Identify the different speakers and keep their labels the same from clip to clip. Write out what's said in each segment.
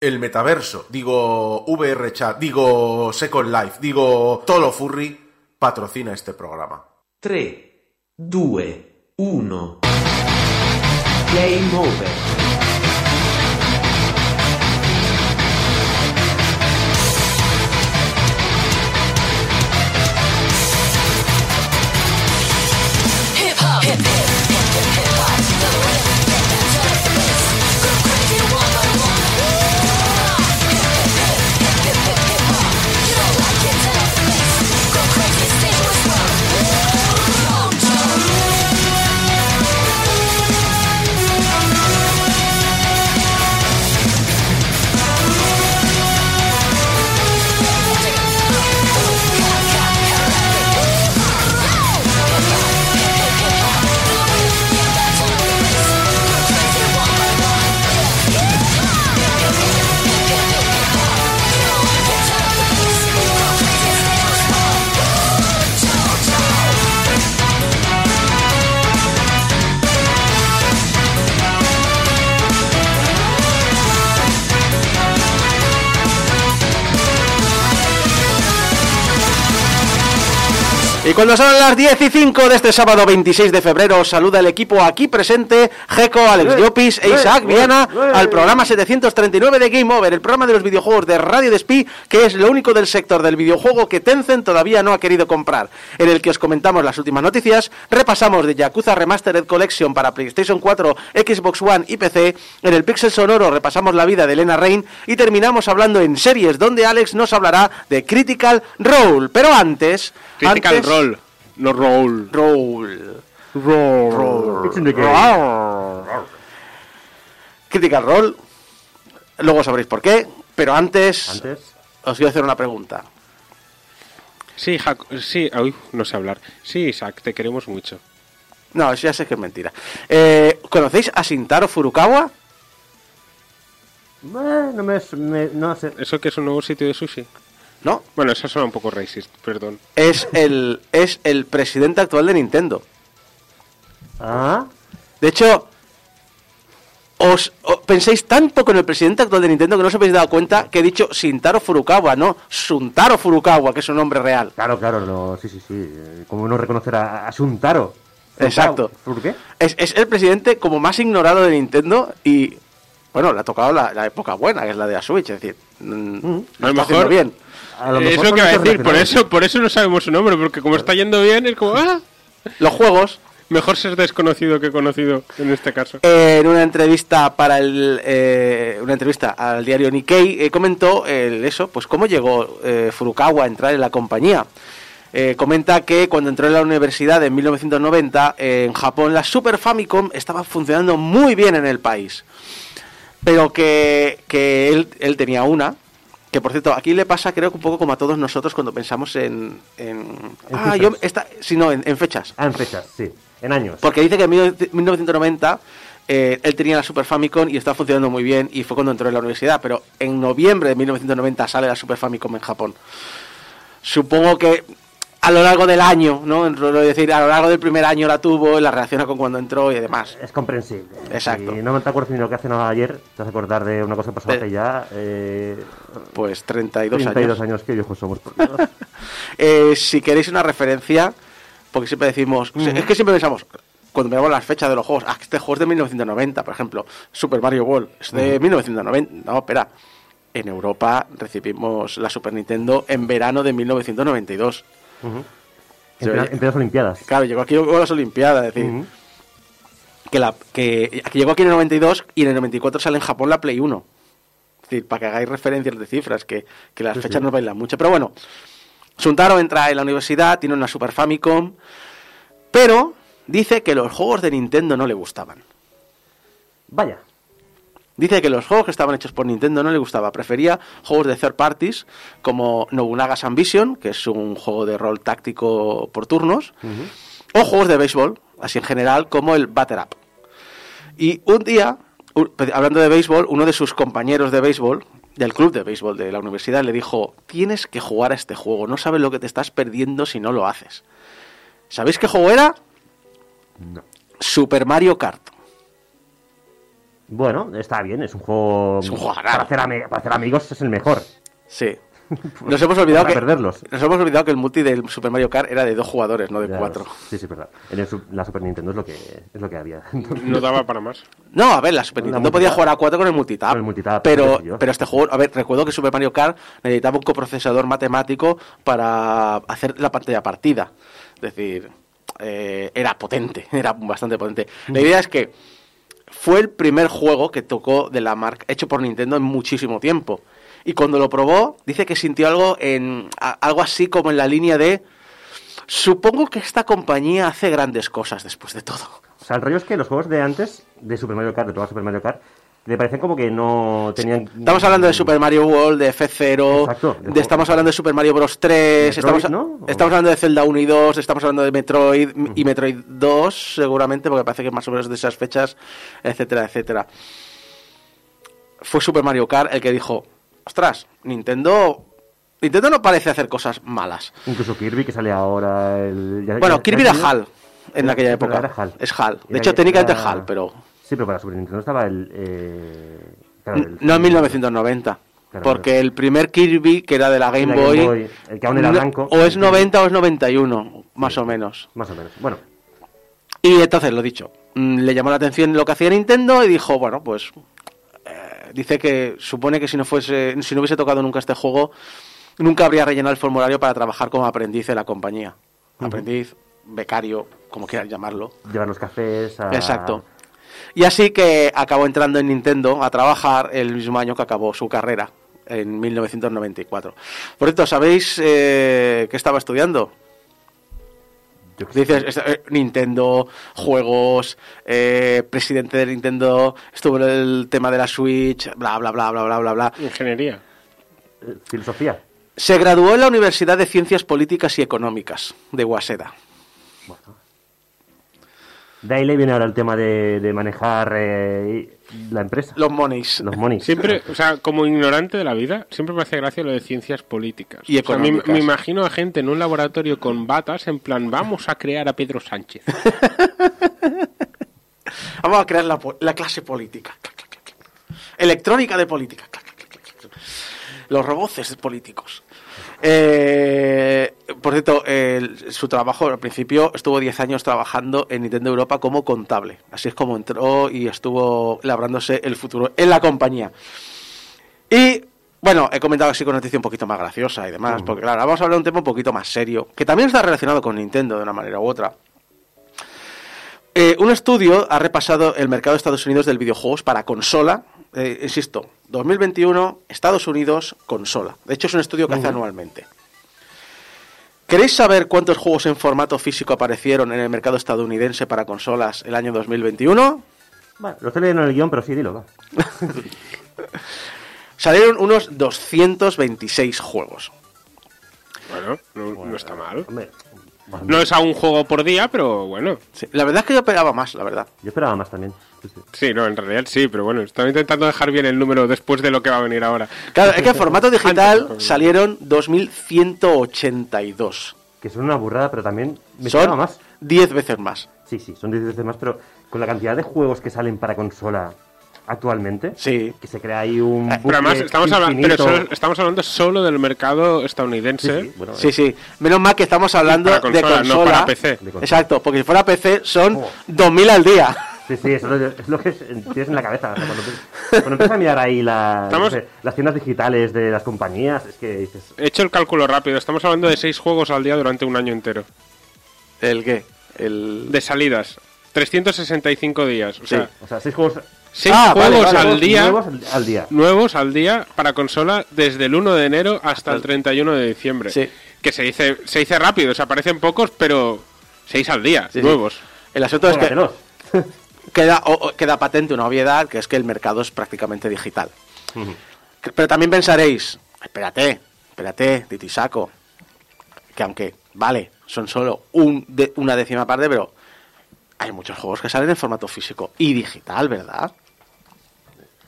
Speaker 1: el metaverso, digo VR Chat, digo Second Life, digo Tolo Furry, patrocina este programa.
Speaker 2: 3, 2, 1. Game over.
Speaker 3: Cuando son las 10 y 5 de este sábado 26 de febrero, saluda el equipo aquí presente, Jeco, Alex Llopis e Isaac Viana, al programa 739 de Game Over, el programa de los videojuegos de Radio Despí, que es lo único del sector del videojuego que Tencent todavía no ha querido comprar, en el que os comentamos las últimas noticias, repasamos de Yakuza Remastered Collection para PlayStation 4, Xbox One y PC, en el Pixel Sonoro repasamos la vida de Elena Rain y terminamos hablando en series, donde Alex nos hablará de Critical Role. Pero antes...
Speaker 4: Critical
Speaker 3: antes-
Speaker 4: Role, no Roll.
Speaker 3: Roll.
Speaker 4: Roll.
Speaker 5: It's in the game.
Speaker 3: Critical Role. Luego sabréis por qué. Pero antes,
Speaker 5: Antes.
Speaker 3: os quiero hacer una pregunta.
Speaker 4: Sí, Jac- sí, uy, no sé hablar. Sí, Isaac, te queremos mucho.
Speaker 3: No, eso ya sé que es mentira. Eh, ¿Conocéis a Shintaro Furukawa?
Speaker 5: Eh, no me, me- no sé.
Speaker 4: ¿Eso que es un nuevo sitio de sushi?
Speaker 3: No.
Speaker 4: Bueno, eso suena un poco racist, perdón.
Speaker 3: Es el, es el presidente actual de Nintendo.
Speaker 5: Ah,
Speaker 3: De hecho, os, pensáis tanto con el presidente actual de Nintendo que no os habéis dado cuenta que he dicho Shintaro Furukawa, no Suntaro Furukawa, que es un nombre real.
Speaker 5: claro, claro, no, sí, sí, sí. ¿Cómo no reconocer a, a Shuntaro?
Speaker 3: Exacto.
Speaker 5: ¿Por qué?
Speaker 3: Es, es el presidente como más ignorado de Nintendo y, bueno, le ha tocado la, la época buena, que es la de la Switch, es decir, mm, lo
Speaker 4: A lo
Speaker 3: está haciendo
Speaker 4: mejor-
Speaker 3: bien.
Speaker 5: A lo
Speaker 4: es lo que iba a decir, por eso, por eso no sabemos su nombre, porque como está yendo bien, es como, ah,
Speaker 3: Los juegos,
Speaker 4: mejor ser desconocido que conocido en este caso.
Speaker 3: en una entrevista para el eh, una entrevista al diario Nikkei eh, comentó el, eso pues cómo llegó eh, Furukawa a entrar en la compañía. Eh, comenta que cuando entró en la universidad en 1990 eh, en Japón la Super Famicom estaba funcionando muy bien en el país. Pero que, que él, él tenía una que por cierto aquí le pasa creo que un poco como a todos nosotros cuando pensamos en, en, ah yo esta sí no en- en fechas
Speaker 5: Ah, en fechas, sí. En años.
Speaker 3: porque dice que en 1990 eh, él tenía la Super Famicom y estaba funcionando muy bien y fue cuando entró en la universidad, pero en noviembre de 1990 sale la Super Famicom en Japón. Supongo que a lo largo del año, ¿no? Es decir, a lo largo del primer año la tuvo y la relaciona con cuando entró y demás.
Speaker 5: Es comprensible.
Speaker 3: Exacto.
Speaker 5: Y no me te acuerdas ni lo que hace nada ayer. Te vas a acordar de una cosa que pasó
Speaker 3: Eh,
Speaker 5: hace ya. Eh,
Speaker 3: Pues 32,
Speaker 5: 32
Speaker 3: años.
Speaker 5: años. que viejos somos. por Dios.
Speaker 3: Eh, si queréis una referencia, porque siempre decimos, es que siempre pensamos, cuando miramos las fechas de los juegos, ah, este juego es de 1990, por ejemplo, Super Mario World es de 1990. No, espera. En Europa recibimos la Super Nintendo en verano de 1992.
Speaker 5: En, plena- en plenas Olimpiadas.
Speaker 3: Claro, llegó aquí con las Olimpiadas, es decir, que, la, que, que llegó aquí en el 92 y en el 94 sale en Japón la Play 1. Es decir, para que hagáis referencias de cifras, que, que las
Speaker 5: Sí,
Speaker 3: fechas
Speaker 5: sí.
Speaker 3: no bailan mucho. Pero bueno, Suntaro entra en la universidad, tiene una Super Famicom, pero dice que los juegos de Nintendo no le gustaban.
Speaker 5: Vaya.
Speaker 3: Dice que los juegos que estaban hechos por Nintendo no le gustaba, prefería juegos de third parties como Nobunaga's Ambition, que es un juego de rol táctico por turnos, o juegos de béisbol, así en general, como el Batter Up. Y un día, hablando de béisbol, uno de sus compañeros de béisbol, del club de béisbol de la universidad, le dijo, tienes que jugar a este juego, no sabes lo que te estás perdiendo si no lo haces. ¿Sabéis qué juego era?
Speaker 5: No.
Speaker 3: Super Mario Kart.
Speaker 5: Bueno, está bien, es un juego.
Speaker 3: Es un juego
Speaker 5: para, hacer para hacer amigos es el mejor.
Speaker 3: Sí. Nos hemos olvidado
Speaker 5: Para
Speaker 3: que
Speaker 5: perderlos.
Speaker 3: nos hemos olvidado que el multi del Super Mario Kart era de dos jugadores, no de
Speaker 5: Ya,
Speaker 3: cuatro.
Speaker 5: Sí, sí, es verdad. En el la Super Nintendo es lo que, es lo que había.
Speaker 4: No daba para más.
Speaker 3: No, a ver, la Super
Speaker 5: La
Speaker 3: Nintendo podía jugar a 4 con el multitap.
Speaker 5: Con el multitap,
Speaker 3: pero, pero este juego, a ver, recuerdo que Super Mario Kart necesitaba un coprocesador matemático para hacer la pantalla partida. Es decir, eh, era potente, era bastante potente. La idea es que fue el primer juego que tocó de la marca, hecho por Nintendo en muchísimo tiempo. Y cuando lo probó, dice que sintió algo en algo así como en la línea de supongo que esta compañía hace grandes cosas después de todo.
Speaker 5: O sea, el rollo es que los juegos de antes, de Super Mario Kart, de toda Super Mario Kart, le parecen como que no tenían.
Speaker 3: Estamos hablando de Super Mario World, de F0,
Speaker 5: Exacto, de
Speaker 3: de,
Speaker 5: juego-
Speaker 3: estamos hablando de Super Mario Bros. 3,
Speaker 5: Metroid,
Speaker 3: estamos,
Speaker 5: ¿no?
Speaker 3: estamos hablando de Zelda 1 y 2, estamos hablando de Metroid y Metroid 2, seguramente, porque parece que más o menos de esas fechas, etcétera, etcétera. Fue Super Mario Kart el que dijo, ostras, Nintendo... Nintendo no parece hacer cosas malas.
Speaker 5: Incluso Kirby, que sale ahora. El, ya-
Speaker 3: Bueno,
Speaker 5: ya-
Speaker 3: Kirby
Speaker 5: ya
Speaker 3: era HAL en
Speaker 5: Era-
Speaker 3: aquella época.
Speaker 5: era HAL.
Speaker 3: Es HAL. De hecho, técnicamente es
Speaker 5: era-
Speaker 3: HAL, pero...
Speaker 5: Sí, pero para Super Nintendo estaba el. Eh, claro, el-
Speaker 3: No en 1990.
Speaker 5: Claro,
Speaker 3: porque el primer Kirby, que era de la Game,
Speaker 5: Game
Speaker 3: Boy,
Speaker 5: Boy, el que aún era blanco.
Speaker 3: o es 90 o es 91, más o menos.
Speaker 5: Más o menos. Bueno,
Speaker 3: Y entonces, lo dicho, mm, le llamó la atención lo que hacía Nintendo y dijo, bueno, pues eh, dice que supone que si no fuese si no hubiese tocado nunca este juego, nunca habría rellenado el formulario para trabajar como aprendiz en la compañía. Aprendiz, becario, como quieran llamarlo.
Speaker 5: llevar los cafés a.
Speaker 3: Exacto. Y así que acabó entrando en Nintendo a trabajar el mismo año que acabó su carrera, en 1994. Por cierto, ¿sabéis eh, qué estaba estudiando? Dices, eh, Nintendo, juegos, eh, presidente de Nintendo, estuvo en el tema de la Switch, bla, bla, bla, bla, bla, bla, bla.
Speaker 4: Ingeniería.
Speaker 5: Eh, Filosofía.
Speaker 3: Se graduó en la Universidad de Ciencias Políticas y Económicas de Waseda.
Speaker 5: De ahí le viene ahora el tema de, de manejar eh, la empresa.
Speaker 3: Los monies.
Speaker 5: Los monies.
Speaker 4: Siempre, o sea, como ignorante de la vida, siempre me hace gracia lo de ciencias políticas.
Speaker 3: Y
Speaker 4: O sea, me,
Speaker 3: económicas.
Speaker 4: me imagino a gente en un laboratorio con batas en plan, vamos a crear a Pedro Sánchez.
Speaker 3: Vamos a crear la, la clase política. Electrónica de política. Los roboces políticos. Eh, por cierto, su trabajo al principio estuvo 10 años trabajando en Nintendo Europa como contable. Así es como entró y estuvo labrándose el futuro en la compañía. Y bueno, he comentado así con noticia un poquito más graciosa y demás, porque claro, vamos a hablar de un tema un poquito más serio, que también está relacionado con Nintendo de una manera u otra. Eh, un estudio ha repasado el mercado de Estados Unidos del videojuegos para consola. Eh, insisto, 2021, Estados Unidos, consola. De hecho, es un estudio que hace anualmente. ¿Queréis saber cuántos juegos en formato físico aparecieron en el mercado estadounidense para consolas el año 2021?
Speaker 5: Bueno, lo estoy leyendo en el guion, pero sí, dilo, va.
Speaker 3: Salieron unos 226 juegos.
Speaker 4: Bueno, no, no está mal.
Speaker 5: Hombre, bueno,
Speaker 4: No es a un juego por día, pero bueno.
Speaker 3: Sí, la verdad es que yo pegaba más, la verdad.
Speaker 5: Yo esperaba más también. Sí, sí.
Speaker 4: Sí, no, en realidad sí, pero bueno, estaba intentando dejar bien el número después de lo que va a venir ahora.
Speaker 3: Claro, es que en formato digital salieron 2182.
Speaker 5: Que son una burrada, pero también me esperaba
Speaker 3: Son
Speaker 5: más.
Speaker 3: 10 veces más.
Speaker 5: Sí, sí, son 10 veces más, pero con la cantidad de juegos que salen para consola actualmente,
Speaker 3: Sí.
Speaker 5: que se crea ahí un.
Speaker 4: Pero además
Speaker 5: bucle
Speaker 4: estamos, hablando, pero solo- estamos hablando solo del mercado estadounidense.
Speaker 5: sí, bueno,
Speaker 3: Sí, sí. Menos mal que estamos hablando
Speaker 4: Para consola,
Speaker 3: de consola.
Speaker 4: no para PC.
Speaker 3: Exacto, porque si fuera PC son
Speaker 5: Oh.
Speaker 3: 2000 al día.
Speaker 5: Sí, sí, eso es lo, que tienes en la cabeza. O sea, cuando, cuando empiezas a mirar ahí la-
Speaker 4: Estamos-
Speaker 5: no sé, las tiendas digitales de las compañías, es que dices.
Speaker 4: He hecho el cálculo rápido, estamos hablando de seis juegos al día durante un año entero.
Speaker 3: ¿El qué? El...
Speaker 4: De salidas. 365 días. O sea,
Speaker 5: O sea, seis juegos
Speaker 4: seis
Speaker 3: Ah,
Speaker 4: juegos
Speaker 3: vale,
Speaker 4: al día
Speaker 5: nuevos al- al día.
Speaker 4: nuevos al día para consola desde el 1 de enero hasta el 31 de diciembre.
Speaker 3: Sí.
Speaker 4: Que se dice, se dice rápido, o sea, parecen pocos, pero seis al día,
Speaker 3: Sí, sí.
Speaker 4: nuevos.
Speaker 3: El asunto es que queda, o- o- queda patente una obviedad, que es que el mercado es prácticamente digital. Pero también pensaréis, espérate, espérate, Titisaco, que aunque, vale, son solo un de- una décima parte, pero hay muchos juegos que salen en formato físico y digital, ¿verdad?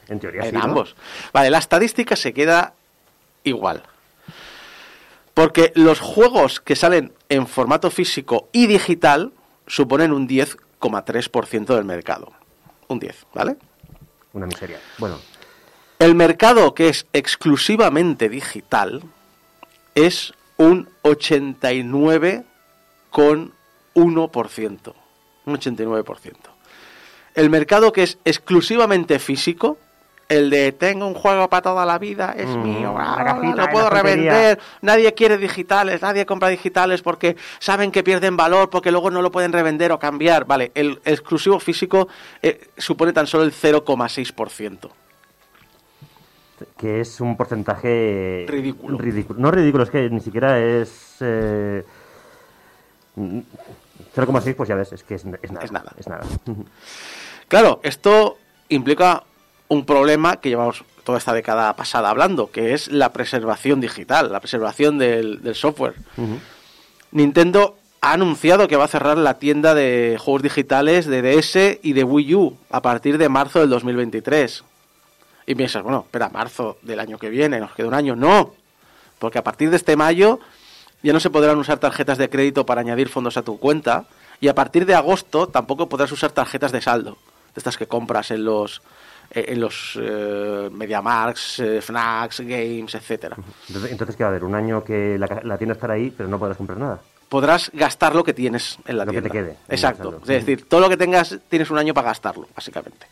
Speaker 5: En teoría
Speaker 3: en
Speaker 5: sí. ¿no?
Speaker 3: ambos. Vale, la estadística se queda igual. Porque los juegos que salen en formato físico y digital suponen un 10,3% del mercado. Un 10, ¿vale?
Speaker 5: una miseria. Bueno,
Speaker 3: El mercado que es exclusivamente digital es un 89,1%. Un 89%. El mercado que es exclusivamente físico, el de tengo un juego para toda la vida, es
Speaker 5: Mm,
Speaker 3: mío, ah,
Speaker 5: cajita
Speaker 3: lo puedo revender, nadie quiere digitales, nadie compra digitales porque saben que pierden valor, porque luego no lo pueden revender o cambiar. Vale, el exclusivo físico eh, supone tan solo el 0,6%.
Speaker 5: que es un porcentaje
Speaker 3: Ridículo.
Speaker 5: ridículo. No ridículo, es que ni siquiera es eh, 0,6, pues ya ves, es que es, es nada.
Speaker 3: Es nada.
Speaker 5: Es nada.
Speaker 3: Claro, esto implica un problema que llevamos toda esta década pasada hablando, que es la preservación digital, la preservación del, del software. Nintendo ha anunciado que va a cerrar la tienda de juegos digitales de DS y de Wii U a partir de marzo del 2023. Y piensas, bueno, espera, marzo del año que viene, nos queda un año. No, porque a partir de este mayo ya no se podrán usar tarjetas de crédito para añadir fondos a tu cuenta. Y a partir de agosto tampoco podrás usar tarjetas de saldo, de estas que compras en los eh, en los eh, MediaMarks, eh, Fnacs, Games, etcétera.
Speaker 5: Entonces, entonces, ¿qué va a haber? Un año que la, la tienda estará ahí, pero no podrás comprar nada.
Speaker 3: podrás gastar lo que tienes en la
Speaker 5: Lo que
Speaker 3: tienda.
Speaker 5: te quede,
Speaker 3: Exacto.
Speaker 5: exacto.
Speaker 3: Es decir, todo lo que tengas tienes un año para gastarlo, básicamente.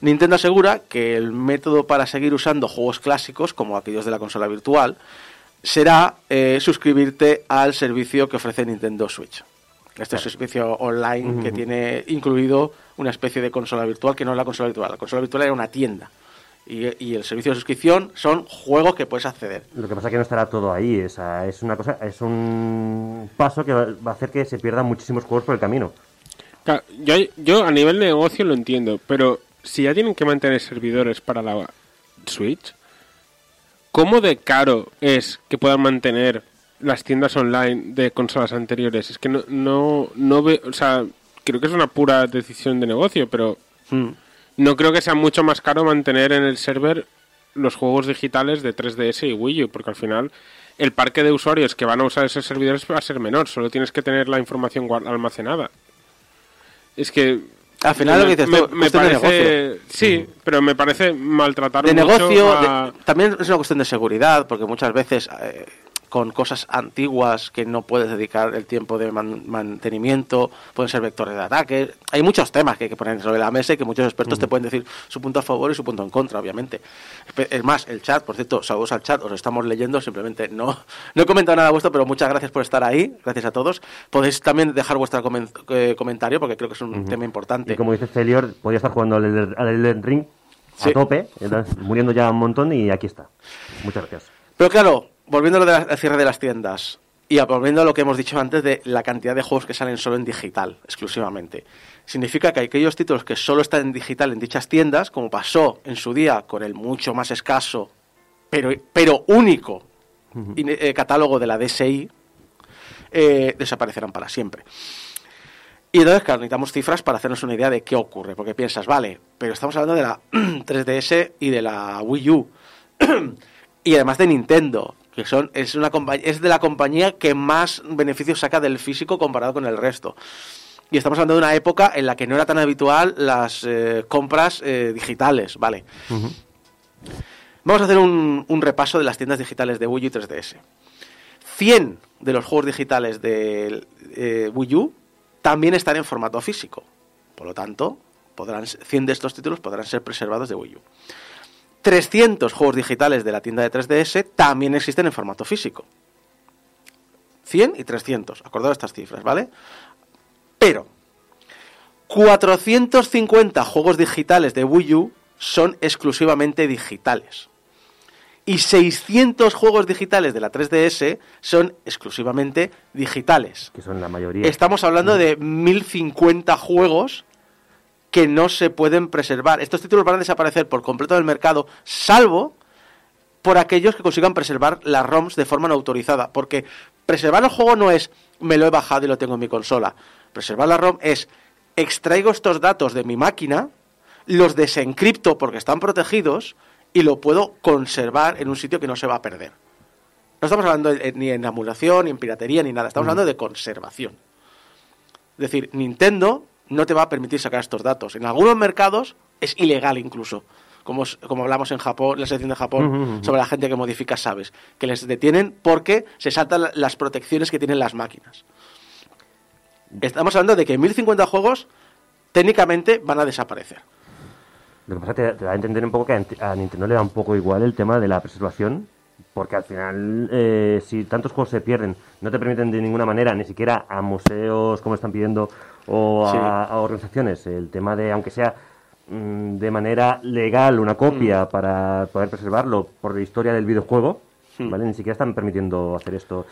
Speaker 3: Nintendo asegura que el método para seguir usando juegos clásicos, como aquellos de la consola virtual, será eh, suscribirte al servicio que ofrece Nintendo Switch. Este servicio online que tiene incluido una especie de consola virtual que no es la consola virtual. La consola virtual era una tienda. Y, y el servicio de suscripción son juegos que puedes acceder.
Speaker 5: Lo que pasa es que no estará todo ahí. o sea, es una cosa, es un paso que va va a hacer que se pierdan muchísimos juegos por el camino.
Speaker 4: Claro, yo, yo a nivel de negocio lo entiendo, pero si ya tienen que mantener servidores para la Switch, ¿cómo de caro es que puedan mantener las tiendas online de consolas anteriores? Es que no, no, no veo, o sea, creo que es una pura decisión de negocio, pero
Speaker 3: Mm.
Speaker 4: no creo que sea mucho más caro mantener en el server los juegos digitales de 3DS y Wii U, porque al final el parque de usuarios que van a usar esos servidores va a ser menor, solo tienes que tener la información almacenada. Es que
Speaker 3: Al final lo que dices
Speaker 4: me,
Speaker 3: tú,
Speaker 4: me parece sí, pero me parece maltratar
Speaker 3: de
Speaker 4: mucho
Speaker 3: negocio
Speaker 4: a-
Speaker 3: de- también es una cuestión de seguridad porque muchas veces eh, con cosas antiguas que no puedes dedicar el tiempo de man- mantenimiento pueden ser vectores de ataque. Hay muchos temas que hay que poner sobre la mesa y que muchos expertos te pueden decir su punto a favor y su punto en contra obviamente. Es más el chat por cierto saludos al chat os estamos leyendo simplemente no no he comentado nada vuestro pero muchas gracias por estar ahí gracias a todos. Podéis también dejar vuestro comen- eh, comentario porque creo que es un tema importante.
Speaker 5: Y como dice Celior, podría estar jugando al Elden- Ring a
Speaker 3: Sí.
Speaker 5: tope, muriendo ya un montón y aquí está. Muchas gracias.
Speaker 3: Pero claro, volviendo a lo del cierre de las tiendas y volviendo a lo que hemos dicho antes de la cantidad de juegos que salen solo en digital, exclusivamente, significa que aquellos títulos que solo están en digital en dichas tiendas, como pasó en su día con el mucho más escaso, pero, pero único in- eh, catálogo de la DSI, eh, desaparecerán para siempre. Y entonces, claro, necesitamos cifras para hacernos una idea de qué ocurre, porque piensas, vale, pero estamos hablando de la 3DS y de la Wii U, y además de Nintendo, que son es una es de la compañía que más beneficios saca del físico comparado con el resto. Y estamos hablando de una época en la que no era tan habitual las eh, compras eh, digitales, vale. Vamos a hacer un, un repaso de las tiendas digitales de Wii U y 3DS. 100 de los juegos digitales de eh, Wii U también están en formato físico. Por lo tanto, podrán, 100 de estos títulos podrán ser preservados de Wii U. 300 juegos digitales de la tienda de 3DS también existen en formato físico. 100 y 300, acordado estas cifras, ¿vale? Pero 450 juegos digitales de Wii U son exclusivamente digitales. Y 600 juegos digitales de la 3DS son exclusivamente digitales.
Speaker 5: Que son la mayoría.
Speaker 3: Estamos hablando de 1050 juegos que no se pueden preservar. Estos títulos van a desaparecer por completo del mercado, salvo por aquellos que consigan preservar las ROMs de forma no autorizada. Porque preservar el juego no es me lo he bajado y lo tengo en mi consola. Preservar la ROM es extraigo estos datos de mi máquina, los desencripto porque están protegidos y lo puedo conservar en un sitio que no se va a perder. No estamos hablando de- ni en emulación, ni en piratería, ni nada. Estamos hablando de conservación. Es decir, Nintendo no te va a permitir sacar estos datos. En algunos mercados es ilegal incluso. Como, como hablamos en Japón, la sección de Japón, sobre la gente que modifica sabes, que les detienen porque se saltan la- las protecciones que tienen las máquinas. Estamos hablando de que 1050 juegos técnicamente van a desaparecer.
Speaker 5: Lo que pasa es que te, te da a entender un poco que a Nintendo le da un poco igual el tema de la preservación, porque al final, eh, si tantos juegos se pierden, no te permiten de ninguna manera, ni siquiera a museos como están pidiendo o a,
Speaker 3: Sí.
Speaker 5: a organizaciones, el tema de, aunque sea mm, de manera legal, una copia
Speaker 3: Mm.
Speaker 5: para poder preservarlo por la historia del videojuego,
Speaker 3: Mm.
Speaker 5: ¿vale? Ni siquiera están permitiendo hacer esto.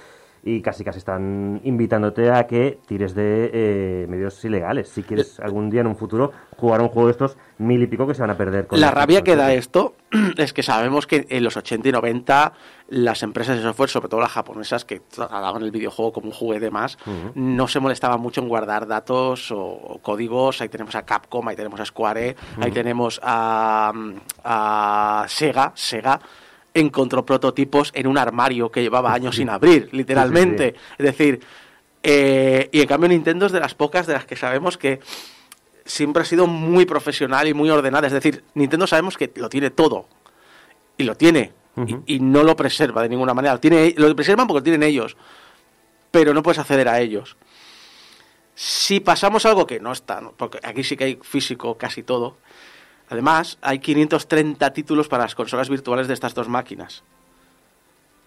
Speaker 5: Y casi casi están invitándote a que tires de eh, medios ilegales. Si quieres algún día en un futuro jugar a un juego de estos mil y pico que se van a perder. con
Speaker 3: La rabia que da
Speaker 5: esto.
Speaker 3: es que sabemos que en los 80 y 90 las empresas de software, sobre todo las japonesas, que trataban el videojuego como un juguete más, no se molestaban mucho en guardar datos o, o códigos. Ahí tenemos a Capcom, ahí tenemos a Square, ahí tenemos a, a Sega. Sega encontró prototipos en un armario que llevaba años sin abrir, literalmente. Es decir, eh, y en cambio Nintendo es de las pocas de las que sabemos que siempre ha sido muy profesional y muy ordenada. Es decir, Nintendo sabemos que lo tiene todo. Y lo tiene. Y, y no lo preserva de ninguna manera. Lo, tiene, lo preservan porque lo tienen ellos. Pero no puedes acceder a ellos. Si pasamos algo que no está, porque aquí sí que hay físico casi todo. Además, hay 530 títulos para las consolas virtuales de estas dos máquinas.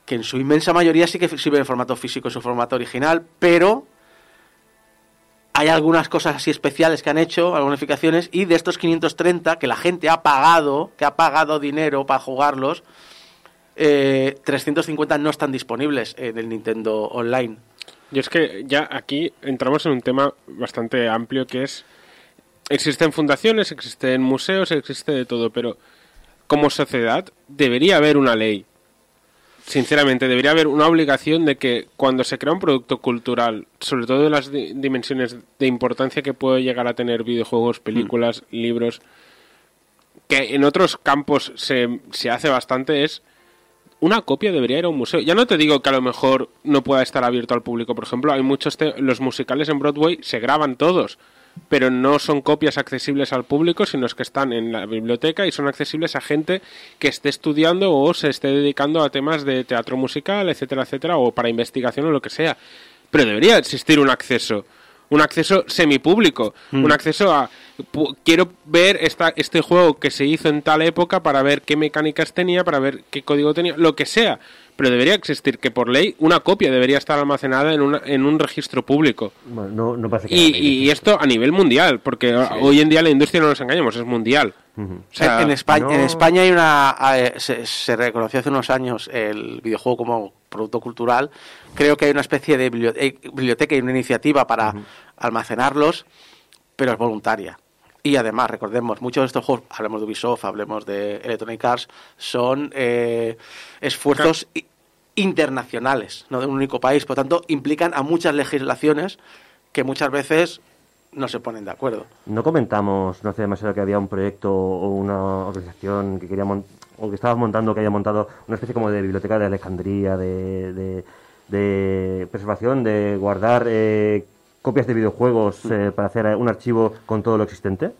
Speaker 3: Que en su inmensa mayoría sí que sirven en formato físico, en su formato original, pero hay algunas cosas así especiales que han hecho, algunas modificaciones, y de estos 530 que la gente ha pagado, que ha pagado dinero para jugarlos, eh, 350 no están disponibles en el Nintendo Online.
Speaker 4: Y es que ya aquí entramos en un tema bastante amplio que es existen fundaciones, existen museos, existe de todo, pero como sociedad debería haber una ley. Sinceramente, debería haber una obligación de que cuando se crea un producto cultural, sobre todo de las di- dimensiones de importancia que puede llegar a tener videojuegos, películas, libros, que en otros campos se, se hace bastante, es una copia debería ir a un museo. Ya no te digo que a lo mejor no pueda estar abierto al público. Por ejemplo, hay muchos te- los musicales en Broadway se graban todos, pero no son copias accesibles al público, sino es que están en la biblioteca y son accesibles a gente que esté estudiando o se esté dedicando a temas de teatro musical, etcétera, etcétera, o para investigación o lo que sea. Pero debería existir un acceso. Un acceso semipúblico, un acceso a quiero ver esta, este juego que se hizo en tal época para ver qué mecánicas tenía, para ver qué código tenía, lo que sea. Pero debería existir que por ley una copia debería estar almacenada en, una, en un registro público.
Speaker 5: Bueno, no, no parece que
Speaker 4: Y, y esto a nivel mundial, porque hoy en día la industria, no nos engañemos, es mundial.
Speaker 5: Ujú.
Speaker 4: O sea,
Speaker 3: en, España,
Speaker 5: no-
Speaker 3: en España hay una eh, se, se reconoció hace unos años el videojuego como producto cultural. Creo que hay una especie de eh, biblioteca y una iniciativa para almacenarlos, pero es voluntaria. Y además, recordemos, muchos de estos juegos, hablemos de Ubisoft, hablemos de Electronic Arts, son eh, esfuerzos i- internacionales, no de un único país. Por tanto, implican a muchas legislaciones que muchas veces no se ponen de acuerdo.
Speaker 5: No comentamos, no hace demasiado que había un proyecto o una organización que quería mon- o que estaba montando, que había montado una especie como de biblioteca de Alejandría, de, de, de preservación, de guardar eh, copias de videojuegos eh, para hacer un archivo con todo lo existente.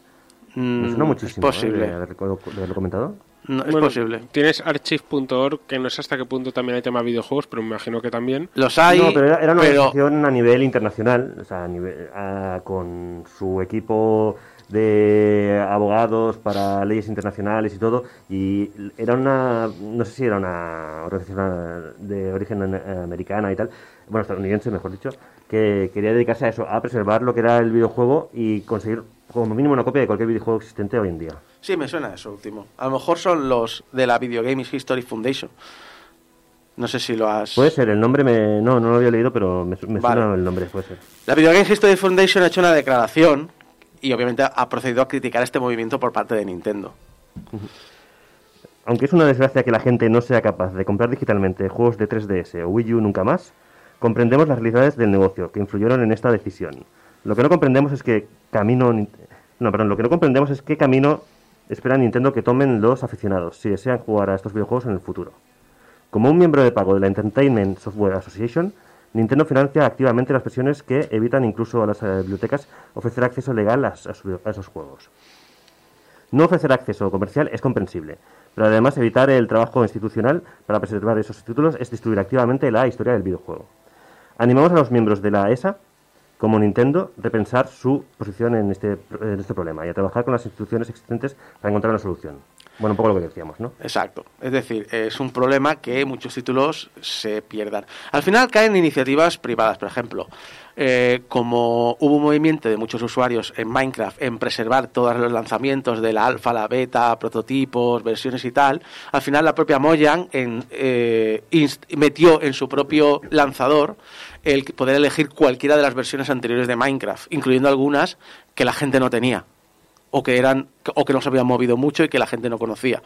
Speaker 5: Me
Speaker 3: Mm,
Speaker 5: suena muchísimo.
Speaker 3: Es posible.
Speaker 5: ¿eh? de, haberlo- de haberlo comentado.
Speaker 3: No, es
Speaker 4: bueno,
Speaker 3: posible.
Speaker 4: Tienes archive.org, que no sé hasta qué punto también hay tema videojuegos, pero me imagino que también.
Speaker 3: Los hay,
Speaker 5: no, pero era, era una
Speaker 3: pero
Speaker 5: organización a nivel internacional, o sea, a nivel- a- con su equipo de abogados para leyes internacionales y todo, y era una, no sé si era una organización de origen eh, americana y tal, bueno, estadounidense, mejor dicho, que quería dedicarse a eso, a preservar lo que era el videojuego y conseguir como mínimo una copia de cualquier videojuego existente hoy en día.
Speaker 3: sí, me suena eso último. A lo mejor son los de la Video Games History Foundation. No sé si lo has...
Speaker 5: Puede ser, el nombre me, no, no lo había leído, pero me, me
Speaker 3: Vale.
Speaker 5: suena el nombre, puede ser.
Speaker 3: La Video Games History Foundation ha hecho una declaración y obviamente ha procedido a criticar este movimiento por parte de Nintendo.
Speaker 5: Aunque es una desgracia que la gente no sea capaz de comprar digitalmente juegos de 3DS o Wii U nunca más, comprendemos las realidades del negocio que influyeron en esta decisión. Lo que no comprendemos es que camino no, perdón, lo que no comprendemos es qué camino espera Nintendo que tomen los aficionados si desean jugar a estos videojuegos en el futuro. Como un miembro de pago de la Entertainment Software Association, Nintendo financia activamente las versiones que evitan incluso a las eh, bibliotecas ofrecer acceso legal a, a a esos juegos. No ofrecer acceso comercial es comprensible, pero además evitar el trabajo institucional para preservar esos títulos es distribuir activamente la historia del videojuego. Animamos a los miembros de la ESA, como Nintendo, repensar su posición este, en este problema y a trabajar con las instituciones existentes para encontrar una solución. Bueno, un poco lo que decíamos, ¿no?
Speaker 3: Exacto. Es decir, es un problema que muchos títulos se pierdan. Al final caen iniciativas privadas, por ejemplo. eh, como hubo un movimiento de muchos usuarios en Minecraft en preservar todos los lanzamientos de la alfa, la beta, prototipos, versiones y tal, al final la propia Mojang en, eh, metió en su propio lanzador el poder elegir cualquiera de las versiones anteriores de Minecraft, incluyendo algunas que la gente no tenía o que eran o que no se habían movido mucho y que la gente no conocía.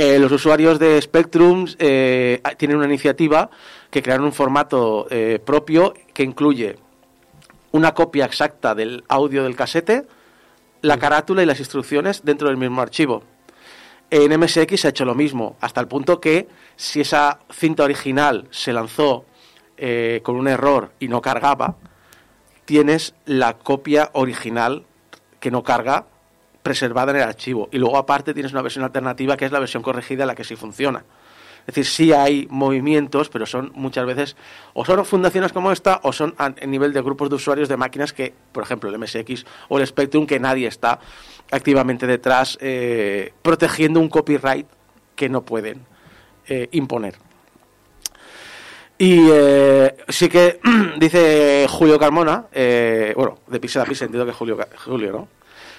Speaker 3: Eh, los usuarios de Spectrum eh, tienen una iniciativa que crearon un formato eh, propio que incluye una copia exacta del audio del casete, la carátula y las instrucciones dentro del mismo archivo. En MSX se ha hecho lo mismo, hasta el punto que si esa cinta original se lanzó con un error y no cargaba, tienes la copia original que no carga preservada en el archivo. Y luego aparte tienes una versión alternativa que es la versión corregida la que sí funciona. Es decir, sí hay movimientos, pero son muchas veces o son fundaciones como esta o son a, nivel de grupos de usuarios de máquinas que, por ejemplo, el MSX o el Spectrum, que nadie está activamente detrás eh, protegiendo un copyright que no pueden eh, imponer. Y eh, sí que dice Julio Carmona, eh, bueno, de Pixel a Pixel entiendo que es Julio, Julio ¿no?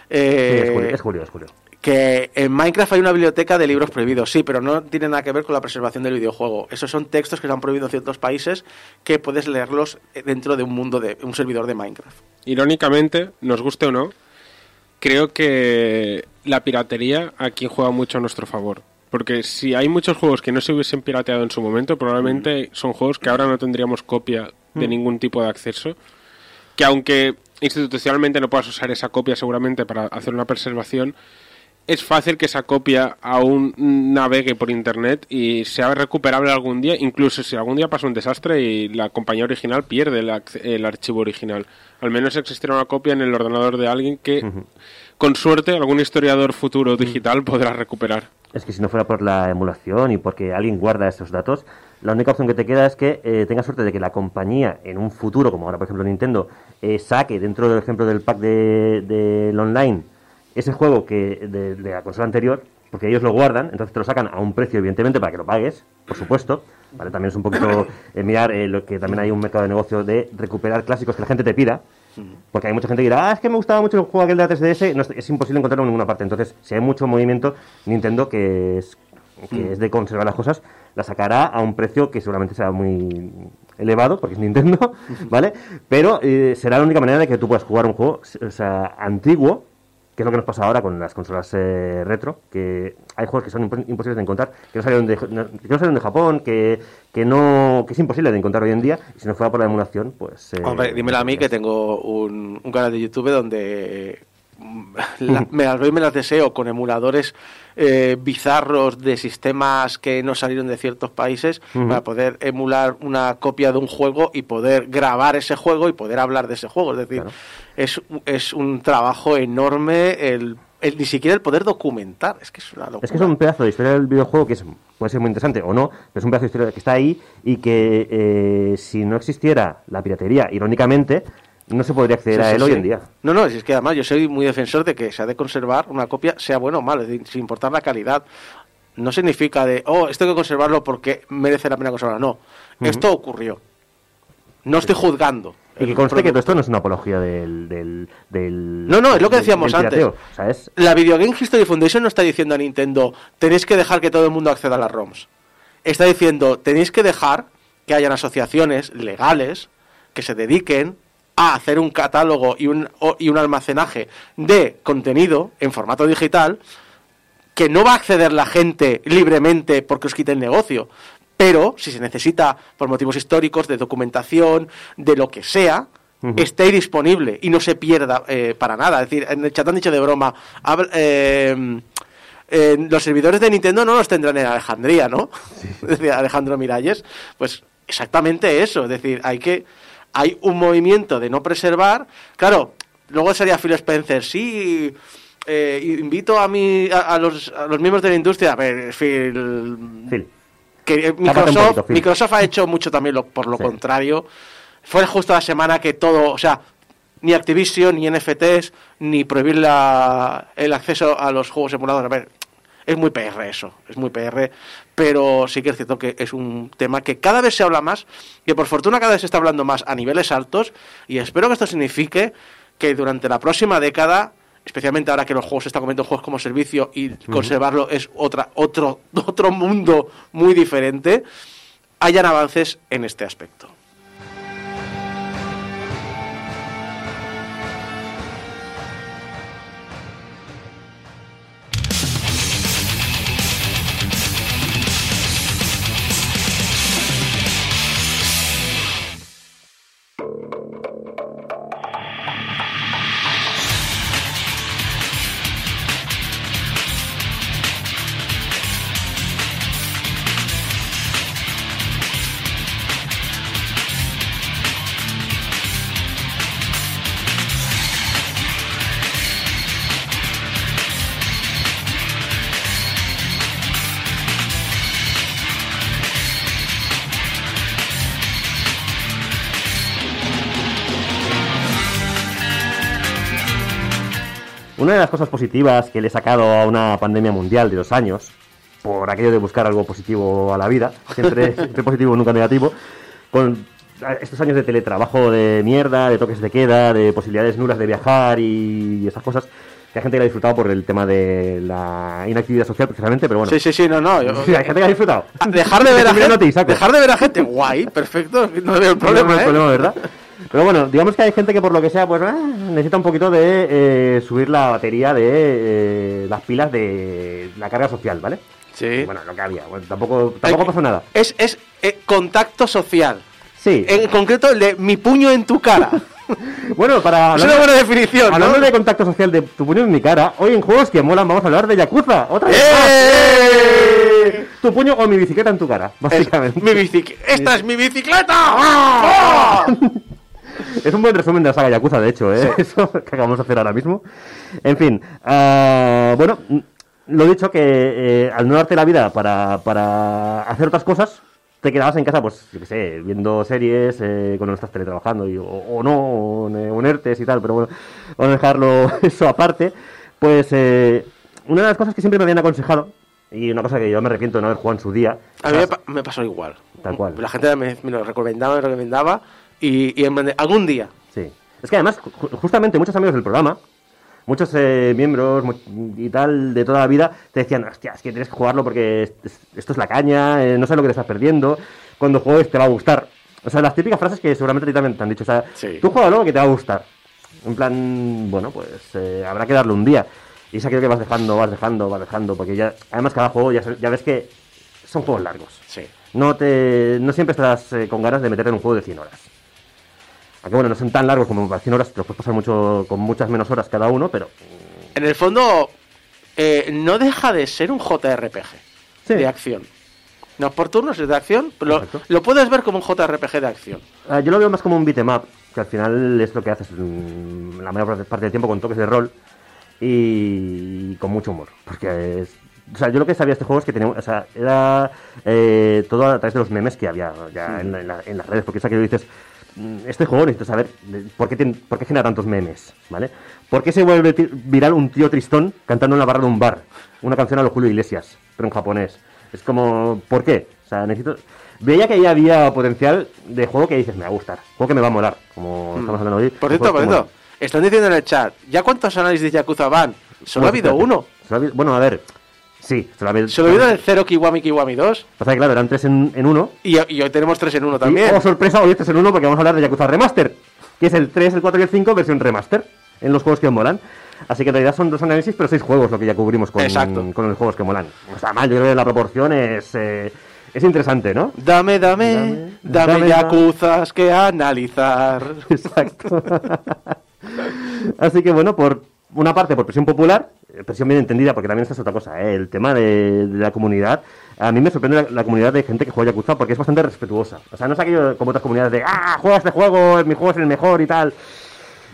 Speaker 5: Sí,
Speaker 3: Eh,
Speaker 5: es Julio, es Julio, es Julio.
Speaker 3: que en Minecraft hay una biblioteca de libros prohibidos, sí, pero no tiene nada que ver con la preservación del videojuego. Esos son textos que se han prohibido en ciertos países que puedes leerlos dentro de un mundo de un servidor de Minecraft.
Speaker 4: Irónicamente, nos guste o no, creo que la piratería aquí juega mucho a nuestro favor. Porque si hay muchos juegos que no se hubiesen pirateado en su momento, probablemente son juegos que ahora no tendríamos copia de ningún tipo de acceso. Que aunque institucionalmente no puedas usar esa copia seguramente para hacer una preservación, es fácil que esa copia aún navegue por internet y sea recuperable algún día, incluso si algún día pasa un desastre y la compañía original pierde el, el archivo original. Al menos existirá una copia en el ordenador de alguien que, con suerte, algún historiador futuro digital podrá recuperar.
Speaker 5: Es que si no fuera por la emulación y porque alguien guarda esos datos, la única opción que te queda es que eh, tengas suerte de que la compañía en un futuro, como ahora por ejemplo Nintendo, eh, saque dentro del ejemplo del pack de, del online ese juego que de, de la consola anterior, porque ellos lo guardan, entonces te lo sacan a un precio evidentemente para que lo pagues, por supuesto. ¿vale? También es un poquito eh, mirar eh, lo que también hay un mercado de negocio de recuperar clásicos que la gente te pida. Porque hay mucha gente que dirá, ah, es que me gustaba mucho el juego aquel de la 3DS, no, es, imposible encontrarlo en ninguna parte. Entonces, si hay mucho movimiento, Nintendo, que es, que es de conservar las cosas, la sacará a un precio que seguramente será muy elevado, porque es Nintendo, ¿vale? Pero eh, será la única manera de que tú puedas jugar un juego o sea, antiguo, que es lo que nos pasa ahora con las consolas eh, retro, que hay juegos que son imp- imposibles de encontrar, que no salieron de, que no salieron de Japón, que, que no que es imposible de encontrar hoy en día, y si no fuera por la emulación, pues... eh,
Speaker 3: Hombre, dímelo a mí que tengo un, un canal de YouTube donde la- me las doy y me las deseo con emuladores eh, bizarros de sistemas que no salieron de ciertos países para poder emular una copia de un juego y poder grabar ese juego y poder hablar de ese juego. Es decir,
Speaker 5: Claro.
Speaker 3: es, es un trabajo enorme el, el- ni siquiera el poder documentar. Es que es una locura.
Speaker 5: Es que es un pedazo de historia del videojuego que es, puede ser muy interesante o no, pero es un pedazo de historia que está ahí y que eh, si no existiera la piratería, irónicamente, no se podría acceder
Speaker 3: Sí,
Speaker 5: a
Speaker 3: sí,
Speaker 5: él hoy
Speaker 3: sí.
Speaker 5: en día.
Speaker 3: No, no, si es que además yo soy muy defensor de que se ha de conservar una copia, sea bueno o decir, sin importar la calidad. No significa de, oh, esto hay que conservarlo porque merece la pena conservarlo. No, esto ocurrió. No estoy juzgando.
Speaker 5: Y que conste que esto no es una apología del... del, del-
Speaker 3: No, no, es lo que decíamos antes.
Speaker 5: pirateo. O sea, es...
Speaker 3: La Video Game History Foundation no está diciendo a Nintendo, tenéis que dejar que todo el mundo acceda a las ROMs. Está diciendo, tenéis que dejar que hayan asociaciones legales que se dediquen a hacer un catálogo y un, y un almacenaje de contenido en formato digital que no va a acceder la gente libremente porque os quite el negocio. Pero si se necesita por motivos históricos, de documentación, de lo que sea, esté disponible y no se pierda eh, para nada. Es decir, en el chat han dicho de broma, eh, eh, los servidores de Nintendo no los tendrán en Alejandría, ¿no? Decía Alejandro Miralles. Pues exactamente eso. Es decir, hay que. Hay un movimiento de no preservar. Claro, luego sería Phil Spencer. Sí. eh, invito a, mi, a, a los, a los miembros de la industria. A ver, Phil.
Speaker 5: Phil.
Speaker 3: que Microsoft,
Speaker 5: poquito, Phil.
Speaker 3: Microsoft ha hecho mucho también lo- por lo
Speaker 5: Sí.
Speaker 3: contrario. Fue justo la semana que todo, o sea, ni Activision, ni NFTs, ni prohibir la- el acceso a los juegos emulados. A ver, es muy PR eso, es muy PR, pero sí que es cierto que es un tema que cada vez se habla más, que por fortuna cada vez se está hablando más a niveles altos, y espero que esto signifique que durante la próxima década, especialmente ahora que los juegos se están comiendo juegos como servicio y conservarlo es otra, otro, otro mundo muy diferente, hayan avances en este aspecto.
Speaker 5: Una de las cosas positivas que le he sacado a una pandemia mundial de dos años, por aquello de buscar algo positivo a la vida, siempre, siempre positivo, nunca negativo, con estos años de teletrabajo de mierda, de toques de queda, de posibilidades nulas de viajar y esas cosas, que hay gente que la ha disfrutado por el tema de la inactividad social precisamente, pero bueno.
Speaker 3: Sí, sí, sí, no, no. yo-
Speaker 5: Sí, hay gente que la ha disfrutado.
Speaker 3: Ah, dejar de ver a
Speaker 5: no
Speaker 3: gente, dejar de ver a gente, guay, perfecto, no veo el problema,
Speaker 5: no hay
Speaker 3: ¿eh?
Speaker 5: problema, ¿verdad? Pero bueno, digamos que hay gente que por lo que sea, pues ah, necesita un poquito de eh, subir la batería de eh, las pilas de la carga social, ¿vale?
Speaker 3: Sí.
Speaker 5: Bueno, lo que había. Bueno, tampoco tampoco
Speaker 3: Hay-
Speaker 5: pasó nada.
Speaker 3: Es, es eh, contacto social.
Speaker 5: Sí.
Speaker 3: En concreto, el de mi puño en tu cara.
Speaker 5: Bueno, para
Speaker 3: es una buena definición, ¿no?
Speaker 5: hablando de contacto social de tu puño en mi cara, hoy en juegos que molan vamos a hablar de Yakuza. Otra vez.
Speaker 3: ¡Eh!
Speaker 5: Tu puño o mi bicicleta en tu cara,
Speaker 3: Es
Speaker 5: básicamente.
Speaker 3: mi bicicleta. ¡Esta es mi bicicleta! ¡Ah!
Speaker 5: Es un buen resumen de la saga Yakuza, de hecho, ¿eh? Eso que acabamos de hacer ahora mismo. En fin, ah, bueno, lo dicho que eh, al no darte la vida para, para hacer otras cosas, te quedabas en casa, pues, yo qué sé, viendo series, eh, cuando no estás teletrabajando, y, o, o no, o en, ERTES y tal, pero bueno, vamos a dejarlo eso aparte. Pues eh, una de las cosas que siempre me habían aconsejado, y una cosa que yo me arrepiento de no haber jugado en su día,
Speaker 3: A mí me, pa- me pasó igual.
Speaker 5: Tal cual.
Speaker 3: La gente me, me lo recomendaba, me lo recomendaba. Y, y en algún día.
Speaker 5: Sí. Es que además, ju- justamente muchos amigos del programa, muchos eh, miembros y tal de toda la vida, te decían, hostia, es que tienes que jugarlo porque es- es- esto es la caña, eh, no sabes lo que te estás perdiendo, cuando juegues te va a gustar. O sea, las típicas frases que seguramente a ti también te han dicho, o sea,
Speaker 3: Sí.
Speaker 5: tú juégalo que te va a gustar. En plan, bueno, pues eh, habrá que darle un día. Y es aquello que vas dejando, vas dejando, vas dejando, porque ya, además cada juego ya, ya ves que son juegos largos.
Speaker 3: Sí.
Speaker 5: No, te, no siempre estás eh, con ganas de meterte en un juego de 100 horas. Aunque bueno, no son tan largos como para 100 horas, te los puedes pasar mucho, con muchas menos horas cada uno, pero
Speaker 3: En el fondo, eh, no deja de ser un JRPG
Speaker 5: Sí.
Speaker 3: de acción. No es por turnos, es de acción. Lo, lo puedes ver como un JRPG de acción.
Speaker 5: ah, yo lo veo más como un beat'em que al final es lo que haces mm, la mayor parte- del tiempo con toques de rol y con mucho humor. Porque es- o sea, yo lo que sabía de este juego es que tenía, o sea, era eh, todo a través de los memes que había ya en, la- en la- en las redes, porque es aquello que dices, este juego necesito saber por qué, por qué genera tantos memes, ¿vale? ¿Por qué se vuelve viral un tío tristón cantando en la barra de un bar? Una canción a lo Julio Iglesias, pero en japonés. Es como, ¿por qué? O sea, necesito... Veía que ahí había potencial de juego que dices, me va a gustar, juego que me va a molar, como estamos hablando hoy.
Speaker 3: Mm. Por cierto, por cierto, están diciendo en el chat, ¿ya cuántos análisis de Yakuza van? Solo ha habido
Speaker 5: espérate.
Speaker 3: uno.
Speaker 5: Bueno, a ver, sí, habido...
Speaker 3: Solo ha habido el 0 Kiwami Kiwami 2.
Speaker 5: Pasa que claro, eran tres en, en uno.
Speaker 3: Y, y hoy tenemos 3 en 1
Speaker 5: Y,
Speaker 3: también.
Speaker 5: oh, sorpresa, hoy este es en uno porque vamos a hablar de Yakuza Remaster, que es el 3, el 4 y el 5 versión remaster, en los juegos que molan. Así que en realidad son dos análisis, pero seis juegos lo que ya cubrimos con, con los juegos que molan. No está mal, yo creo que la proporción es, eh, es interesante, ¿no?
Speaker 3: Dame, dame,
Speaker 5: Dame,
Speaker 3: dame,
Speaker 5: dame,
Speaker 3: Yakuzas que analizar.
Speaker 5: Exacto. Así que bueno, por una parte por presión popular, eh, presión bien entendida, porque también esta es otra cosa, ¿eh? el tema de, la comunidad a mí me sorprende la, comunidad de gente que juega Yakuza porque es bastante respetuosa. O sea, no es aquello como otras comunidades de, ah, juega este juego, mi juego es el mejor y tal.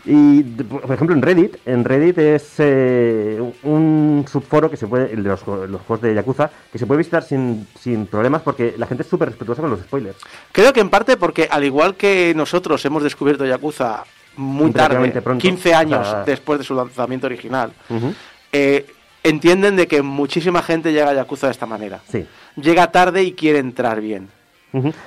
Speaker 5: Y, por ejemplo, en Reddit, en Reddit es eh, un subforo que se puede, el de los, los juegos de Yakuza, que se puede visitar sin, sin problemas porque la gente es súper respetuosa con los spoilers.
Speaker 3: Creo que en parte porque, al igual que nosotros hemos descubierto Yakuza muy tarde,
Speaker 5: pronto.
Speaker 3: 15 años después de su lanzamiento original, eh, entienden de que muchísima gente llega a Yakuza de esta manera.
Speaker 5: Sí.
Speaker 3: Llega tarde y quiere entrar bien.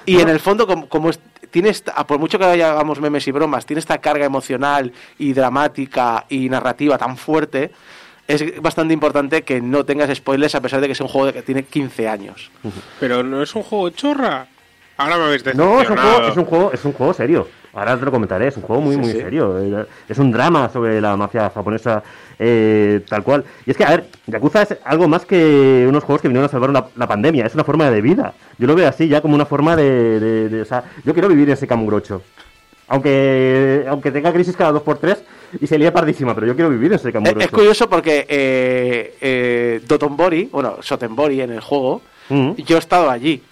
Speaker 3: Y en el fondo, como, como es- tiene esta- por mucho que hagamos memes y bromas, tiene esta carga emocional y dramática y narrativa tan fuerte, es bastante importante que no tengas spoilers a pesar de que sea un juego de que tiene 15 años.
Speaker 4: Pero no es un juego chorra. Ahora me habéis
Speaker 5: No, es un, juego, es, un juego, es un juego serio. Ahora te lo comentaré, es un juego muy,
Speaker 3: Sí,
Speaker 5: muy
Speaker 3: sí.
Speaker 5: serio. Eh, Es un drama sobre la mafia japonesa eh, tal cual. Y es que, a ver, Yakuza es algo más que unos juegos que vinieron a salvar una- la pandemia. Es una forma de vida. Yo lo veo así ya como una forma de... de- de- o sea, yo quiero vivir ese Kamurocho. Aunque, aunque tenga crisis cada dos por tres y se lía pardísima, pero yo quiero vivir en ese
Speaker 3: Es,
Speaker 5: Kamurocho.
Speaker 3: es curioso porque eh, eh, Dotonbori, bueno, Sotenbori en el juego, yo he estado allí,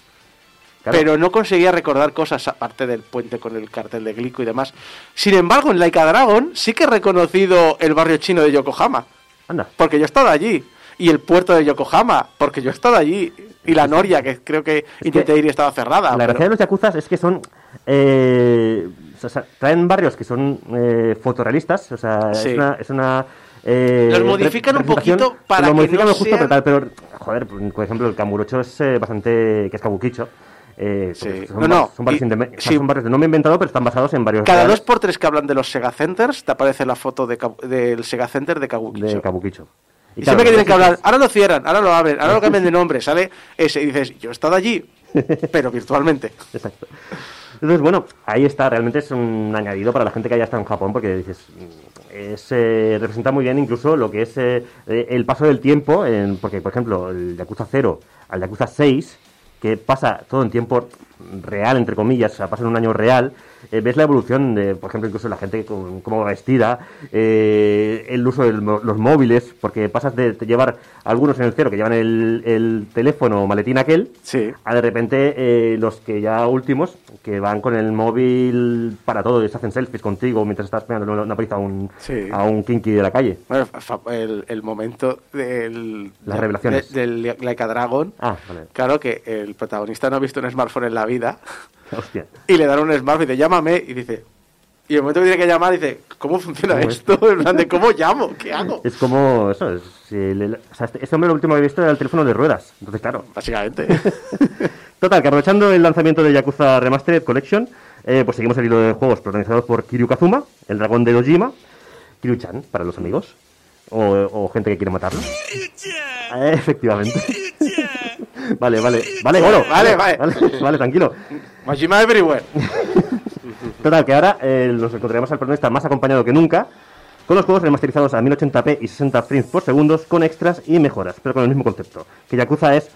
Speaker 5: claro.
Speaker 3: pero no conseguía recordar cosas aparte del puente con el cartel de Glico y demás. Sin embargo, en Laika Dragon sí que he reconocido el barrio chino de Yokohama,
Speaker 5: Anda.
Speaker 3: porque yo he estado allí. Y el puerto de Yokohama, porque yo he estado allí. Y la Noria, que creo que intenté ir y estaba cerrada.
Speaker 5: La
Speaker 3: pero-
Speaker 5: gracia de los yakuzas es que son. eh, o sea, traen barrios que son eh, fotorrealistas. O sea,
Speaker 3: Sí.
Speaker 5: es una. Es una eh,
Speaker 3: Los modifican un poquito para
Speaker 5: lo
Speaker 3: que
Speaker 5: modifican
Speaker 3: no
Speaker 5: lo justo pero tal, pero joder por ejemplo el Kamurocho es eh, bastante que es Kabukicho eh,
Speaker 3: Sí.
Speaker 5: porque son,
Speaker 3: No, no,
Speaker 5: son barrios,
Speaker 3: y-
Speaker 5: indeme- o sea,
Speaker 3: sí.
Speaker 5: son barrios de nombre inventado pero están basados en varios
Speaker 3: Cada
Speaker 5: reales
Speaker 3: dos por tres que hablan de los Sega Centers, te aparece la foto de del Sega Center de Kabukicho.
Speaker 5: de Kabukicho
Speaker 3: Y,
Speaker 5: claro,
Speaker 3: siempre que tienen que hablar, ahora lo cierran, ahora lo abren, ahora lo cambian de nombre, sale ese y dices, yo he estado allí, pero virtualmente.
Speaker 5: Exacto. Entonces, bueno, ahí está, realmente es un añadido para la gente que haya estado en Japón, porque dices, es, eh, representa muy bien incluso lo que es eh, el paso del tiempo, en- porque, por ejemplo, el Yakuza 0 al Yakuza 6, que pasa todo en tiempo real, entre comillas, o sea, pasa en un año real, eh, ves la evolución de, por ejemplo, incluso la gente con, cómo va vestida, eh, el uso de los móviles, porque pasas de llevar algunos en el cero que llevan el, el teléfono o maletín aquel,
Speaker 3: Sí.
Speaker 5: a de repente eh, los que ya últimos, que van con el móvil para todo y se hacen selfies contigo mientras estás pegando una, paliza a un,
Speaker 3: Sí.
Speaker 5: a un kinky de la calle.
Speaker 3: Bueno, el, el momento del...
Speaker 5: Las revelaciones.
Speaker 3: de- del Laika Dragon.
Speaker 5: Ah, vale.
Speaker 3: Claro que el protagonista no ha visto un smartphone en la vida
Speaker 5: Hostia.
Speaker 3: y le dan un smartphone y dice, llámame, y dice... Y el momento que tiene que llamar dice, ¿cómo funciona
Speaker 5: ¿Cómo es?
Speaker 3: esto? En plan de, ¿cómo llamo? ¿Qué hago?
Speaker 5: Es como eso. Es, si le- o sea, este, este hombre lo último que he visto era el teléfono de ruedas. Entonces, claro.
Speaker 3: Básicamente.
Speaker 5: Total, que aprovechando el lanzamiento de Yakuza Remastered Collection, eh, pues seguimos el hilo de juegos protagonizados por Kiryu Kazuma, el dragón de Dojima, Kiryu-chan para los amigos, o, o gente que quiere matarlo. Eh, efectivamente. Vale, vale, vale, Goro,
Speaker 3: Vale, vale.
Speaker 5: vale, vale, tranquilo.
Speaker 3: Majima Everywhere.
Speaker 5: Total, que ahora eh, nos encontraremos al protagonista más acompañado que nunca, con los juegos remasterizados a 1080p y 60 frames por segundo, con extras y mejoras, pero con el mismo concepto. Que Yakuza es.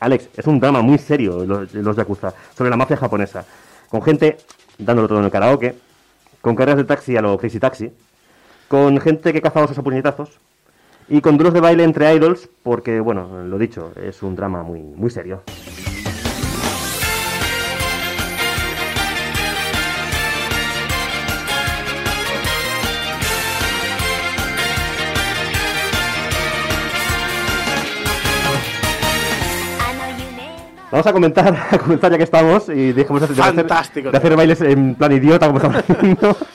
Speaker 5: Alex, es un drama muy serio, los, los Yakuza, sobre la mafia japonesa. Con gente dándolo todo en el karaoke, con carreras de taxi a lo Crazy Taxi, con gente que caza osos a puñetazos, y con duros de baile entre idols, porque, bueno, lo dicho, es un drama muy, muy serio. Vamos a comentar, a comenzar ya que estamos y dejemos de, de hacer- de hacer bailes en plan idiota como estamos haciendo.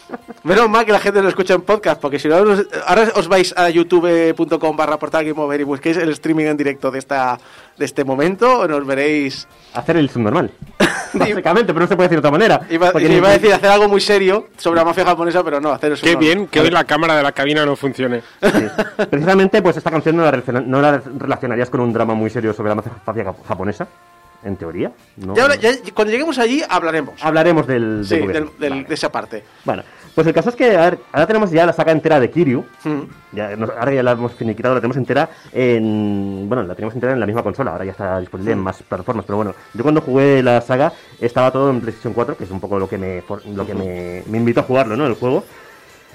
Speaker 3: Menos mal que la gente lo escucha en podcast, porque si no, os- ahora os vais a youtube.com barra portal Game Over y busquéis el streaming en directo de esta de este momento, nos veréis...
Speaker 5: hacer el subnormal. Básicamente, pero no se puede decir de otra manera.
Speaker 3: Iba,
Speaker 5: Porque
Speaker 3: iba a decir hacer algo muy serio sobre la mafia japonesa, pero no, hacer eso.
Speaker 4: Qué bien que hoy la cámara de la cabina no funcione.
Speaker 5: Sí. Precisamente, pues esta canción no la, no la relacionarías con un drama muy serio sobre la mafia japonesa, en teoría. ¿no?
Speaker 3: Ya, ya- cuando lleguemos allí hablaremos.
Speaker 5: Hablaremos del,
Speaker 3: sí,
Speaker 5: del
Speaker 3: del-
Speaker 5: gobierno.
Speaker 3: del-
Speaker 5: Vale.
Speaker 3: de esa parte.
Speaker 5: Bueno, pues el caso es que a ver, ahora tenemos ya la saga entera de Kiryu.
Speaker 3: Mm.
Speaker 5: Ya, nos- ahora ya la hemos finiquitado, la tenemos entera en. Bueno, la tenemos entera en la misma consola, ahora ya está disponible en más plataformas. Pero bueno, yo cuando jugué la saga estaba todo en PlayStation 4, que es un poco lo que me, for- lo que me, me invitó a jugarlo, ¿no? El juego.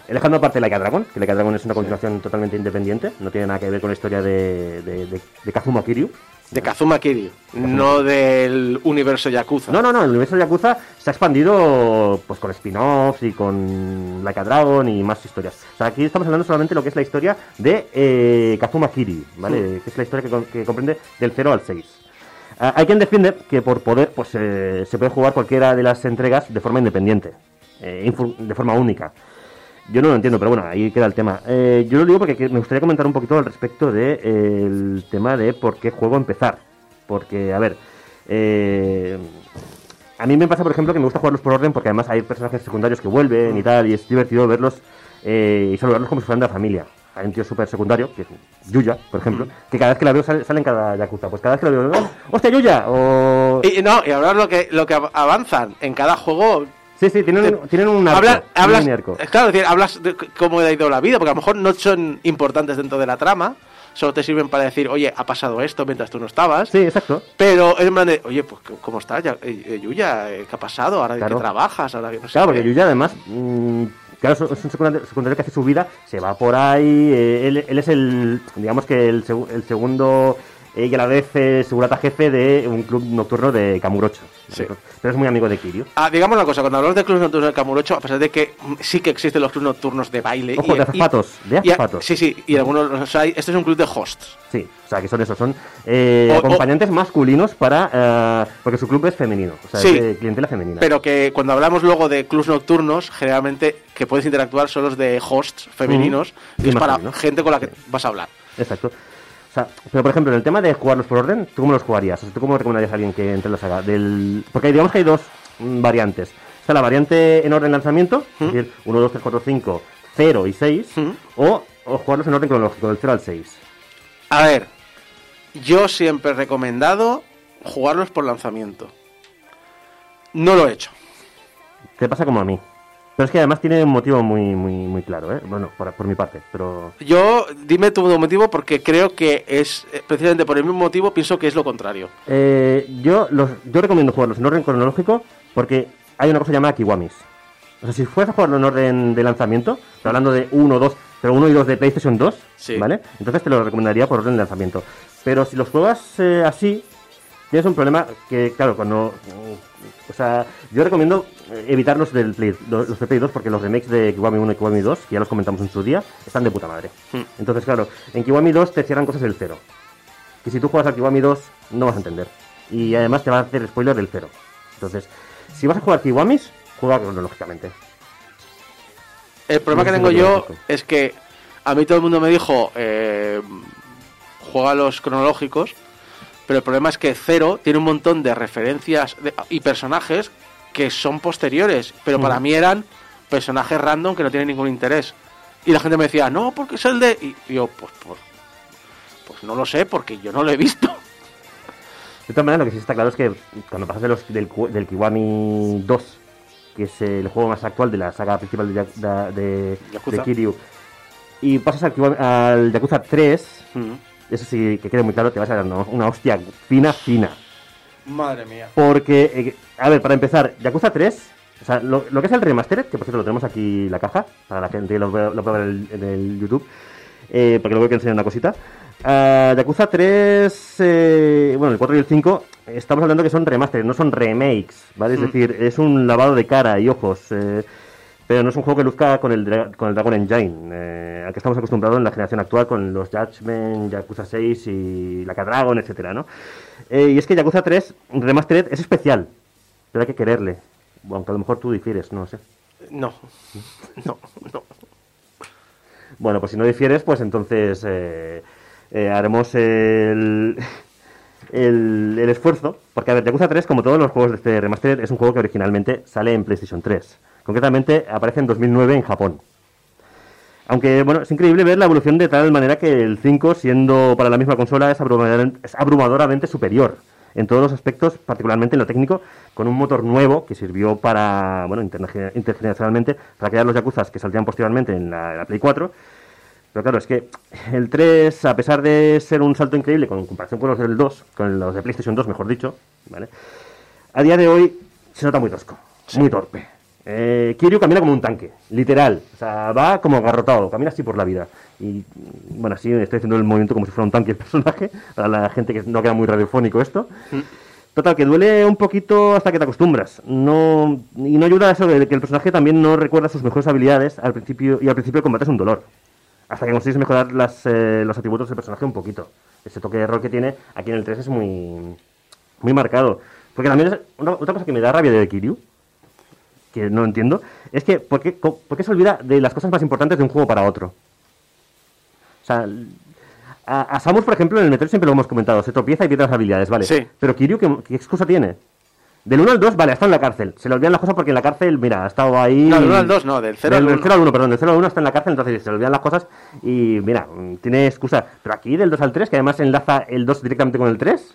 Speaker 5: Dejando aparte Like a Dragon, que Like a Dragon es una continuación totalmente independiente, no tiene nada que ver con la historia de, de, de- de Kazuma Kiryu.
Speaker 3: De Kazuma Kiryu, no del universo Yakuza.
Speaker 5: No, no, no, el universo Yakuza se ha expandido pues con spin-offs y con Like a Dragon y más historias. O sea, aquí estamos hablando solamente de lo que es la historia de eh, Kazuma Kiryu, ¿vale? Que es la historia que, que comprende del 0 al 6. Ah, hay quien defiende que por poder pues eh, se puede jugar cualquiera de las entregas de forma independiente, eh, de forma única. Yo no lo entiendo, pero bueno, ahí queda el tema. Eh, yo lo digo porque que- me gustaría comentar un poquito al respecto del de, eh, el tema de por qué juego empezar. Porque, a ver, eh, a mí me pasa, por ejemplo, que me gusta jugarlos por orden porque además hay personajes secundarios que vuelven y tal, y es divertido verlos eh, y saludarlos como si fueran de la familia. Hay un tío súper secundario, que es Yuya, por ejemplo, que cada vez que la veo sale, sale en cada Yakuza. Pues cada vez que la veo, ¡oh, ¡hostia, Yuya! O...
Speaker 3: Y no, y ahora lo que, lo que av- avanzan en cada juego.
Speaker 5: Sí, sí, tienen, tienen un arco.
Speaker 3: hablas,
Speaker 5: un
Speaker 3: hablas,
Speaker 5: mini arco.
Speaker 3: es claro, decir, hablas de cómo ha ido la vida, porque a lo mejor no son importantes dentro de la trama, solo te sirven para decir, oye, ha pasado esto mientras tú no estabas.
Speaker 5: Sí, exacto.
Speaker 3: Pero es en plan de, oye, pues ¿cómo estás, ya, eh, eh, Yuya? Eh, ¿Qué ha pasado? ¿Ahora
Speaker 5: Claro.
Speaker 3: qué trabajas? ¿Ahora que no sé
Speaker 5: Claro,
Speaker 3: qué?
Speaker 5: porque Yuya además, mm, claro, es un secundario, que hace su vida, se va por ahí, eh, él, él es el, digamos que el, el segundo eh, y a la vez eh, segurata jefe de un club nocturno de Kamurocho.
Speaker 3: Sí.
Speaker 5: Pero es muy amigo de Kiryu.
Speaker 3: Ah, digamos una cosa, cuando hablamos de clubes nocturnos de Kamurocho, a pesar de que mm, sí que existen los clubes nocturnos de baile.
Speaker 5: Ojo, de azafatos, de
Speaker 3: y-
Speaker 5: azafatos.
Speaker 3: sí, sí, y algunos, o sea, hay- este es un club de hosts.
Speaker 5: Sí, o sea, que son esos, son eh,
Speaker 3: O- o-
Speaker 5: acompañantes masculinos para... eh, porque su club es femenino, o sea,
Speaker 3: Sí.
Speaker 5: es de clientela femenina.
Speaker 3: Pero que cuando hablamos luego de clubs nocturnos, generalmente que puedes interactuar son los de hosts femeninos,
Speaker 5: Ujú.
Speaker 3: y es
Speaker 5: Y
Speaker 3: para gente con la que vas a hablar.
Speaker 5: Exacto. Sea, pero por ejemplo, en el tema de jugarlos por orden, ¿tú cómo los jugarías? O sea, ¿Tú cómo recomendarías a alguien que entre en la saga? Del... Porque digamos que hay dos mm, variantes. Está la variante en orden lanzamiento, es decir, 1, 2, 3, 4, 5, 0 y 6,
Speaker 3: Ujú.
Speaker 5: o, o jugarlos en orden cronológico, del 0 al 6.
Speaker 3: A ver, yo siempre he recomendado jugarlos por lanzamiento. No lo he hecho.
Speaker 5: Te pasa como a mí. Pero es que además tiene un motivo muy, muy, muy claro, ¿eh? Bueno, por, por mi parte, pero...
Speaker 3: Yo, dime tu motivo porque creo que es, eh, precisamente por el mismo motivo, pienso que es lo contrario.
Speaker 5: Eh, yo, los, yo recomiendo jugarlos en orden cronológico porque hay una cosa llamada Kiwamis. O sea, si fueras a jugarlo en orden de lanzamiento, estoy hablando de 1, 2, pero 1 y 2 de PlayStation 2,
Speaker 3: Sí.
Speaker 5: ¿vale? Entonces te lo recomendaría por orden de lanzamiento. Pero si los juegas eh, así, tienes un problema que, claro, cuando... O sea, yo recomiendo evitar los, del Play, los de Play 2 porque los remakes de Kiwami 1 y Kiwami 2, que ya los comentamos en su día, están de puta madre.
Speaker 3: Hmm.
Speaker 5: Entonces, claro, en Kiwami 2 te cierran cosas del cero. Y si tú juegas al Kiwami 2, no vas a entender. Y además te va a hacer spoiler del cero. Entonces, si vas a jugar Kiwamis, juega cronológicamente.
Speaker 3: El problema que
Speaker 5: No
Speaker 3: tengo yo es que a mí todo el mundo me dijo, eh, juega los cronológicos, pero el problema es que Cero tiene un montón de referencias de- y personajes que son posteriores, pero para
Speaker 5: Mm.
Speaker 3: mí eran personajes random que no tienen ningún interés. Y la gente me decía, no, porque es el de... Y yo, pues, pues, pues no lo sé, porque yo no lo he visto.
Speaker 5: De todas maneras, lo que sí está claro es que cuando pasas de los, del, del Kiwami 2, que es el juego más actual de la saga principal de, de, de Kiryu, y pasas al, Kiwami- al Yakuza 3, eso sí que quede muy claro, te vas a dar una, una hostia fina, fina.
Speaker 3: Madre mía.
Speaker 5: Porque, eh, a ver, para empezar, Yakuza 3, o sea, lo, lo que es el remastered, que por cierto lo tenemos aquí en la caja, para la gente que lo, pueda ver en el, en el YouTube, eh, porque luego hay que enseñar una cosita. Ah, Yakuza 3, eh, bueno, el 4 y el 5, estamos hablando que son remastered, no son remakes, ¿vale? Es decir, es un lavado de cara y ojos. eh, pero no es un juego que luzca con el, con el Dragon Engine, eh, al que estamos acostumbrados en la generación actual con los Judgment, Yakuza 6 y la Dragon, etcétera, ¿no? Eh, y es que Yakuza 3 Remastered es especial, pero hay que quererle. Aunque a lo mejor tú difieres, no sé.
Speaker 3: No, no, no.
Speaker 5: Bueno, pues si no difieres, pues entonces eh, eh, haremos el, el, esfuerzo. Porque, a ver, Yakuza 3, como todos los juegos de este remastered, es un juego que originalmente sale en PlayStation 3. Concretamente, aparece en 2009 en Japón. Aunque, bueno, es increíble ver la evolución de tal manera que el 5, siendo para la misma consola, es abrumadoramente, superior en todos los aspectos, particularmente en lo técnico, con un motor nuevo que sirvió para, bueno, intergener- intergeneracionalmente, para crear los Yakuzas que saldrían posteriormente en la, en la Play 4. Pero claro, es que el 3, a pesar de ser un salto increíble con comparación con los del 2, con los de PlayStation 2, mejor dicho, ¿vale? A día de hoy se nota muy tosco, muy torpe. Eh, Kiryu camina como un tanque, literal. O sea, va como agarrotado, camina así por la vida. Y bueno, así estoy haciendo el movimiento como si fuera un tanque el personaje, para la gente que no queda muy radiofónico esto. Total, que duele un poquito hasta que te acostumbras. No, y no ayuda a eso de que el personaje también no recuerda sus mejores habilidades al principio y al principio el combate es un dolor. Hasta que consigues mejorar las, eh, los atributos del personaje un poquito. Ese toque de rol que tiene aquí en el 3 es muy, muy marcado. Porque también es una- otra cosa que me da rabia de Kiryu, que no entiendo, es que ¿por qué, co- por qué se olvida de las cosas más importantes de un juego para otro? O sea, a, a Samus, por ejemplo, en el Metroid siempre lo hemos comentado, se tropieza y pierde las habilidades, ¿vale?
Speaker 3: Sí.
Speaker 5: Pero Kiryu, ¿qué, qué excusa tiene? Del 1 al 2, vale, ha estado en la cárcel. Se le olvidan las cosas porque en la cárcel, mira, ha estado ahí...
Speaker 3: No, del 1 al 2 no, del 0 al
Speaker 5: del,
Speaker 3: 1.
Speaker 5: 0 al 1, perdón, del 0 al 1 está en la cárcel, entonces se le olvidan las cosas y, mira, tiene excusa. Pero aquí, del 2 al 3, que además enlaza el 2 directamente con el 3.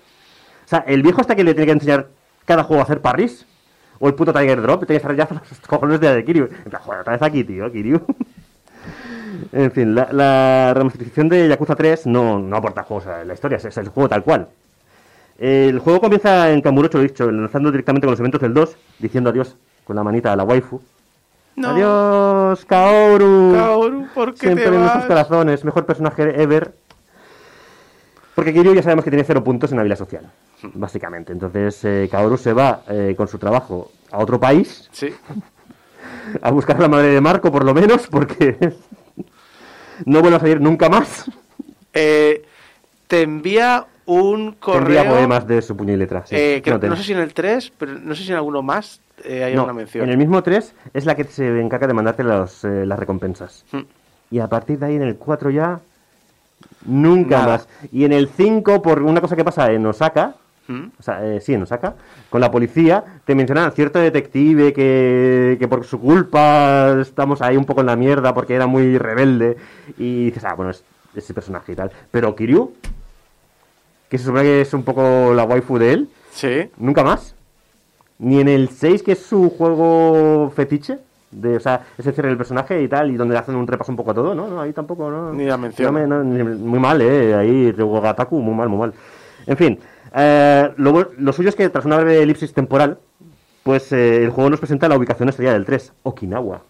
Speaker 5: O sea, el viejo hasta que le tiene que enseñar cada juego a hacer parries. O el puto Tiger Drop, tiene que estar ya los cojones de, de Kiryu. En plan, joder, otra vez aquí, tío, Kiryu. en fin, la, la remasterización de Yakuza 3 no, no aporta juegos a la historia, es, es el juego tal cual. El juego comienza en Kamurocho, lo he dicho, lanzando directamente con los eventos del 2, diciendo adiós con la manita a la waifu.
Speaker 3: No.
Speaker 5: Adiós, Kaoru.
Speaker 3: Kaoru, ¿por qué
Speaker 5: Siempre
Speaker 3: te
Speaker 5: en nuestros
Speaker 3: vas?
Speaker 5: corazones, mejor personaje ever. Porque Kiryu ya sabemos que tiene cero puntos en habilidad social, básicamente. Entonces, eh, Kaoru se va eh, con su trabajo a otro país,
Speaker 3: Sí.
Speaker 5: a buscar a la madre de Marco, por lo menos, porque no vuelve a salir nunca más.
Speaker 3: Eh, te envía un correo.
Speaker 5: Poemas de su puño y letra. sí.
Speaker 3: eh, que
Speaker 5: No
Speaker 3: sé si en el 3, pero no sé si en alguno más eh, hay
Speaker 5: No,
Speaker 3: una mención.
Speaker 5: en el mismo 3 es la que se encarga de mandarte los, eh, las recompensas.
Speaker 3: Hmm.
Speaker 5: Y a partir de ahí en el 4 ya nunca
Speaker 3: Nada.
Speaker 5: más. Y en el 5 por una cosa que pasa en Osaka,
Speaker 3: ¿Mm?
Speaker 5: o sea, eh, sí, en Osaka, con la policía, te mencionan cierto detective que, que por su culpa estamos ahí un poco en la mierda porque era muy rebelde. Y dices, ah, bueno, es ese personaje y tal. Pero Kiryu, que se supone que es un poco la waifu de él,
Speaker 3: Sí.
Speaker 5: Nunca más. Ni en el 6, que es su juego fetiche. De, o sea, ese cierre del personaje y tal, y donde le hacen un repaso un poco a todo, ¿no? no ahí tampoco, ¿no?
Speaker 3: Ni la menciona.
Speaker 5: No me- no, ni- muy mal, ¿eh? Ahí, Ryugataku, muy mal, muy mal. En fin, eh, lo, lo suyo es que tras una breve elipsis temporal, pues eh, el juego nos presenta la ubicación estrella del 3, Okinawa.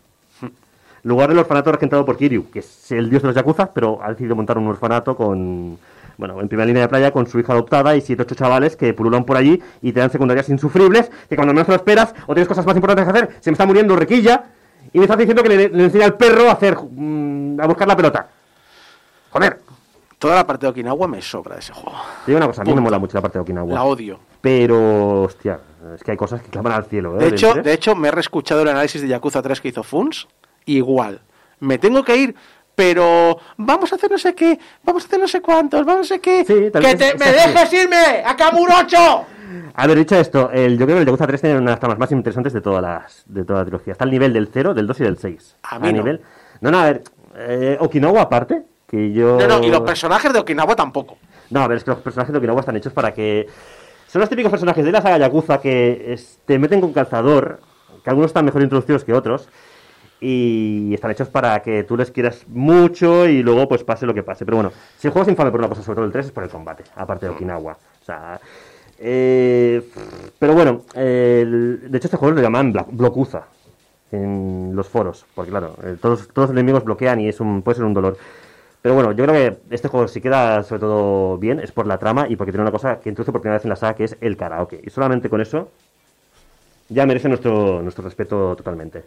Speaker 5: Lugar del orfanato regentado por Kiryu, que es el dios de los Yakuza, pero ha decidido montar un orfanato con, bueno, en primera línea de playa con su hija adoptada y siete ocho chavales que pululan por allí y te dan secundarias insufribles, que cuando menos te lo esperas o tienes cosas más importantes que hacer, se me está muriendo Requilla y me estás diciendo que le, le enseña al perro a hacer, mm, a buscar la pelota. Joder,
Speaker 3: Toda la parte de Okinawa me sobra de ese juego.
Speaker 5: te digo una cosa, a mí me mola mucho la parte de Okinawa.
Speaker 3: La odio.
Speaker 5: Pero, hostia, es que hay cosas que claman al cielo, ¿eh?
Speaker 3: De hecho,
Speaker 5: tres.
Speaker 3: de hecho, me he reescuchado el análisis de Yakuza 3 que hizo Funs. Igual. Me tengo que ir, pero vamos a hacer no sé qué, vamos a hacer no sé cuántos, vamos a no sé qué.
Speaker 5: Sí,
Speaker 3: ¡Que te, me dejes irme! ¡A Kamurocho!
Speaker 5: A ver, dicho esto, el, yo creo que el Yakuza 3 tiene una de las tramas más interesantes de, todas las, de toda la trilogía. Está al nivel del 0, del 2 y del 6.
Speaker 3: A mí no.
Speaker 5: nivel... No, no, a ver, eh, Okinawa aparte, que yo...
Speaker 3: No, no, y los personajes de Okinawa tampoco.
Speaker 5: No, a ver, es que los personajes de Okinawa están hechos para que... Son los típicos personajes de la saga Yakuza que es- te meten con calzador, que algunos están mejor introducidos que otros, y están hechos para que tú les quieras mucho y luego pues pase lo que pase. Pero bueno, si el juego es infame por una cosa, sobre todo el 3, es por el combate, aparte de Okinawa. O sea... eh, pero bueno, de hecho este juego lo llaman Blokuza en los foros, porque claro, eh, todos, todos los enemigos bloquean y es un, puede ser un dolor. Pero bueno, yo creo que este juego si queda sobre todo bien es por la trama y porque tiene una cosa que introduce por primera vez en la saga que es el karaoke. Y solamente con eso ya merece nuestro, nuestro respeto totalmente.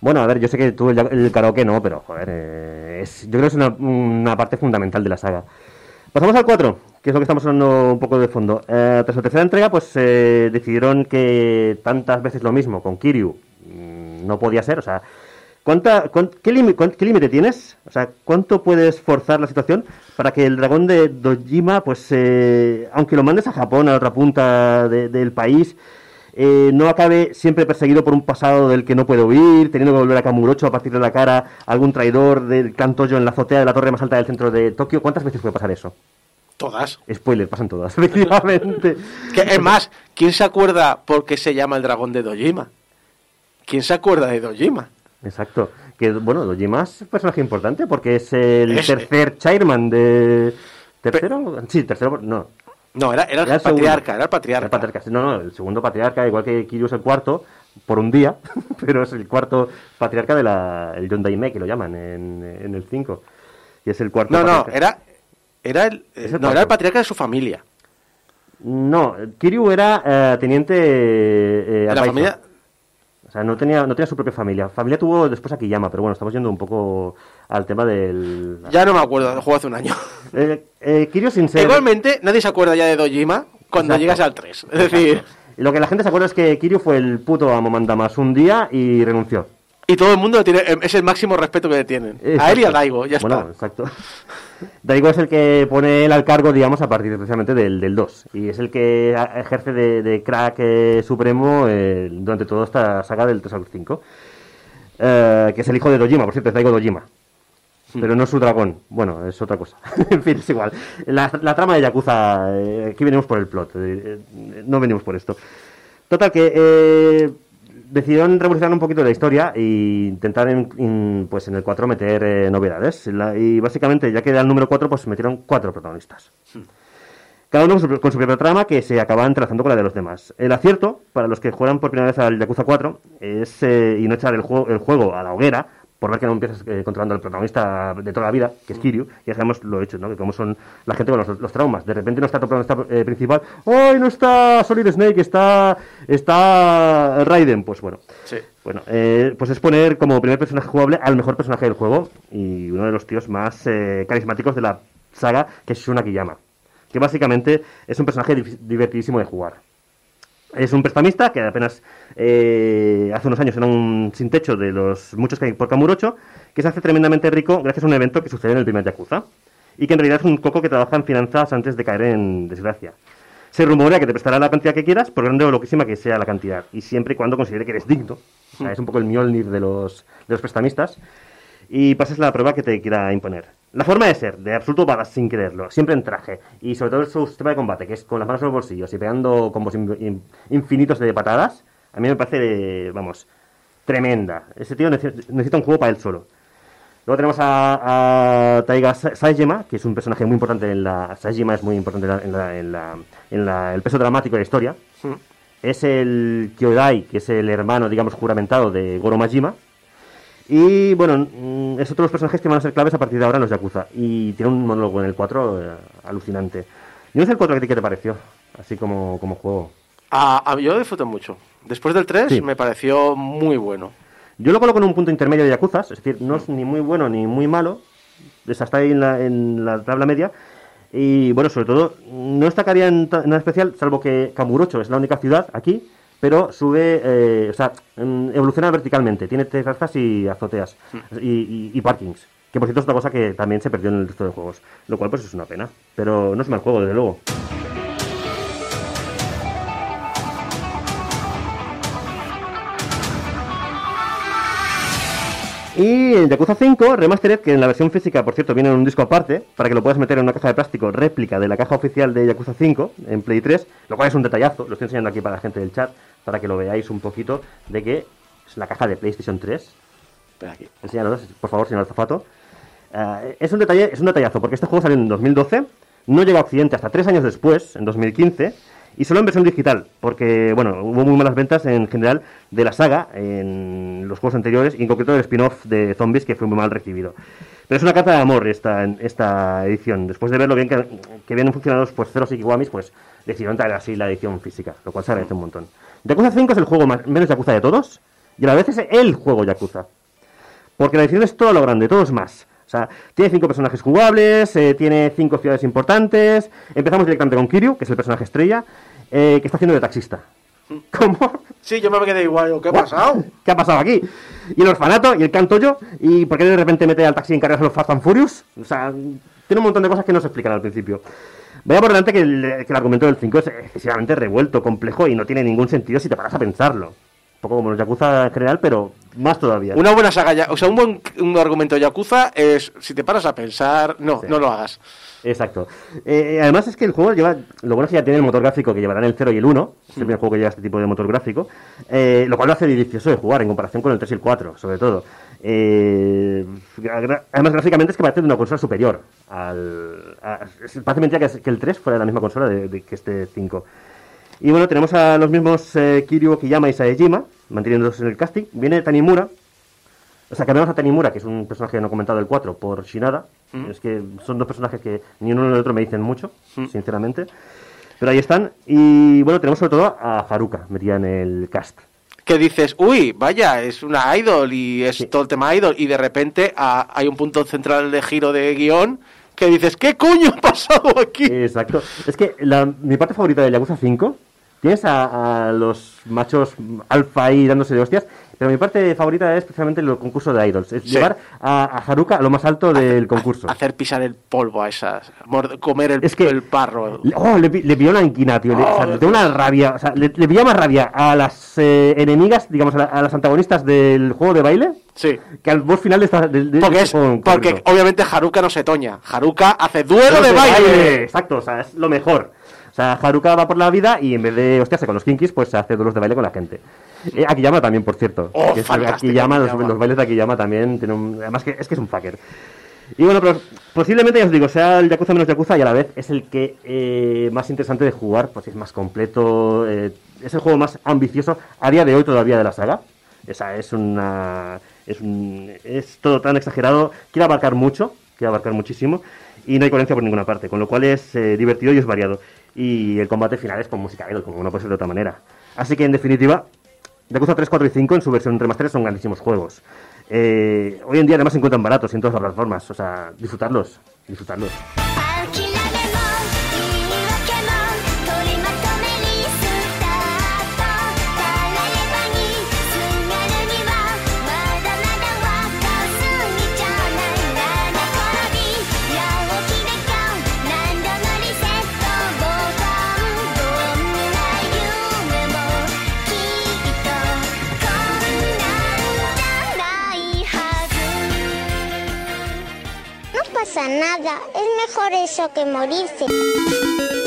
Speaker 5: Bueno, a ver, yo sé que tú el, karaoke no, pero joder, eh, es- yo creo que es una, parte fundamental de la saga. Pasamos al 4, que es lo que estamos hablando un poco de fondo. Eh, tras la tercera entrega, pues eh, decidieron que tantas veces lo mismo con Kiryu mm, no podía ser. O sea, ¿cuánta, cuán- qué, límite, tienes? O sea, ¿cuánto puedes forzar la situación para que el dragón de Dojima, pues, eh, aunque lo mandes a Japón, a la otra punta de- del país, eh, no acabe siempre perseguido por un pasado del que no puede huir, teniendo que volver a Kamurocho a partir de la cara a algún traidor del Cantoyo en la azotea de la torre más alta del centro de Tokio. ¿Cuántas veces puede pasar eso?
Speaker 3: Todas.
Speaker 5: Spoiler, pasan todas, efectivamente.
Speaker 3: Que, es más, ¿quién se acuerda por qué se llama el dragón de Dojima? ¿quién se acuerda de Dojima?
Speaker 5: Exacto. Que, bueno, Dojima es un personaje importante porque es el
Speaker 3: Es-
Speaker 5: tercer chairman de... ¿Tercero? Sí, tercero, no.
Speaker 3: No, era, era el
Speaker 5: Era el segundo.
Speaker 3: patriarca, era el patriarca.
Speaker 5: El patriarca, No, no, el segundo patriarca, igual que Kiryu es el cuarto, por un día, pero es el cuarto patriarca de la, el Yondaime, que lo llaman en, en el 5. Y es el cuarto
Speaker 3: No, no,
Speaker 5: patriarca.
Speaker 3: era, era, el, no,
Speaker 5: cuarto.
Speaker 3: era el patriarca de su familia.
Speaker 5: No, Kiryu era eh, teniente eh,
Speaker 3: De la familia...
Speaker 5: O sea, no tenía, no tenía su propia familia. Familia tuvo después a Kiyama, pero bueno, estamos yendo un poco al tema del...
Speaker 3: Ya no me acuerdo, juego hace un año.
Speaker 5: Eh, eh, Kiryu sin ser...
Speaker 3: Igualmente, nadie se acuerda ya de Dojima cuando
Speaker 5: Exacto.
Speaker 3: llegas al 3. Es decir,
Speaker 5: Y Lo que la gente se acuerda es que Kiryu fue el puto amo más un día y renunció.
Speaker 3: y todo el mundo tiene, es el máximo respeto que le tienen. A él y a. Daigo, ya
Speaker 5: bueno,
Speaker 3: está.
Speaker 5: exacto. Daigo es el que pone él al cargo, digamos, a partir especialmente del, del 2. Y es el que ejerce de, de crack eh, supremo eh, durante toda esta saga del 3 al 5. Eh, que es el hijo de Dojima, por cierto, es Daigo Dojima. Pero no es su dragón. Bueno, es otra cosa. en fin, es igual. La, la trama de Yakuza, eh, aquí venimos por el plot. no venimos por esto. Total, que decidieron revolucionar un poquito la historia e intentar en, pues en el 4 meter eh, novedades. Y básicamente, ya que era el número 4, pues metieron cuatro protagonistas. Cada uno con su, con su propia trama que se acaba entrelazando con la de los demás. El acierto, para los que juegan por primera vez al Yakuza 4, es eh, y no echar el juego, el juego a la hoguera, por ver que no empiezas eh, controlando al protagonista de toda la vida, que es Kiryu, ya sabemos lo hecho, ¿no? Que como son la gente con los, los traumas. De repente no está tu protagonista eh, principal, ¡ay, no está Solid Snake, está, está Raiden! Pues bueno.
Speaker 3: Sí.
Speaker 5: Bueno, eh, pues es poner como primer personaje jugable al mejor personaje del juego y uno de los tíos más eh, carismáticos de la saga, que es Shuna Kiyama. Que básicamente es un personaje divertidísimo de jugar. Es un prestamista que apenas eh, hace unos años era un sin techo de los muchos que hay por Kamurocho, que se hace tremendamente rico gracias a un evento que sucede en el primer Yakuza. Y que en realidad es un coco que trabaja en finanzas antes de caer en desgracia. Se rumorea que te prestará la cantidad que quieras, por grande o loquísima que sea la cantidad, y siempre y cuando considere que eres digno. Es un poco el Mjolnir de los, de los prestamistas. Y pases la prueba que te quiera imponer. La forma de ser, de absoluto badass sin creerlo, siempre en traje, y sobre todo su sistema de combate, que es con las manos en los bolsillos y pegando combos in- in- infinitos de patadas, a mí me parece, vamos, tremenda. Ese tío nece- necesita un juego para él solo. Luego tenemos a, a Taiga Sa- Saejima, que es un personaje muy importante en la... Saejima es muy importante en, la, en, la- en la- en el peso dramático de la historia. Es el Kyodai, que es el hermano, digamos, juramentado de Goro Majima. Y bueno, mm, es otro de los personajes que van a ser claves a partir de ahora en los Yakuza. Y tiene un monólogo en el 4 eh, alucinante. ¿Y no es el 4 que a ti qué te pareció? Así como, como juego.
Speaker 3: Yo disfruté mucho. Después del 3
Speaker 5: Sí.
Speaker 3: me pareció muy bueno.
Speaker 5: Yo lo coloco en un punto intermedio de Yakuza, es decir, no es ni muy bueno ni muy malo, es hasta ahí en la, en la tabla media. Y bueno, sobre todo, no destacaría en, ta- en nada especial, salvo que Kamurocho es la única ciudad aquí, pero sube, eh, o sea, mm, evoluciona verticalmente, tiene terrazas y azoteas. Y, y- y parkings. Que por cierto es otra cosa que también se perdió en el resto de juegos, lo cual pues es una pena, pero no es mal juego, desde luego. Y en Yakuza 5 Remastered, que en la versión física, por cierto, viene en un disco aparte, para que lo puedas meter en una caja de plástico réplica de la caja oficial de Yakuza 5 en Play 3, lo cual es un detallazo, lo estoy enseñando aquí para la gente del chat, para que lo veáis un poquito, de que es la caja de PlayStation 3.
Speaker 3: Espera aquí.
Speaker 5: Enséñanos, por favor, señor Zafato. Eh, es, un detalle, es un detallazo, porque este juego salió en 2012, no llegó a Occidente hasta tres años después, en 2015, y solo en versión digital, porque, bueno, hubo muy malas ventas en general de la saga en los juegos anteriores, y en concreto el spin-off de Zombies, que fue muy mal recibido. Pero es una carta de amor esta, esta edición. Después de ver lo bien que, que vienen funcionados pues, Zeros y Kiwamis, pues decidieron traer así la edición física, lo cual se agradece un montón. Yakuza 5 es el juego más, menos Yakuza de todos, y a la vez es el juego Yakuza. Porque la edición es todo lo grande, todo es más. O sea, tiene cinco personajes jugables, eh, tiene cinco ciudades importantes. Empezamos directamente con Kiryu, que es el personaje estrella, eh, que está haciendo de taxista. ¿Cómo?
Speaker 3: Sí, yo me quedé igual. ¿Qué ha pasado?
Speaker 5: ¿Qué ha pasado aquí? Y el orfanato, y el canto yo, y por qué de repente mete al taxi en cargas a los Fast and Furious. O sea, tiene un montón de cosas que no se explican al principio. Vaya por delante que el, que el argumento del 5 es excesivamente revuelto, complejo y no tiene ningún sentido si te paras a pensarlo. Poco como los Yakuza en general, pero más todavía.
Speaker 3: Una buena saga, ya- o sea, un buen un argumento Yakuza es, si te paras a pensar, no,
Speaker 5: Sí.
Speaker 3: no lo hagas.
Speaker 5: Exacto. Eh, además es que el juego lleva, lo bueno es que ya tiene el motor gráfico que llevarán el 0 y el 1, es el primer juego que lleva este tipo de motor gráfico, eh, lo cual lo hace delicioso de jugar en comparación con el 3 y el 4, sobre todo. Eh, además gráficamente es que parece de una consola superior al... a- parece mentira que, el 3 fuera la misma consola de, de que este 5. Y bueno, tenemos a los mismos eh, Kiryu Okiyama y Saejima, manteniéndose en el casting. Viene Tanimura, o sea, cambiamos a Tanimura, que es un personaje no comentado del 4, por Shinada. Es que son dos personajes que ni uno ni el otro me dicen mucho, sinceramente. Pero ahí están. Y bueno, tenemos sobre todo a Haruka, metida en el cast.
Speaker 3: Que dices, uy, vaya, es una idol y es
Speaker 5: Sí.
Speaker 3: todo el tema idol, y de repente ah, hay un punto central de giro de guion que dices, ¿qué coño ha pasado aquí?
Speaker 5: Exacto. Es que la- mi parte favorita de Yakuza 5, tienes a, a los machos alfa ahí dándose de hostias, pero mi parte favorita es precisamente el concurso de idols. Es
Speaker 3: Sí.
Speaker 5: llevar a, a Haruka a lo más alto del concurso.
Speaker 3: Hacer pisar el polvo a esas, comer el,
Speaker 5: Es que-
Speaker 3: el parro.
Speaker 5: Oh, le, le pilló una inquina, tío. Le, o sea,
Speaker 3: Oh,
Speaker 5: le tengo una rabia. O sea, le, le pilló más rabia a las eh, enemigas, digamos, a, la- a las antagonistas del juego de baile
Speaker 3: Sí.
Speaker 5: que al boss final de esta. de- de
Speaker 3: Porque,
Speaker 5: este
Speaker 3: es,
Speaker 5: en
Speaker 3: porque obviamente Haruka no se toña. Haruka hace duelo de baile.
Speaker 5: Exacto, o sea, es lo mejor. O sea, Haruka va por la vida y en vez de hostiarse con los kinkis, pues se hace duelos de baile con la gente. Eh, Akiyama también, por cierto.
Speaker 3: Oh,
Speaker 5: es- Akiyama, los, bailes de Akiyama también un- Además, que es que es un fucker. Y bueno, pero posiblemente, ya os digo, sea el Yakuza menos Yakuza y a la vez es el que eh, más interesante de jugar, pues es más completo, eh, es el juego más ambicioso a día de hoy todavía de la saga. Esa es una. Es, un, es todo tan exagerado, quiere abarcar mucho, quiere abarcar muchísimo y no hay coherencia por ninguna parte, con lo cual es eh, divertido y es variado. Y el combate final es con música idol, como no puede ser de otra manera. Así que en definitiva, Yakuza 3, 4 y 5 en su versión remaster son grandísimos juegos. Eh, hoy en día además se encuentran baratos en todas las plataformas, o sea, disfrutarlos, disfrutarlos.
Speaker 6: Nada, es mejor eso que morirse.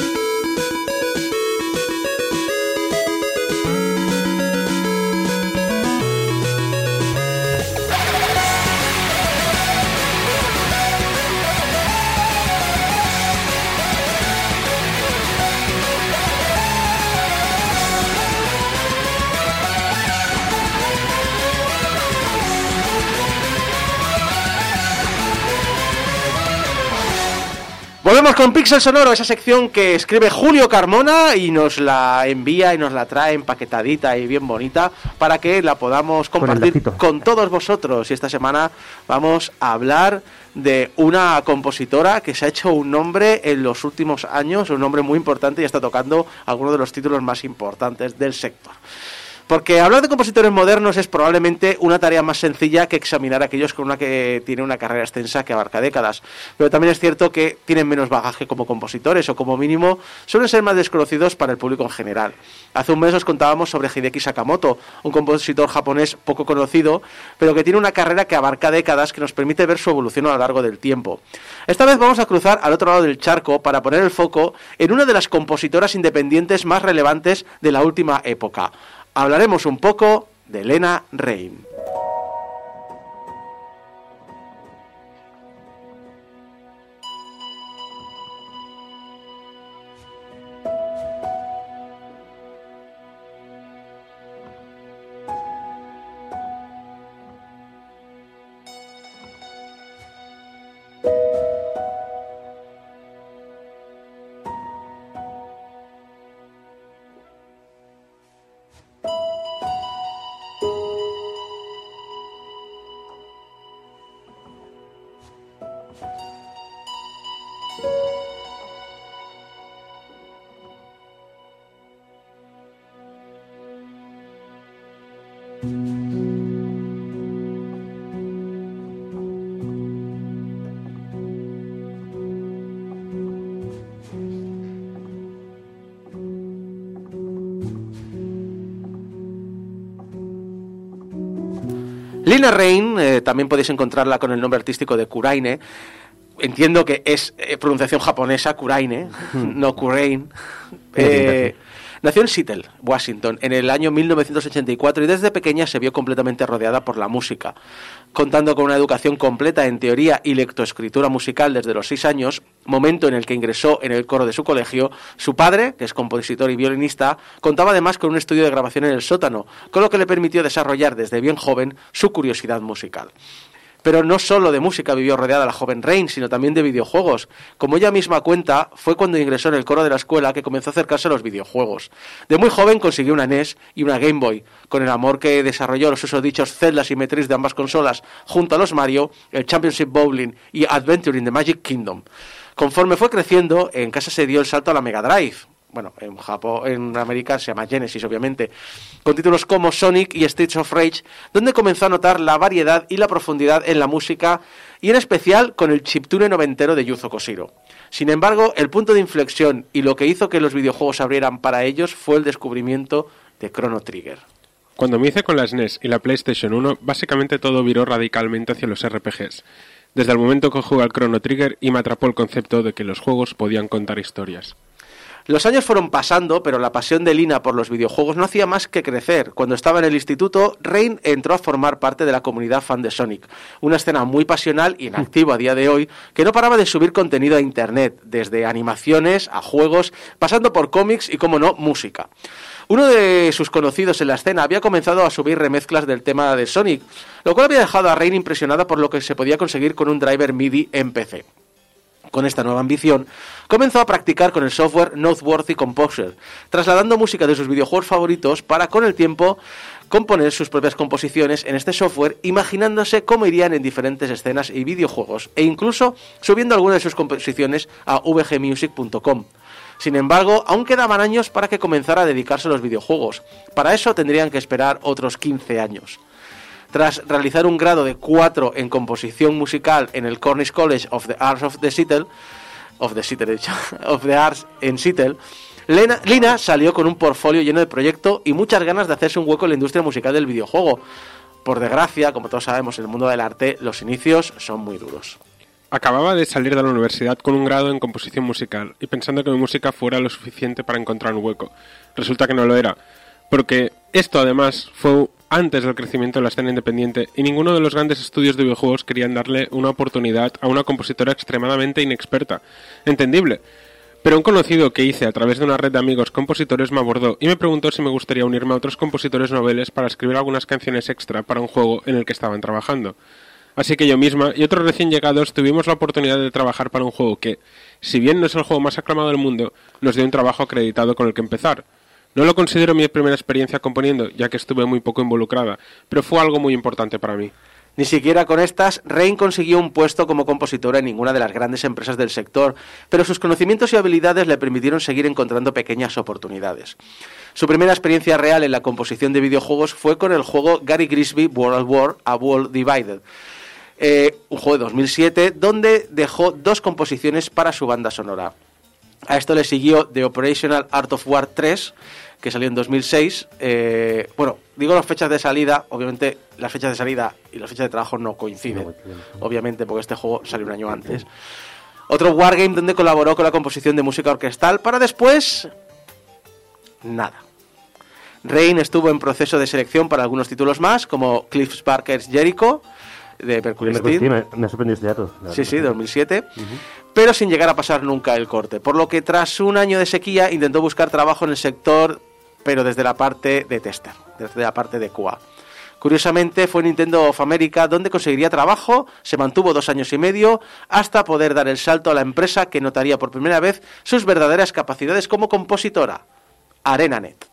Speaker 3: Volvemos con Pixel Sonoro, esa sección que escribe Julio Carmona y nos la envía y nos la trae empaquetadita y bien bonita para que la podamos
Speaker 5: Con
Speaker 3: compartir
Speaker 5: lacito.
Speaker 3: con todos vosotros. Y esta semana vamos a hablar de una compositora que se ha hecho un nombre en los últimos años, un nombre muy importante y está tocando algunos de los títulos más importantes del sector. Porque hablar de compositores modernos es probablemente una tarea más sencilla que examinar a aquellos con una que tiene una carrera extensa que abarca décadas. Pero también es cierto que tienen menos bagaje como compositores o como mínimo suelen ser más desconocidos para el público en general. Hace un mes os contábamos sobre Hideki Sakamoto, un compositor japonés poco conocido, pero que tiene una carrera que abarca décadas que nos permite ver su evolución a lo largo del tiempo. Esta vez vamos a cruzar al otro lado del charco para poner el foco en una de las compositoras independientes más relevantes de la última época. Hablaremos un poco de Elena Rein. Rain, eh, también podéis encontrarla con el nombre artístico de Kuraine. Entiendo que es eh, pronunciación japonesa, Kuraine, no Kurain. Eh, nació en Seattle, Washington, en el año 1984 y desde pequeña se vio completamente rodeada por la música. Contando con una educación completa en teoría y lectoescritura musical desde los seis años, momento en el que ingresó en el coro de su colegio, su padre, que es compositor y violinista, contaba además con un estudio de grabación en el sótano, con lo que le permitió desarrollar desde bien joven su curiosidad musical. Pero no solo de música vivió rodeada la joven Rain, sino también de videojuegos. Como ella misma cuenta, fue cuando ingresó en el coro de la escuela que comenzó a acercarse a los videojuegos. De muy joven consiguió una NES y una Game Boy. Con el amor que desarrolló los usodichos Zelda y Metroid de ambas consolas, junto a los Mario, el Championship Bowling y Adventure in the Magic Kingdom. Conforme fue creciendo, en casa se dio el salto a la Mega Drive. Bueno, en Japón, en América se llama Genesis, obviamente, con títulos como Sonic y Streets of Rage, donde comenzó a notar la variedad y la profundidad en la música, y en especial con el chiptune noventero de Yuzo Koshiro. Sin embargo, el punto de inflexión y lo que hizo que los videojuegos abrieran para ellos fue el descubrimiento de Chrono Trigger.
Speaker 4: Cuando me hice con la SNES y la PlayStation 1, básicamente todo viró radicalmente hacia los RPGs. Desde el momento que jugué al Chrono Trigger y me atrapó el concepto de que los juegos podían contar historias.
Speaker 3: Los años fueron pasando, pero la pasión de Lina por los videojuegos no hacía más que crecer. Cuando estaba en el instituto, Rain entró a formar parte de la comunidad fan de Sonic, una escena muy pasional y en activo a día de hoy, que no paraba de subir contenido a internet, desde animaciones a juegos, pasando por cómics y, como no, música. Uno de sus conocidos en la escena había comenzado a subir remezclas del tema de Sonic, lo cual había dejado a Rain impresionada por lo que se podía conseguir con un driver MIDI en PC con esta nueva ambición, comenzó a practicar con el software Noteworthy Composer, trasladando música de sus videojuegos favoritos para con el tiempo componer sus propias composiciones en este software, imaginándose cómo irían en diferentes escenas y videojuegos, e incluso subiendo algunas de sus composiciones a vgmusic.com. Sin embargo, aún quedaban años para que comenzara a dedicarse a los videojuegos. Para eso tendrían que esperar otros 15 años. Tras realizar un grado de 4 en composición musical en el Cornish College of the Arts of the Seattle, of the Seattle, of the Arts en Seattle, Lena- Lina salió con un portfolio lleno de proyecto y muchas ganas de hacerse un hueco en la industria musical del videojuego. Por desgracia, como todos sabemos, en el mundo del arte los inicios son muy duros.
Speaker 4: Acababa de salir de la universidad con un grado en composición musical y pensando que mi música fuera lo suficiente para encontrar un hueco. Resulta que no lo era, porque esto además fue antes del crecimiento de la escena independiente y ninguno de los grandes estudios de videojuegos querían darle una oportunidad a una compositora extremadamente inexperta. Entendible. Pero un conocido que hice a través de una red de amigos compositores me abordó y me preguntó si me gustaría unirme a otros compositores noveles para escribir algunas canciones extra para un juego en el que estaban trabajando. Así que yo misma y otros recién llegados tuvimos la oportunidad de trabajar para un juego que, si bien no es el juego más aclamado del mundo, nos dio un trabajo acreditado con el que empezar. No lo considero mi primera experiencia componiendo, ya que estuve muy poco involucrada, pero fue algo muy importante para mí.
Speaker 3: Ni siquiera con estas, Rain consiguió un puesto como compositora en ninguna de las grandes empresas del sector, pero sus conocimientos y habilidades le permitieron seguir encontrando pequeñas oportunidades. Su primera experiencia real en la composición de videojuegos fue con el juego Gary Grisby World War A World Divided, eh, un juego de 2007 donde dejó dos composiciones para su banda sonora. A esto le siguió The Operational Art of War 3, que salió en 2006. Eh, bueno, digo las fechas de salida, obviamente las fechas de salida y las fechas de trabajo no coinciden, obviamente porque este juego salió un año antes. Otro Wargame donde colaboró con la composición de música orquestal para después... Nada. Rain estuvo en proceso de selección para algunos títulos más, como Cliff Barker's Jericho, de Mercury
Speaker 5: Me, ha sorprendido este dato.
Speaker 3: Sí,
Speaker 5: verdad.
Speaker 3: sí, 2007. Pero sin llegar a pasar nunca el corte. Por lo que tras un año de sequía intentó buscar trabajo en el sector, pero desde la parte de tester, desde la parte de QA. Curiosamente fue Nintendo of America donde conseguiría trabajo, se mantuvo dos años y medio hasta poder dar el salto a la empresa que notaría por primera vez sus verdaderas capacidades como compositora, ArenaNet.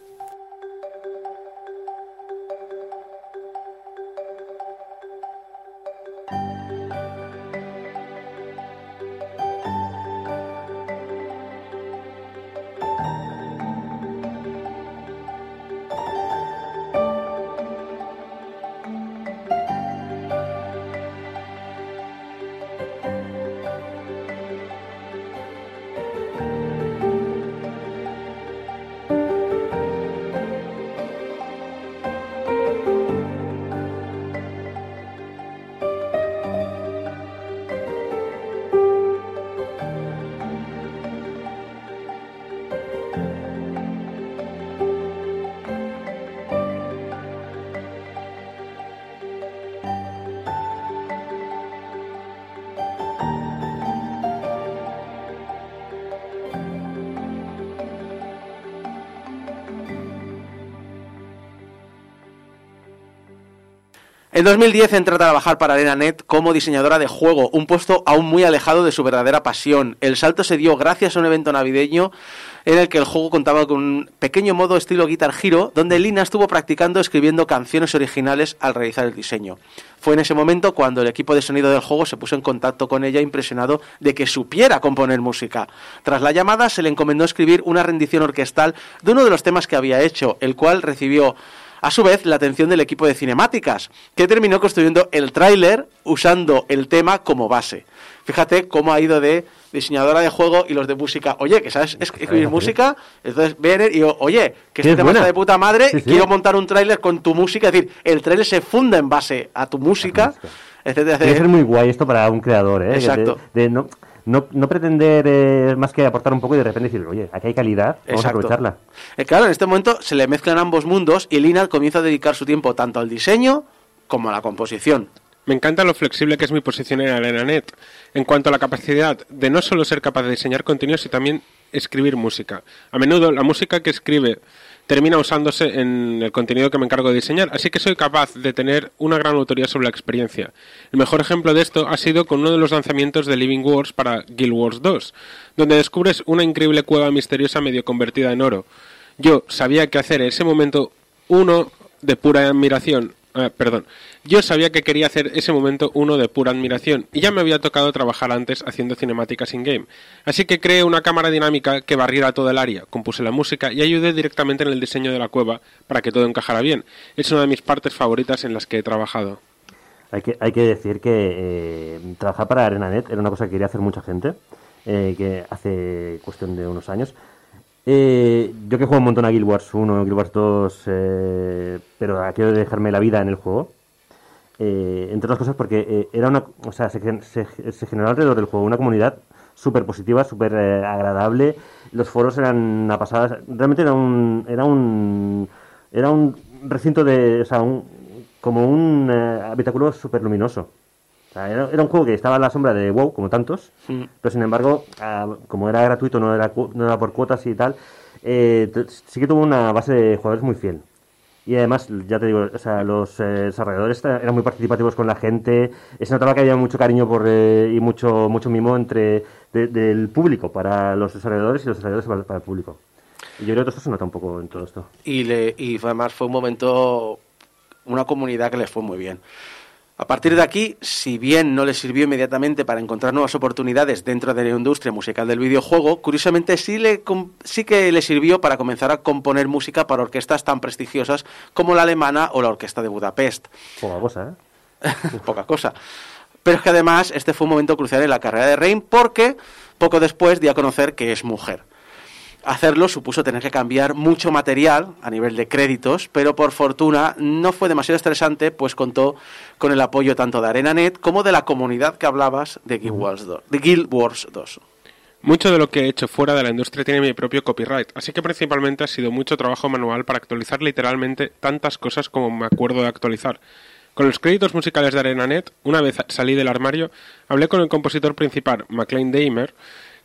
Speaker 3: 2010 entra a trabajar para ArenaNet como diseñadora de juego, un puesto aún muy alejado de su verdadera pasión. El salto se dio gracias a un evento navideño en el que el juego contaba con un pequeño modo estilo Guitar Hero, donde Lina estuvo practicando escribiendo canciones originales al realizar el diseño. Fue en ese momento cuando el equipo de sonido del juego se puso en contacto con ella impresionado de que supiera componer música. Tras la llamada se le encomendó escribir una rendición orquestal de uno de los temas que había hecho, el cual recibió a su vez la atención del equipo de cinemáticas, que terminó construyendo el tráiler usando el tema como base. Fíjate cómo ha ido de diseñadora de juego y los de música. Oye, que sabes escribir música, entonces vienen y digo, oye, que este
Speaker 5: es
Speaker 3: tema está de puta madre,
Speaker 5: Sí, sí.
Speaker 3: quiero montar un tráiler con tu música, es decir, el tráiler se funda en base a tu música, etcétera,
Speaker 5: Tiene que ser
Speaker 3: etcétera.
Speaker 5: muy guay esto para un creador, ¿eh?
Speaker 3: Exacto.
Speaker 5: De, de no, no, no pretender eh, más que aportar un poco y de repente decir, oye, aquí hay calidad, vamos a aprovecharla.
Speaker 3: Eh, claro, en este momento se le mezclan ambos mundos y Lina comienza a dedicar su tiempo tanto al diseño como a la composición.
Speaker 4: Me encanta lo flexible que es mi posición en ArenaNet, en cuanto a la capacidad de no solo ser capaz de diseñar contenidos, sino también escribir música. A menudo la música que escribe termina usándose en el contenido que me encargo de diseñar, así que soy capaz de tener una gran autoridad sobre la experiencia. El mejor ejemplo de esto ha sido con uno de los lanzamientos de Living Wars para Guild Wars 2, donde descubres una increíble cueva misteriosa medio convertida en oro. Yo sabía que hacer en ese momento uno de pura admiración. Eh, perdón, yo sabía que quería hacer ese momento uno de pura admiración y ya me había tocado trabajar antes haciendo cinemáticas in-game. Así que creé una cámara dinámica que barriera todo el área, compuse la música y ayudé directamente en el diseño de la cueva para que todo encajara bien. Es una de mis partes favoritas en las que he trabajado.
Speaker 5: Hay que, hay que decir que eh, trabajar para ArenaNet era una cosa que quería hacer mucha gente, eh, que hace cuestión de unos años. Eh, yo que juego un montón a Guild Wars 1, Guild Wars 2, eh, pero quiero dejarme la vida en el juego. eh, entre otras cosas porque eh, era una, o sea, se, gen- se, se generó alrededor del juego una comunidad súper positiva, súper eh, agradable. Los foros eran una pasada. Realmente era un, era un, era un recinto de, o sea, un, como un eh, habitáculo súper luminoso. O sea, era, era un juego que estaba a la sombra de WoW, como tantos, pero sin embargo, ah, como era gratuito, no era, no era por cuotas y tal, eh, sí que tuvo una base de jugadores muy fiel. Y además, ya te digo, o sea, los eh, desarrolladores eran muy participativos con la gente, eh, se notaba que había mucho cariño por, eh, y mucho, mucho mimo entre de- del público para los desarrolladores y los desarrolladores para, para el público. Y yo creo que esto se nota un poco en todo esto.
Speaker 3: y, le, y además fue un momento, una comunidad que les fue muy bien. A partir de aquí, si bien no le sirvió inmediatamente para encontrar nuevas oportunidades dentro de la industria musical del videojuego, curiosamente sí, le, com- sí que le sirvió para comenzar a componer música para orquestas tan prestigiosas como la alemana o la Orquesta de Budapest.
Speaker 5: Poca cosa, ¿eh?
Speaker 3: Poca cosa. Pero es que además este fue un momento crucial en la carrera de Rain porque poco después dio a conocer que es mujer. Hacerlo supuso tener que cambiar mucho material a nivel de créditos, pero por fortuna no fue demasiado estresante, pues contó con el apoyo tanto de ArenaNet como de la comunidad que hablabas de Guild Wars 2. De Guild Wars 2.
Speaker 4: Mucho de lo que he hecho fuera de la industria tiene mi propio copyright, así que principalmente ha sido mucho trabajo manual para actualizar literalmente tantas cosas como me acuerdo de actualizar. Con los créditos musicales de ArenaNet, una vez salí del armario, hablé con el compositor principal, McLean Damer,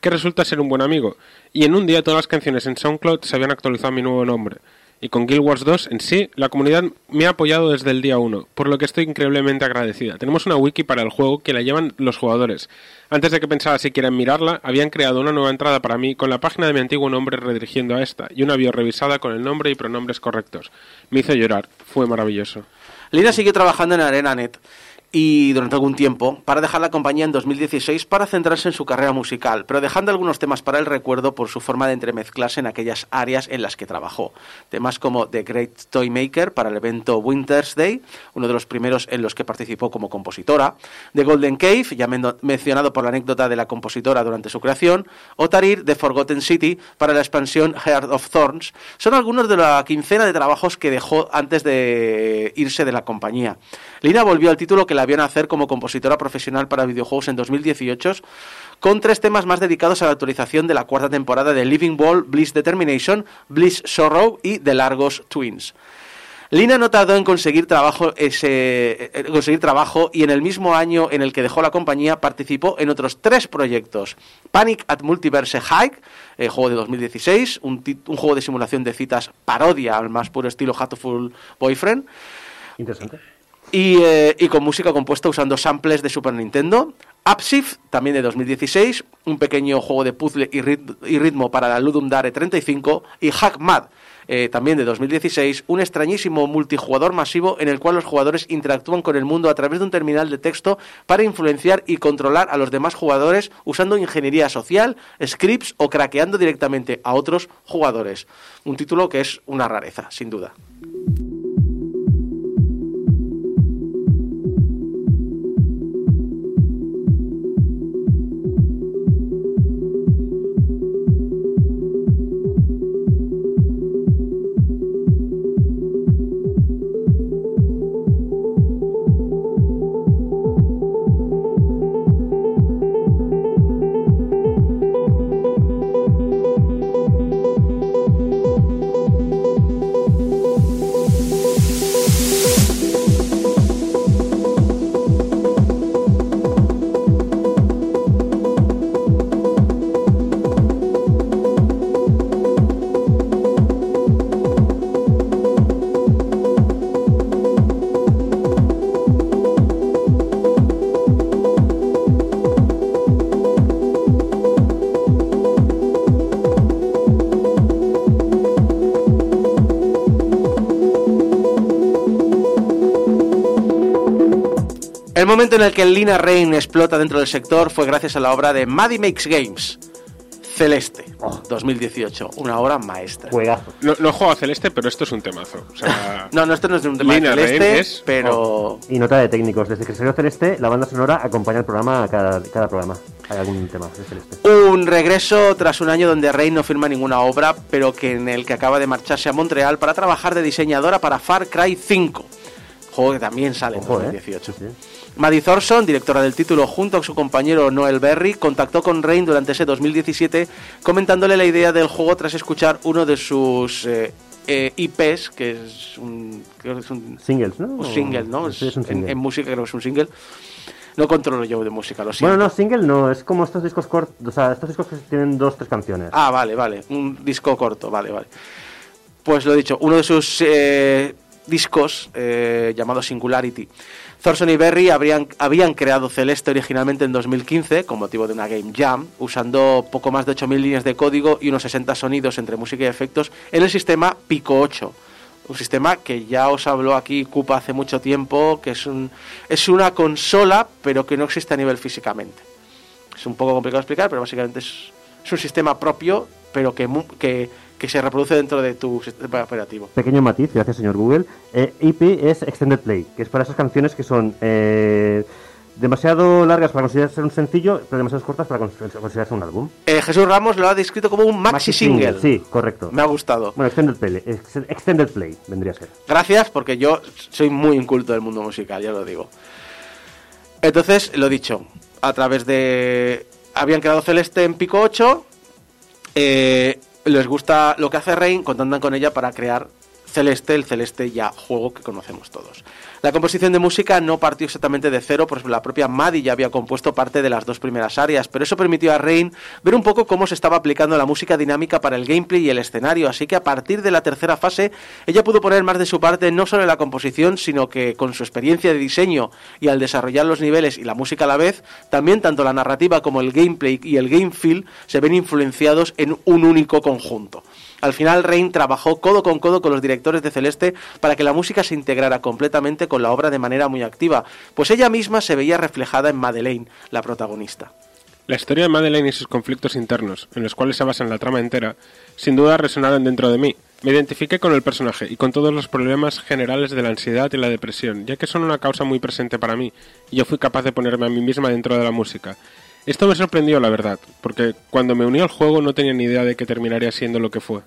Speaker 4: que resulta ser un buen amigo, y en un día todas las canciones en SoundCloud se habían actualizado mi nuevo nombre. Y con Guild Wars 2 en sí, la comunidad me ha apoyado desde el día 1, por lo que estoy increíblemente agradecida. Tenemos una wiki para el juego que la llevan los jugadores. Antes de que pensara siquiera en mirarla, habían creado una nueva entrada para mí con la página de mi antiguo nombre redirigiendo a esta, y una bio revisada con el nombre y pronombres correctos. Me hizo llorar, fue maravilloso.
Speaker 3: Lina siguió trabajando en ArenaNet y durante algún tiempo para dejar la compañía en 2016 para centrarse en su carrera musical, pero dejando algunos temas para el recuerdo por su forma de entremezclarse en aquellas áreas en las que trabajó. Temas como The Great Toy Maker para el evento Winter's Day, uno de los primeros en los que participó como compositora, The Golden Cave, ya men- mencionado por la anécdota de la compositora durante su creación, o Tarir The Forgotten City para la expansión Heart of Thorns, son algunos de la quincena de trabajos que dejó antes de irse de la compañía. Lina volvió al título que la vio nacer como compositora profesional para videojuegos en 2018, con tres temas más dedicados a la actualización de la cuarta temporada de Living Ball, Bliss Determination, Bliss Sorrow y The Largos Twins. Lina no tardó en conseguir trabajo, ese, conseguir trabajo y en el mismo año en el que dejó la compañía participó en otros tres proyectos. Panic at Multiverse Hike, eh, juego de 2016, un, un juego de simulación de citas parodia al más puro estilo Hatoful Boyfriend.
Speaker 5: Interesante.
Speaker 3: Y, eh, y con música compuesta usando samples de Super Nintendo. Upshift, también de 2016, un pequeño juego de puzzle y, rit- y ritmo para la Ludum Dare 35. Y Hackmad, eh, también de 2016, un extrañísimo multijugador masivo en el cual los jugadores interactúan con el mundo a través de un terminal de texto para influenciar y controlar a los demás jugadores usando ingeniería social, scripts o craqueando directamente a otros jugadores. Un título que es una rareza, sin duda. Momento en el que Lina Rain explota dentro del sector fue gracias a la obra de Maddie Makes Games, Celeste, 2018, una obra maestra.
Speaker 5: Juegazo.
Speaker 4: No, no juego a Celeste, pero esto es un temazo. O sea,
Speaker 3: No, no, esto no es de un tema de
Speaker 4: Lina Rain
Speaker 3: Celeste,
Speaker 4: es-
Speaker 3: pero...
Speaker 5: Y nota de técnicos. Desde que salió Celeste, la banda sonora acompaña el programa cada, cada programa. Hay algún tema de Celeste.
Speaker 3: Un regreso tras un año donde Rain no firma ninguna obra, pero que en el que acaba de marcharse a Montreal para trabajar de diseñadora para Far Cry 5, juego que también sale en
Speaker 5: Ojo, ¿eh?
Speaker 3: 2018.
Speaker 5: Sí, sí.
Speaker 3: Maddie Thorson, directora del título, junto a su compañero Noel Berry, contactó con Rain durante ese 2017 comentándole la idea del juego tras escuchar uno de sus eh, eh, IPs, que es un, creo que es un,
Speaker 5: Singles, ¿no?
Speaker 3: un single, ¿no?
Speaker 5: Sí, es un
Speaker 3: En-
Speaker 5: single.
Speaker 3: En, música creo que es un single. No controlo yo de música, lo siento.
Speaker 5: Bueno, no, single no, es como estos discos cortos, o sea, estos discos que tienen dos, tres canciones.
Speaker 3: Ah, vale, vale. Un disco corto, vale, vale. Pues lo he dicho, uno de sus eh, discos, llamado Singularity. Thorson y Berry habían creado Celeste originalmente en 2015 con motivo de una Game Jam, usando poco más de 8.000 líneas de código y unos 60 sonidos entre música y efectos en el sistema Pico 8. Un sistema que ya os habló aquí Cupa hace mucho tiempo, que es, un, es una consola, pero que no existe a nivel físicamente. Es un poco complicado de explicar, pero básicamente es, un sistema propio, pero que, que, que se reproduce dentro de tu sistema operativo.
Speaker 5: Pequeño matiz, gracias señor Google. Eh, EP es Extended Play, que es para esas canciones que son eh, demasiado largas para considerarse un sencillo, pero demasiado cortas para cons- considerarse un álbum.
Speaker 3: Eh, Jesús Ramos lo ha descrito como un maxi, single.
Speaker 5: Sí, correcto.
Speaker 3: Me ha gustado.
Speaker 5: Bueno, Extended Play, ex- Extended Play vendría a ser.
Speaker 3: Gracias, porque yo soy muy inculto del mundo musical, ya lo digo. Entonces, lo dicho, a través de... Habían creado Celeste en Pico 8, eh, les gusta lo que hace Rain, contactan con ella para crear Celeste, el Celeste ya juego que conocemos todos. La composición de música no partió exactamente de cero, pues la propia Maddie ya había compuesto parte de las dos primeras áreas, pero eso permitió a Rain ver un poco cómo se estaba aplicando la música dinámica para el gameplay y el escenario, así que a partir de la tercera fase ella pudo poner más de su parte no solo en la composición, sino que con su experiencia de diseño y al desarrollar los niveles y la música a la vez, también tanto la narrativa como el gameplay y el game feel se ven influenciados en un único conjunto. Al final, Rain trabajó codo con codo con los directores de Celeste para que la música se integrara completamente con la obra de manera muy activa, pues ella misma se veía reflejada en Madeleine, la protagonista.
Speaker 4: La historia de Madeleine y sus conflictos internos, en los cuales se basa en la trama entera, sin duda resonaron dentro de mí. Me identifiqué con el personaje y con todos los problemas generales de la ansiedad y la depresión, ya que son una causa muy presente para mí, y yo fui capaz de ponerme a mí misma dentro de la música. Esto me sorprendió, la verdad, porque cuando me uní al juego no tenía ni idea de que terminaría siendo lo que fue.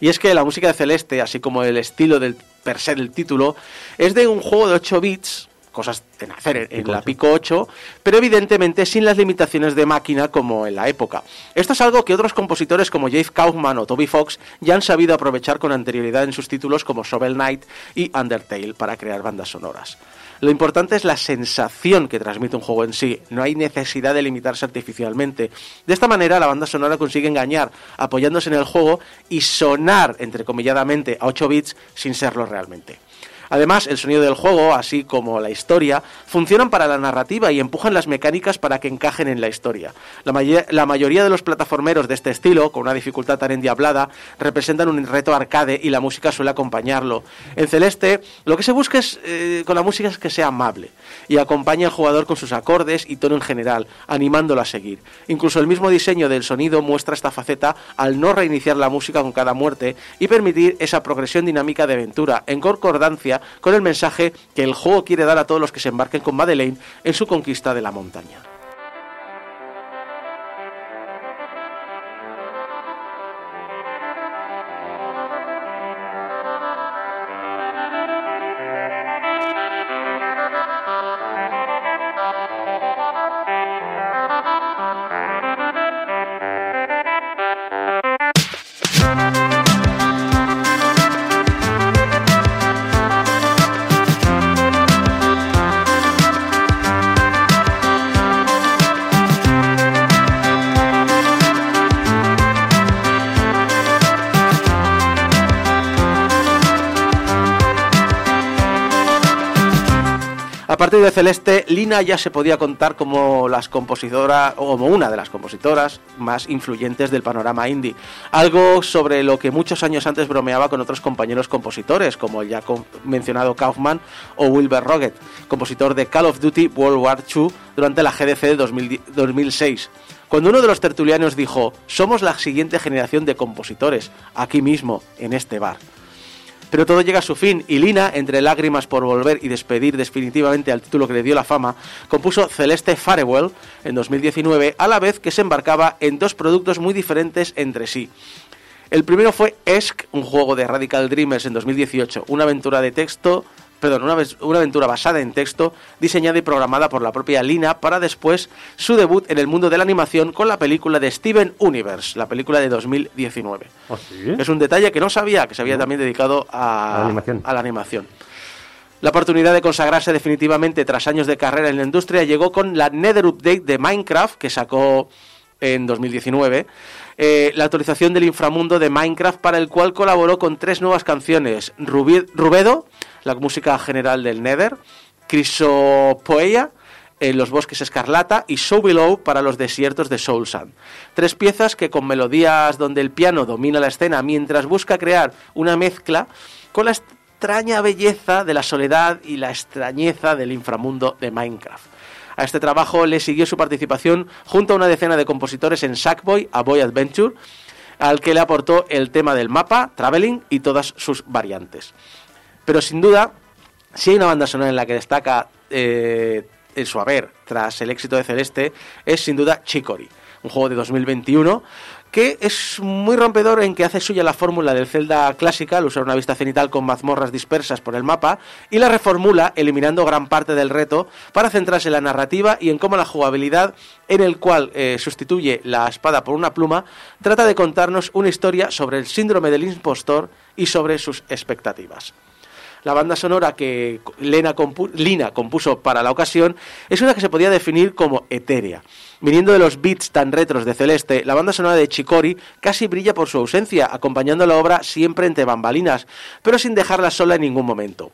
Speaker 3: Y es que la música de Celeste, así como el estilo del per se del título, es de un juego de 8 bits, cosas de nacer en, en la Pico 8, pero evidentemente sin las limitaciones de máquina como en la época. Esto es algo que otros compositores como Jave Kaufman o Toby Fox ya han sabido aprovechar con anterioridad en sus títulos como Shovel Knight y Undertale para crear bandas sonoras. Lo importante es la sensación que transmite un juego en sí, no hay necesidad de limitarse artificialmente. De esta manera la banda sonora consigue engañar apoyándose en el juego y sonar, entrecomilladamente, a 8 bits sin serlo realmente. Además, el sonido del juego, así como la historia, funcionan para la narrativa y empujan las mecánicas para que encajen en la historia. La, mayoría de los plataformeros de este estilo, con una dificultad tan endiablada, representan un reto arcade y la música suele acompañarlo. En Celeste, lo que se busca es, eh, con la música es que sea amable y acompañe al jugador con sus acordes y tono en general, animándolo a seguir. Incluso el mismo diseño del sonido muestra esta faceta al no reiniciar la música con cada muerte y permitir esa progresión dinámica de aventura, en concordancia con el mensaje que el juego quiere dar a todos los que se embarquen con Madeleine en su conquista de la montaña. Partir de Celeste, Lina ya se podía contar como las compositoras o como una de las compositoras más influyentes del panorama indie. Algo sobre lo que muchos años antes bromeaba con otros compañeros compositores, como el ya mencionado Kaufman o Wilbur Roget, compositor de Call of Duty World War II durante la GDC de 2010 2006. Cuando uno de los tertulianos dijo, somos la siguiente generación de compositores, aquí mismo, en este bar. Pero todo llega a su fin y Lina, entre lágrimas por volver y despedir definitivamente al título que le dio la fama, compuso Celeste Farewell en 2019, a la vez que se embarcaba en dos productos muy diferentes entre sí. El primero fue Esk, un juego de Radical Dreamers en 2018, una aventura de texto, perdón, una, una aventura basada en texto, diseñada y programada por la propia Lina para después su debut en el mundo de la animación con la película de Steven Universe, la película de 2019.
Speaker 5: ¿Ah, sí?
Speaker 3: Es un detalle que no sabía, que se había también dedicado a,
Speaker 5: la animación.
Speaker 3: a la animación. La oportunidad de consagrarse definitivamente tras años de carrera en la industria llegó con la Nether Update de Minecraft, que sacó en 2019, eh, la actualización del inframundo de Minecraft, para el cual colaboró con tres nuevas canciones: Rubedo, la música general del Nether, Crisopoeia, en los bosques escarlata y So Below para los desiertos de Soul Sand. Tres piezas que con melodías donde el piano domina la escena mientras busca crear una mezcla con la extraña belleza de la soledad y la extrañeza del inframundo de Minecraft. A este trabajo le siguió su participación junto a una decena de compositores en Sackboy, A Boy Adventure, al que le aportó el tema del mapa, Traveling y todas sus variantes. Pero sin duda, si hay una banda sonora en la que destaca eh, en su haber tras el éxito de Celeste, es sin duda Chicory, un juego de 2021 que es muy rompedor en que hace suya la fórmula del Zelda clásica al usar una vista cenital con mazmorras dispersas por el mapa y la reformula eliminando gran parte del reto para centrarse en la narrativa y en cómo la jugabilidad en el cual eh, sustituye la espada por una pluma trata de contarnos una historia sobre el síndrome del impostor y sobre sus expectativas. La banda sonora que Lena compu- Lina compuso para la ocasión es una que se podía definir como etérea. Viniendo de los beats tan retros de Celeste, la banda sonora de Chicori casi brilla por su ausencia, acompañando la obra siempre entre bambalinas, pero sin dejarla sola en ningún momento.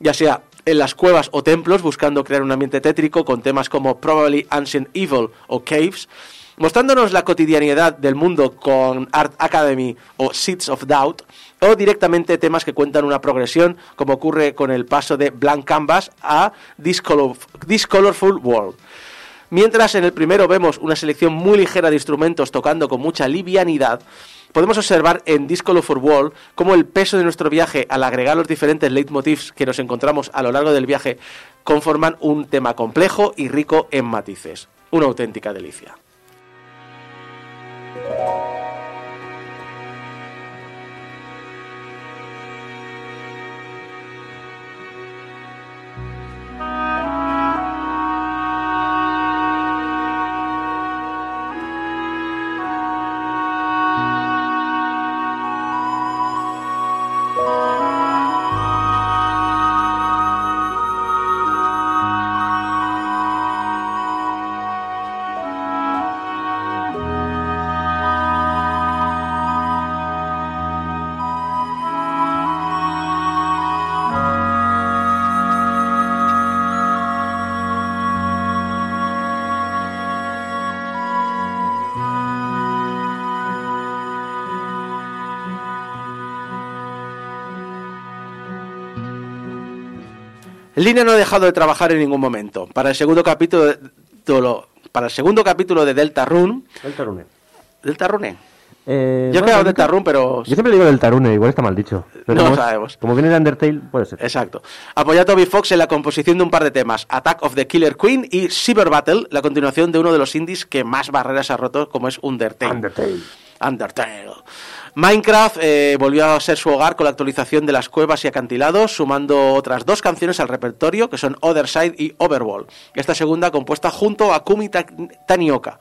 Speaker 3: Ya sea en las cuevas o templos, buscando crear un ambiente tétrico con temas como Probably Ancient Evil o Caves, mostrándonos la cotidianidad del mundo con Art Academy o Seeds of Doubt, o directamente temas que cuentan una progresión, como ocurre con el paso de Blank Canvas a This, Color- This Colorful World. Mientras en el primero vemos una selección muy ligera de instrumentos tocando con mucha livianidad, podemos observar en This Colorful World cómo el peso de nuestro viaje al agregar los diferentes leitmotivs que nos encontramos a lo largo del viaje conforman un tema complejo y rico en matices. Una auténtica delicia.「Lina no ha dejado de trabajar en ningún momento. Para el segundo capítulo de, de- para el segundo capítulo de Delta Rune,
Speaker 5: El Tarune.
Speaker 3: Delta Rune.
Speaker 5: Eh,
Speaker 3: Yo he
Speaker 5: bueno,
Speaker 3: quedado Delta Rune, pero
Speaker 5: Yo siempre digo del Tarune, igual está mal dicho. Pero
Speaker 3: No
Speaker 5: como,
Speaker 3: sabemos.
Speaker 5: Como viene de Undertale, puede ser.
Speaker 3: Exacto. Apoya a Toby Fox en la composición de un par de temas, Attack of the Killer Queen y Cyber Battle, la continuación de uno de los indies que más barreras ha roto, como es Undertale.
Speaker 5: Undertale.
Speaker 3: Undertale. Minecraft eh, volvió a ser su hogar con la actualización de las cuevas y acantilados, sumando otras dos canciones al repertorio, que son Other Side y Overworld. Esta segunda compuesta junto a Kumi Ta- Tanioka.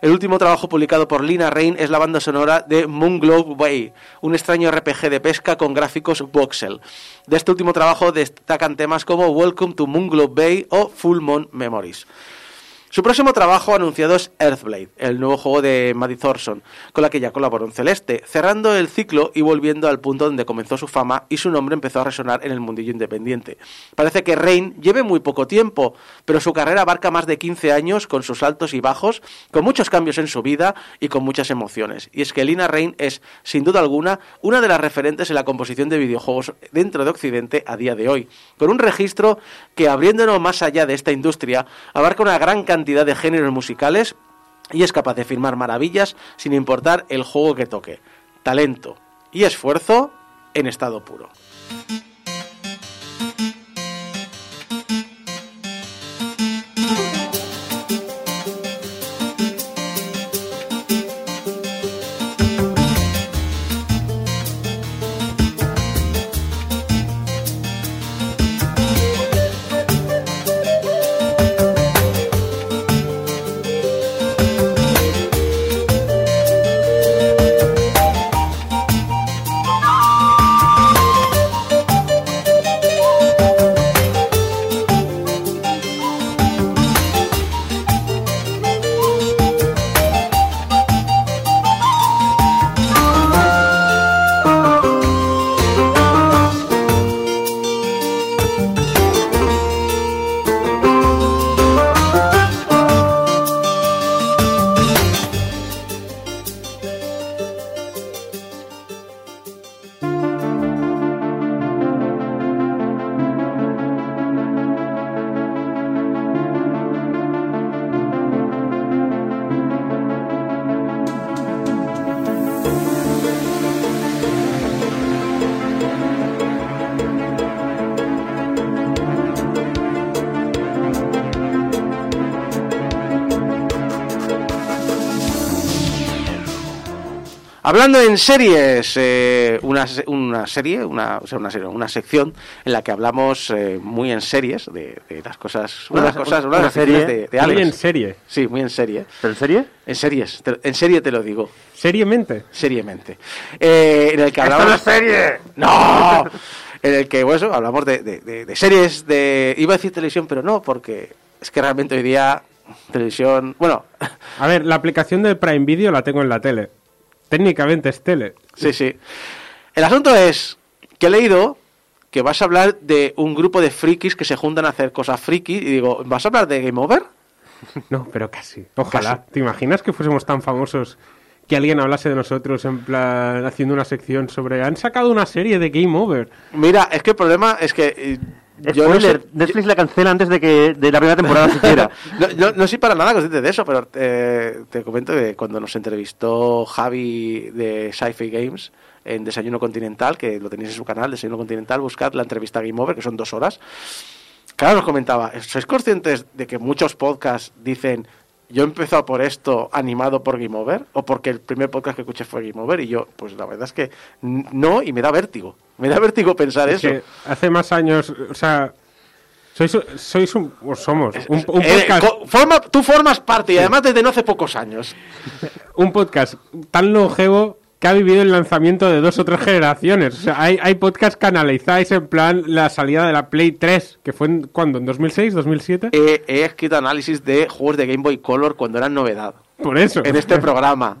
Speaker 3: El último trabajo publicado por Lina Rain es la banda sonora de Moonglow Bay, un extraño RPG de pesca con gráficos voxel. De este último trabajo destacan temas como Welcome to Moonglow Bay o Full Moon Memories. Su próximo trabajo anunciado es Earthblade, el nuevo juego de Maddie Thorson, con la que ya colaboró en Celeste, cerrando el ciclo y volviendo al punto donde comenzó su fama y su nombre empezó a resonar en el mundillo independiente. Parece que Rain lleve muy poco tiempo, pero su carrera abarca más de 15 años con sus altos y bajos, con muchos cambios en su vida y con muchas emociones. Y es que Lina Rain es, sin duda alguna, una de las referentes en la composición de videojuegos dentro de Occidente a día de hoy, con un registro que, abriéndonos más allá de esta industria, abarca una gran cantidad de géneros musicales y es capaz de firmar maravillas sin importar el juego que toque. Talento y esfuerzo en estado puro. Hablando en series, eh, una, se- una serie, una, o sea, una serie, una sección en la que hablamos eh, muy en series de, de las cosas, una de las
Speaker 5: Una-
Speaker 3: cosas, una,
Speaker 5: una
Speaker 3: de
Speaker 5: serie
Speaker 3: de, de
Speaker 4: Muy en serie.
Speaker 3: Sí, muy en serie.
Speaker 5: ¿Pero en serie?
Speaker 3: En series, te- en serie te lo digo,
Speaker 4: Seriamente.
Speaker 3: seriamente. Eh, en el que hablamos...
Speaker 5: serie!
Speaker 3: ¡No! En el que, bueno, hablamos de, de- de- de series de... Iba a decir televisión, pero no, porque es que realmente hoy día televisión... Bueno,
Speaker 4: A ver, la aplicación del Prime Video la tengo en la tele. Técnicamente es tele.
Speaker 3: sí, sí. El asunto es que he leído que vas a hablar de un grupo de frikis que se juntan a hacer cosas friki y digo, ¿vas a hablar de Game Over?
Speaker 4: No, pero casi. Ojalá. ¿Te imaginas que fuésemos tan famosos que alguien hablase de nosotros en plan haciendo una sección sobre han sacado una serie de Game Over?
Speaker 3: Mira, es que el problema es que... no
Speaker 5: Spoiler,
Speaker 3: sé-
Speaker 5: Netflix la cancela antes de que de la primera temporada siquiera.
Speaker 3: no, no, no soy para nada consciente de eso, pero eh, te comento que cuando nos entrevistó Javi de Sci-Fi Games en Desayuno Continental, que lo tenéis en su canal, Desayuno Continental, buscad la entrevista Game Over, que son dos horas. Claro, nos comentaba, ¿sois conscientes de que muchos podcasts dicen yo he empezado por esto animado por Game Over? ¿O porque el primer podcast que escuché fue Game Over? Y yo, pues la verdad es que no, y me da vértigo. Me da vértigo pensar
Speaker 4: Es
Speaker 3: eso.
Speaker 4: que hace más años, o sea, sois, sois un, o somos un, un
Speaker 3: Eh,
Speaker 4: podcast,
Speaker 3: forma- tú formas parte, y además desde no hace pocos años.
Speaker 4: un podcast tan longevo que ha vivido el lanzamiento de dos o tres generaciones. O sea, hay, hay podcasts que analizáis en plan la salida de la Play 3, que fue en, ¿cuándo? ¿En 2006, 2007?
Speaker 3: He, he escrito análisis de juegos de Game Boy Color cuando eran novedad
Speaker 4: Por eso.
Speaker 3: en este programa.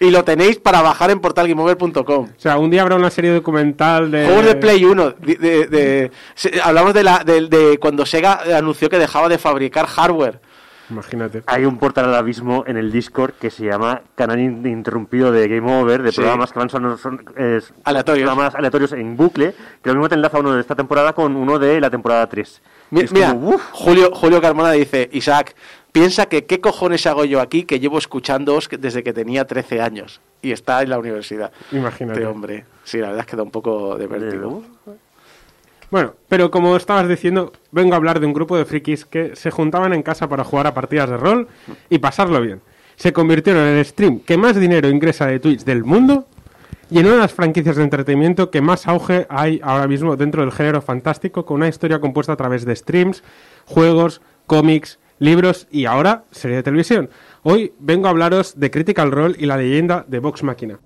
Speaker 3: Y lo tenéis para bajar en portalgameover.com.
Speaker 4: O sea, un día habrá una serie documental de...
Speaker 3: Juegos de Play 1. de- de- de- se- hablamos de, la, de, de cuando Sega anunció que dejaba de fabricar hardware.
Speaker 4: Imagínate.
Speaker 5: Hay un portal al abismo en el Discord que se llama Canal Interrumpido de Game Over, de
Speaker 3: Sí.
Speaker 5: programas que van son, son- es-
Speaker 3: Aleatorios.
Speaker 5: programas aleatorios en bucle, que lo mismo te enlaza uno de esta temporada con uno de la temporada 3.
Speaker 3: Mi- Mira,
Speaker 5: como,
Speaker 3: Julio, Julio Carmona dice, Isaac, piensa que qué cojones hago yo aquí que llevo escuchándoos desde que tenía 13 años y está en la universidad.
Speaker 4: Imagínate.
Speaker 3: Este hombre. Sí, la verdad es que da un poco de vértigo.
Speaker 4: Bueno, pero como estabas diciendo, vengo a hablar de un grupo de frikis que se juntaban en casa para jugar a partidas de rol y pasarlo bien. Se convirtieron en el stream que más dinero ingresa de Twitch del mundo y en una de las franquicias de entretenimiento que más auge hay ahora mismo dentro del género fantástico, con una historia compuesta a través de streams, juegos, cómics, libros y ahora serie de televisión. Hoy vengo a hablaros de Critical Role y la leyenda de Vox Machina.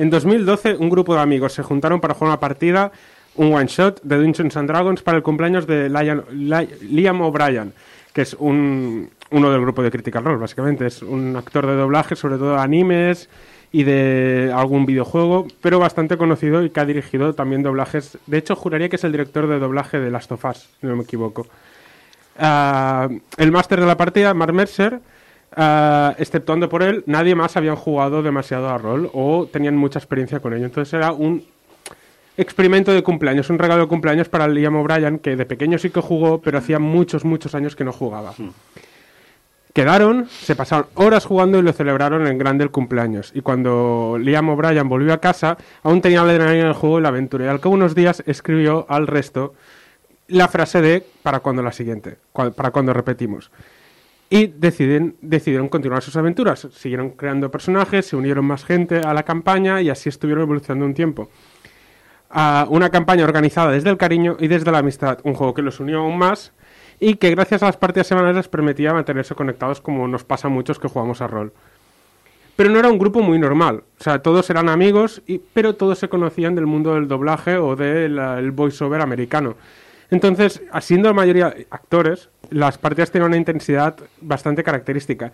Speaker 4: En 2012, un grupo de amigos se juntaron para jugar una partida, un one shot de Dungeons and Dragons para el cumpleaños de Liam, Li- Liam O'Brien, que es un, uno del grupo de Critical Role, básicamente. Es un actor de doblaje, sobre todo de animes y de algún videojuego, pero bastante conocido y que ha dirigido también doblajes. De hecho, juraría que es el director de doblaje de Last of Us, si no me equivoco. Ah, el máster de la partida, Mark Mercer, ah, exceptuando por él, nadie más habían jugado demasiado a rol o tenían mucha experiencia con ello. Entonces era un experimento de cumpleaños, un regalo de cumpleaños para Liam O'Brien, que de pequeño sí que jugó, pero hacía muchos, muchos años que no jugaba. Quedaron, se pasaron horas jugando y lo celebraron en grande el cumpleaños. Y cuando Liam O'Brien volvió a casa, aún tenía la adrenalina del juego y la aventura. Y al cabo de unos días escribió al resto la frase de para cuando la siguiente, para cuando repetimos. Y deciden, decidieron continuar sus aventuras. Siguieron creando personajes, se unieron más gente a la campaña y así estuvieron evolucionando un tiempo. A una campaña organizada desde el cariño y desde la amistad, un juego que los unió aún más y que gracias a las partidas semanales les permitía mantenerse conectados como nos pasa a muchos que jugamos a rol. Pero no era un grupo muy normal, o sea, todos eran amigos, y, pero todos se conocían del mundo del doblaje o del voiceover americano. Entonces, siendo la mayoría actores, las partidas tenían una intensidad bastante característica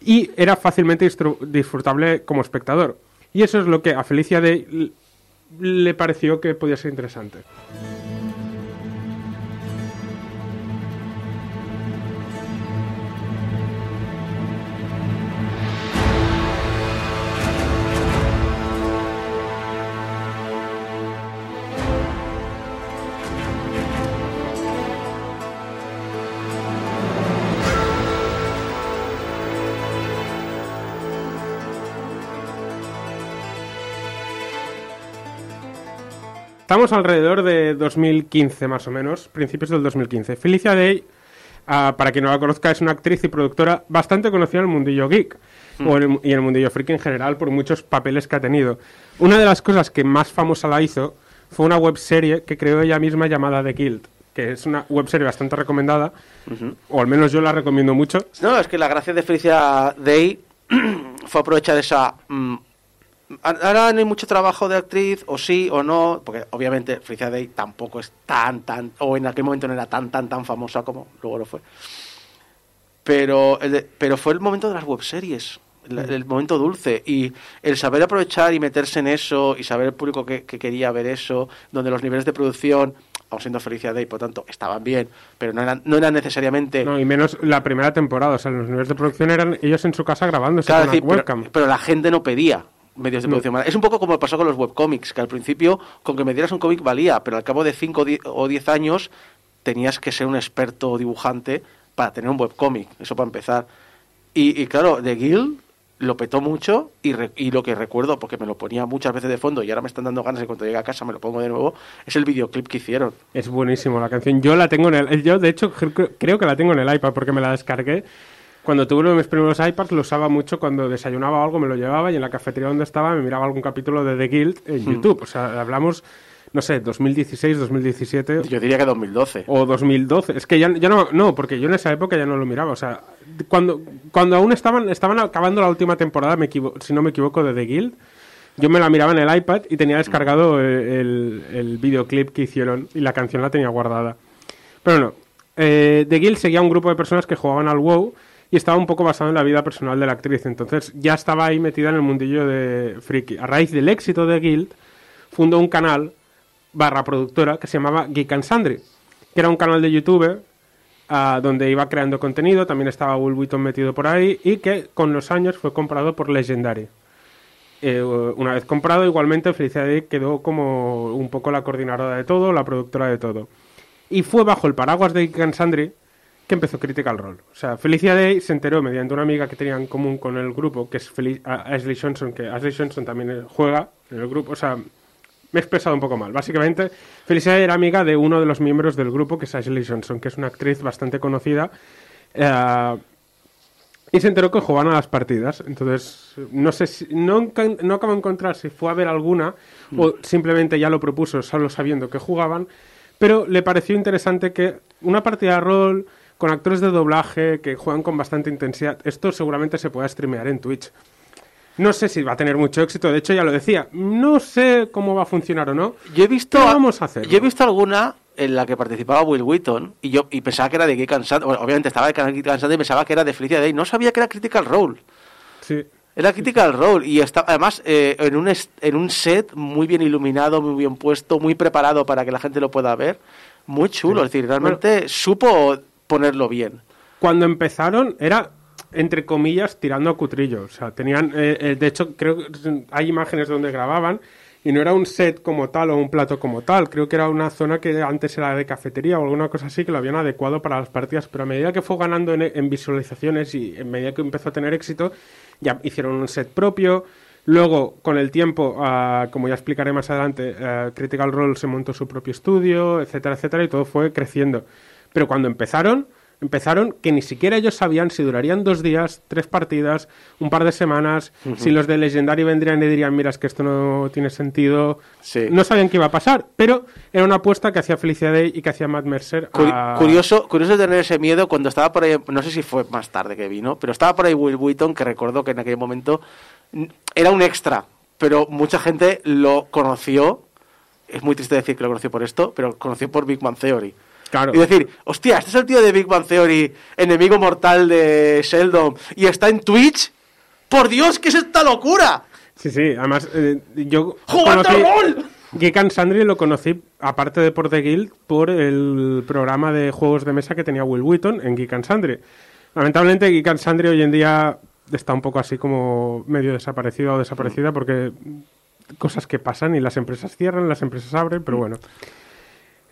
Speaker 4: y era fácilmente disfrutable como espectador. Y eso es lo que a Felicia Day le pareció que podía ser interesante. Estamos alrededor de 2015 más o menos, principios del 2015. Felicia Day, ah, para quien no la conozca, es una actriz y productora bastante conocida en el mundillo geek o en el- y en el mundillo freak en general por muchos papeles que ha tenido. Una de las cosas que más famosa la hizo fue una webserie que creó ella misma llamada The Guild, que es una webserie bastante recomendada, o al menos yo la recomiendo mucho.
Speaker 3: No, es que la gracia de Felicia Day fue aprovechar esa... mm, ahora no hay mucho trabajo de actriz, o sí o no, porque obviamente Felicia Day tampoco es tan, tan, o en aquel momento no era tan, tan, tan famosa como luego lo fue. Pero, el de- pero fue el momento de las webseries, el, el momento dulce, y el saber aprovechar y meterse en eso, y saber el público que, que quería ver eso, donde los niveles de producción, aun siendo Felicia Day, por tanto, estaban bien, pero no eran, no eran necesariamente...
Speaker 4: No, y menos la primera temporada, o sea, los niveles de producción eran ellos en su casa grabándose
Speaker 3: Claro,
Speaker 4: con
Speaker 3: decir,
Speaker 4: una webcam.
Speaker 3: pero, pero la gente no pedía medios de
Speaker 4: No.
Speaker 3: producción. Es un poco como pasó con los webcomics, que al principio con que me dieras un cómic valía, pero al cabo de 5 o 10 años tenías que ser un experto dibujante para tener un webcómic, eso para empezar. Y, y claro, The Guild lo petó mucho y, re- y lo que recuerdo, porque me lo ponía muchas veces de fondo y ahora me están dando ganas de cuando llegue a casa me lo pongo de nuevo, es el videoclip que hicieron.
Speaker 4: Es buenísimo la canción. Yo la tengo en el. Yo, de hecho, cre- creo que la tengo en el iPad porque me la descargué. Cuando tuve uno de mis primeros iPads lo usaba mucho cuando desayunaba algo, me lo llevaba y en la cafetería donde estaba me miraba algún capítulo de The Guild en
Speaker 3: Hmm.
Speaker 4: YouTube. O sea, hablamos, no sé, 2016, 2017
Speaker 3: Yo diría que 2012.
Speaker 4: o 2012. Es que ya, ya no, no, porque yo en esa época ya no lo miraba. O sea, cuando, cuando aún estaban, estaban acabando la última temporada, me si no me equivoco, de The Guild, yo me la miraba en el iPad y tenía descargado el, el- el videoclip que hicieron y la canción la tenía guardada. Pero no, eh, The Guild seguía un grupo de personas que jugaban al WoW y estaba un poco basado en la vida personal de la actriz. Entonces ya estaba ahí metida en el mundillo de friki. A raíz del éxito de Guild, fundó un canal barra productora que se llamaba Geek and Sundry, que era un canal de YouTube ah, donde iba creando contenido, también estaba Will metido por ahí y que con los años fue comprado por Legendary. Eh, una vez comprado, igualmente Felicia Day quedó como un poco la coordinadora de todo, la productora de todo. Y fue bajo el paraguas de Geek and Sundry que empezó Critical Role. O sea, Felicia Day se enteró mediante una amiga que tenía en común con el grupo, que es Ashley Johnson, que Ashley Johnson también eh, juega en el grupo. O sea, me he expresado un poco mal. Básicamente, Felicia Day era amiga de uno de los miembros del grupo, que es Ashley Johnson, que es una actriz bastante conocida. eh, y se enteró que jugaban a las partidas. Entonces, no sé si. No, acabo de encontrar si fue a ver alguna o simplemente ya lo propuso solo sabiendo que jugaban. Pero le pareció interesante que una partida de rol con actores de doblaje que juegan con bastante intensidad, esto seguramente se pueda streamear en Twitch. No sé si va a tener mucho éxito, de hecho ya lo decía, no sé cómo va a funcionar o no.
Speaker 3: Yo he visto.
Speaker 4: ¿Qué vamos a hacer?
Speaker 3: Yo he visto alguna en la que participaba Will Wheaton y yo y pensaba que era de Geek and. Bueno, obviamente estaba de Geek and y pensaba que era de Felicia Day. No sabía que era Critical Role.
Speaker 4: Sí.
Speaker 3: Era Critical Role y está además eh, en, un en un set muy bien iluminado, muy bien puesto, muy preparado para que la gente lo pueda ver. Muy chulo, es decir, realmente supo ponerlo bien.
Speaker 4: cuando empezaron era entre comillas tirando a cutrillo o sea tenían eh, eh, de hecho creo que hay imágenes donde grababan y no era un set como tal o un plato como tal creo que era una zona que antes era de cafetería o alguna cosa así que lo habían adecuado para las partidas pero a medida que fue ganando en, en visualizaciones y en medida que empezó a tener éxito ya hicieron un set propio Luego, con el tiempo, ah, como ya explicaré más adelante, ah, Critical Role se montó su propio estudio, etcétera, etcétera, y todo fue creciendo. Pero cuando empezaron, empezaron que ni siquiera ellos sabían si durarían dos días, tres partidas, un par de semanas, si los de Legendary vendrían y dirían, mira, es que esto no tiene sentido.
Speaker 3: Sí.
Speaker 4: No sabían qué iba a pasar, pero era una apuesta que hacía Felicia Day y que hacía Matt Mercer. A-
Speaker 3: Curioso, curioso tener ese miedo cuando estaba por ahí, no sé si fue más tarde que vino, pero estaba por ahí Will Wheaton, que recuerdo que en aquel momento era un extra, pero mucha gente lo conoció, es muy triste decir que lo conoció por esto, pero conoció por Big Man Theory.
Speaker 4: Claro.
Speaker 3: Y decir, hostia, este es el tío de Big Bang Theory, enemigo mortal de Sheldon, y está en Twitch. ¡Por Dios, qué es esta locura!
Speaker 4: Sí, sí, además eh, yo
Speaker 3: ¡Jugando
Speaker 4: conocí-
Speaker 3: rol!
Speaker 4: Geek and Sundry lo conocí, aparte de por The Guild, por el programa de juegos de mesa que tenía Will Wheaton en Geek and Sundry. Lamentablemente Geek and Sundry hoy en día está un poco así como medio desaparecida o desaparecida porque cosas que pasan y las empresas cierran, las empresas abren, pero bueno.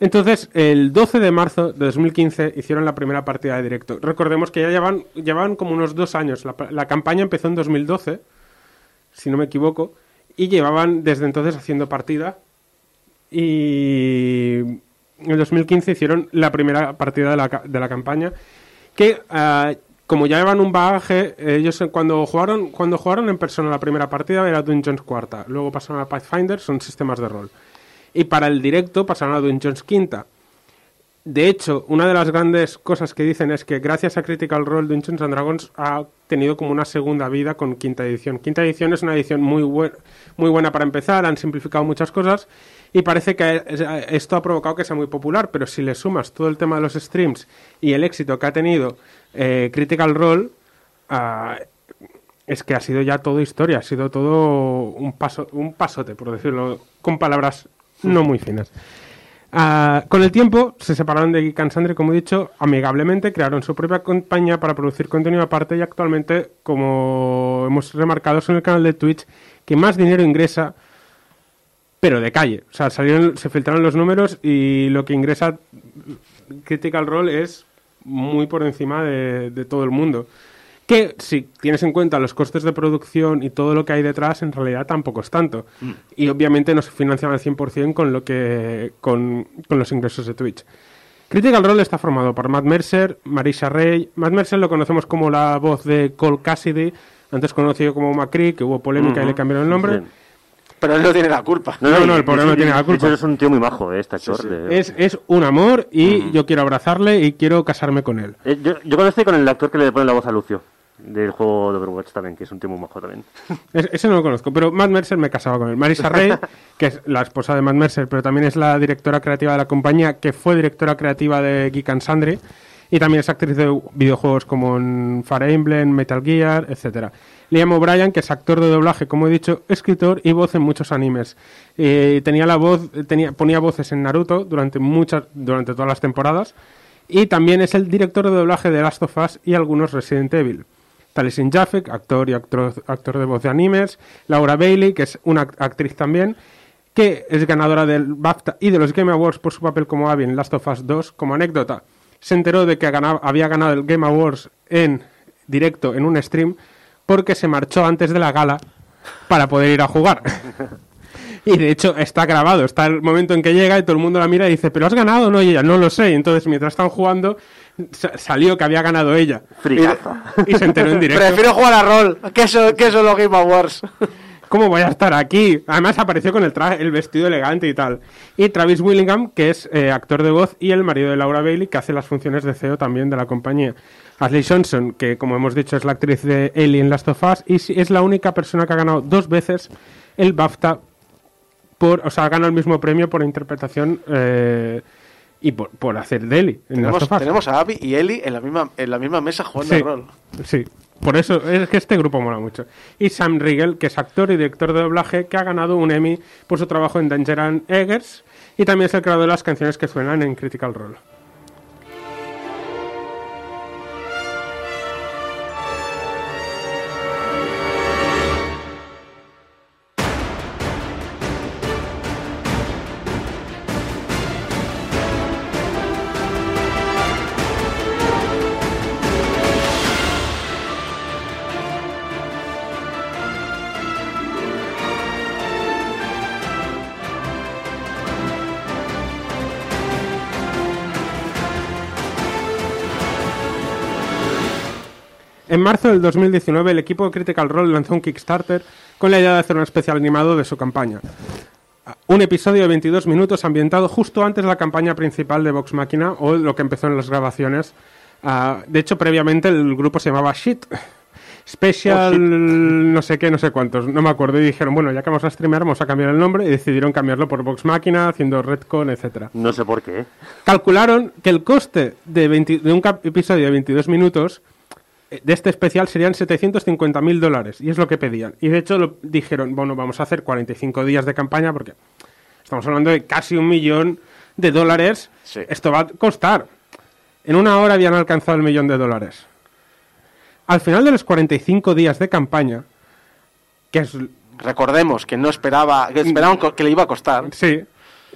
Speaker 4: Entonces, el 12 de marzo de 2015 hicieron la primera partida de directo. Recordemos que ya llevan, llevan como unos dos años. La, la campaña empezó en 2012, si no me equivoco, y llevaban desde entonces haciendo partida. Y en el 2015 hicieron la primera partida de la, de la campaña, que ah, como ya llevan un bagaje, ellos cuando jugaron, cuando jugaron en persona la primera partida era Dungeons cuarta, luego pasaron a Pathfinder, son sistemas de rol. Y para el directo pasaron a Dungeons quinta. De hecho, una de las grandes cosas que dicen es que gracias a Critical Role Dungeons and Dragons ha tenido como una segunda vida con quinta edición. Quinta edición es una edición muy, muy buena para empezar, han simplificado muchas cosas y parece que es- esto ha provocado que sea muy popular, pero si le sumas todo el tema de los streams y el éxito que ha tenido eh, Critical Role, ah, es que ha sido ya todo historia, ha sido todo un paso, un pasote, por decirlo con palabras no muy finas. Ah, con el tiempo se separaron de Geek and Sundry, como he dicho, amigablemente, crearon su propia compañía para producir contenido aparte y actualmente, como hemos remarcado, son el canal de Twitch que más dinero ingresa, pero de calle. O sea, salieron, se filtraron los números y lo que ingresa Critical Role es muy por encima de, de todo el mundo. Que si tienes en cuenta los costes de producción y todo lo que hay detrás, en realidad tampoco es tanto. Y obviamente no se financian al 100% con, lo que, con, con los ingresos de Twitch. Critical Role está formado por Matt Mercer, Marisa Ray. Matt Mercer lo conocemos como la voz de Cole Cassidy, antes conocido como McCree, que hubo polémica y le cambiaron el nombre.
Speaker 3: Pero él no tiene la culpa.
Speaker 4: No, no, el pobre no tiene la
Speaker 5: de
Speaker 4: culpa.
Speaker 5: hecho, es un tío muy majo, eh, este actor. de-
Speaker 4: Es, es un amor y yo quiero abrazarle y quiero casarme con él.
Speaker 5: Eh, yo, yo conozco con el actor que le pone la voz a Lucio, del juego de Overwatch también, que es un tío muy majo también.
Speaker 4: Es- ese no lo conozco, pero Matt Mercer me casaba con él. Marisa Ray, que es la esposa de Matt Mercer, pero también es la directora creativa de la compañía, que fue directora creativa de Geek and Sundry, y también es actriz de videojuegos como en Fire Emblem, Metal Gear, etcétera. Liam O'Brien, que es actor de doblaje, como he dicho, escritor y voz en muchos animes. Eh, tenía la voz, tenía, ponía voces en Naruto durante muchas, durante todas las temporadas, y también es el director de doblaje de Last of Us y algunos Resident Evil. Taliesin Jaffe, actor y actor, actor de voz de animes. Laura Bailey, que es una act- actriz también, que es ganadora del BAFTA y de los Game Awards por su papel como Abby en Last of Us 2. Como anécdota, se enteró de que había ganado el Game Awards en directo en un stream porque se marchó antes de la gala para poder ir a jugar. Y de hecho está grabado, está el momento en que llega y todo el mundo la mira y dice, ¿pero has ganado o no? Y ella, no lo sé. Y entonces mientras están jugando, sa- salió que había ganado ella.
Speaker 5: Fricaza.
Speaker 4: Y se enteró en directo.
Speaker 3: Prefiero jugar a rol. ¿Qué son, qué son los Game Awards?
Speaker 4: ¿Cómo voy a estar aquí? Además apareció con el traje, el vestido elegante y tal. Y Travis Willingham, que es eh, actor de voz, y el marido de Laura Bailey, que hace las funciones de CEO también de la compañía. Ashley Johnson, que como hemos dicho es la actriz de Ellie en Last of Us, y es la única persona que ha ganado dos veces el BAFTA por, o sea, ha ganado el mismo premio por interpretación eh, y por, por hacer de Ellie en Last
Speaker 3: tenemos,
Speaker 4: of Us.
Speaker 3: tenemos a Abby y Ellie en la misma, en la misma mesa jugando
Speaker 4: Sí,
Speaker 3: a rol.
Speaker 4: sí. Por eso es que este grupo mola mucho. Y Sam Riegel, que es actor y director de doblaje, que ha ganado un Emmy por su trabajo en Danger and Eggers y también es el creador de las canciones que suenan en Critical Role. En marzo del 2019, el equipo de Critical Role lanzó un Kickstarter con la idea de hacer un especial animado de su campaña. Un episodio de 22 minutos ambientado justo antes de la campaña principal de Vox Machina o lo que empezó en las grabaciones. Ah, de hecho, previamente el grupo se llamaba Shit. Special, no sé qué, no sé cuántos, no me acuerdo. Y dijeron, bueno, ya que vamos a streamear, vamos a cambiar el nombre. Y decidieron cambiarlo por Vox Machina, haciendo Redcon, etcétera
Speaker 5: No sé por qué.
Speaker 4: calcularon que el coste de, 20 de un episodio de 22 minutos de este especial serían 750.000 dólares, y es lo que pedían. Y de hecho lo dijeron, bueno, vamos a hacer 45 días de campaña porque estamos hablando de casi un millón de dólares.
Speaker 3: Sí.
Speaker 4: Esto va a costar. En una hora habían alcanzado el millón de dólares. Al final de los 45 días de campaña, que es
Speaker 3: Recordemos que no esperaba, que esperaban co- que le iba a costar.
Speaker 4: Sí.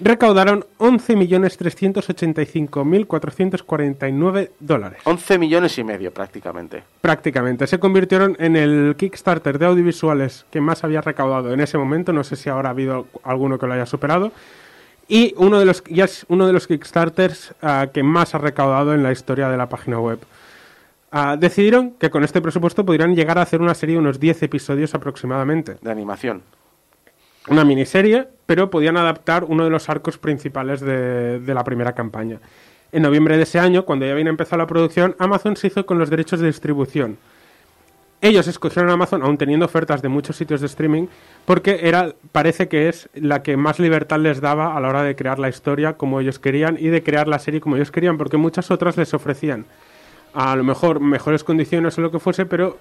Speaker 4: Recaudaron 11.305.449 dólares.
Speaker 3: 11 millones y medio prácticamente.
Speaker 4: Prácticamente. Se convirtieron en el Kickstarter de audiovisuales que más había recaudado en ese momento. No sé si ahora ha habido alguno que lo haya superado. Y uno de los, ya es uno de los Kickstarters ah, que más ha recaudado en la historia de la página web. Ah, decidieron que con este presupuesto podrían llegar a hacer una serie de unos 10 episodios aproximadamente.
Speaker 3: De animación.
Speaker 4: Una miniserie, pero podían adaptar uno de los arcos principales de, la primera campaña. En noviembre de ese año, cuando ya había empezado la producción, Amazon se hizo con los derechos de distribución. Ellos escogieron Amazon, aún teniendo ofertas de muchos sitios de streaming, porque era, parece que es la que más libertad les daba a la hora de crear la historia como ellos querían y de crear la serie como ellos querían, porque muchas otras les ofrecían a lo mejor mejores condiciones o lo que fuese, pero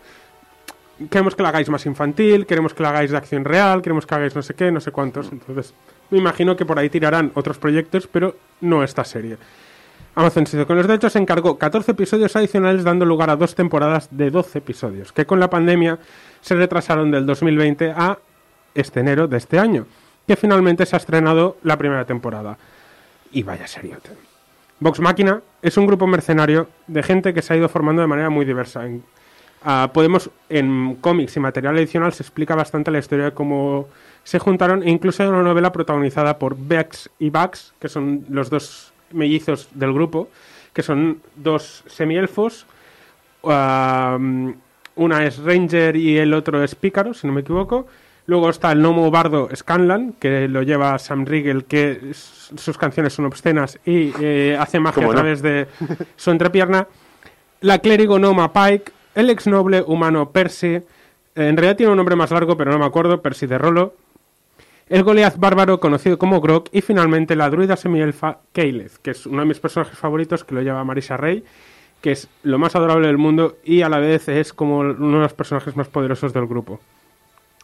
Speaker 4: queremos que la hagáis más infantil, queremos que la hagáis de acción real, queremos que hagáis no sé qué, no sé cuántos. Entonces, me imagino que por ahí tirarán otros proyectos, pero no esta serie. Amazon se con los derechos, encargó 14 episodios adicionales, dando lugar a dos temporadas de 12 episodios, que con la pandemia se retrasaron del 2020 a este enero de este año, que finalmente se ha estrenado la primera temporada. Y vaya seriote. Vox Máquina es un grupo mercenario de gente que se ha ido formando de manera muy diversa. Ah, podemos, en cómics y material adicional, se explica bastante la historia de cómo se juntaron, e incluso hay una novela protagonizada por Bex y Bax, que son los dos mellizos del grupo, que son dos semielfos. um, una es Ranger y el otro es Pícaro, si no me equivoco. Luego está el gnomo bardo Scanlan, que lo lleva Sam Riegel, que sus canciones son obscenas y eh, hace magia a través de su entrepierna. La clérigo Noma Pike, el ex noble humano Percy, en realidad tiene un nombre más largo, pero no me acuerdo, Percy de Rolo. El Goliath bárbaro, conocido como Grok, y finalmente la druida semielfa Keyleth, que es uno de mis personajes favoritos, que lo lleva Marisa Rey, que es lo más adorable del mundo y a la vez es como uno de los personajes más poderosos del grupo.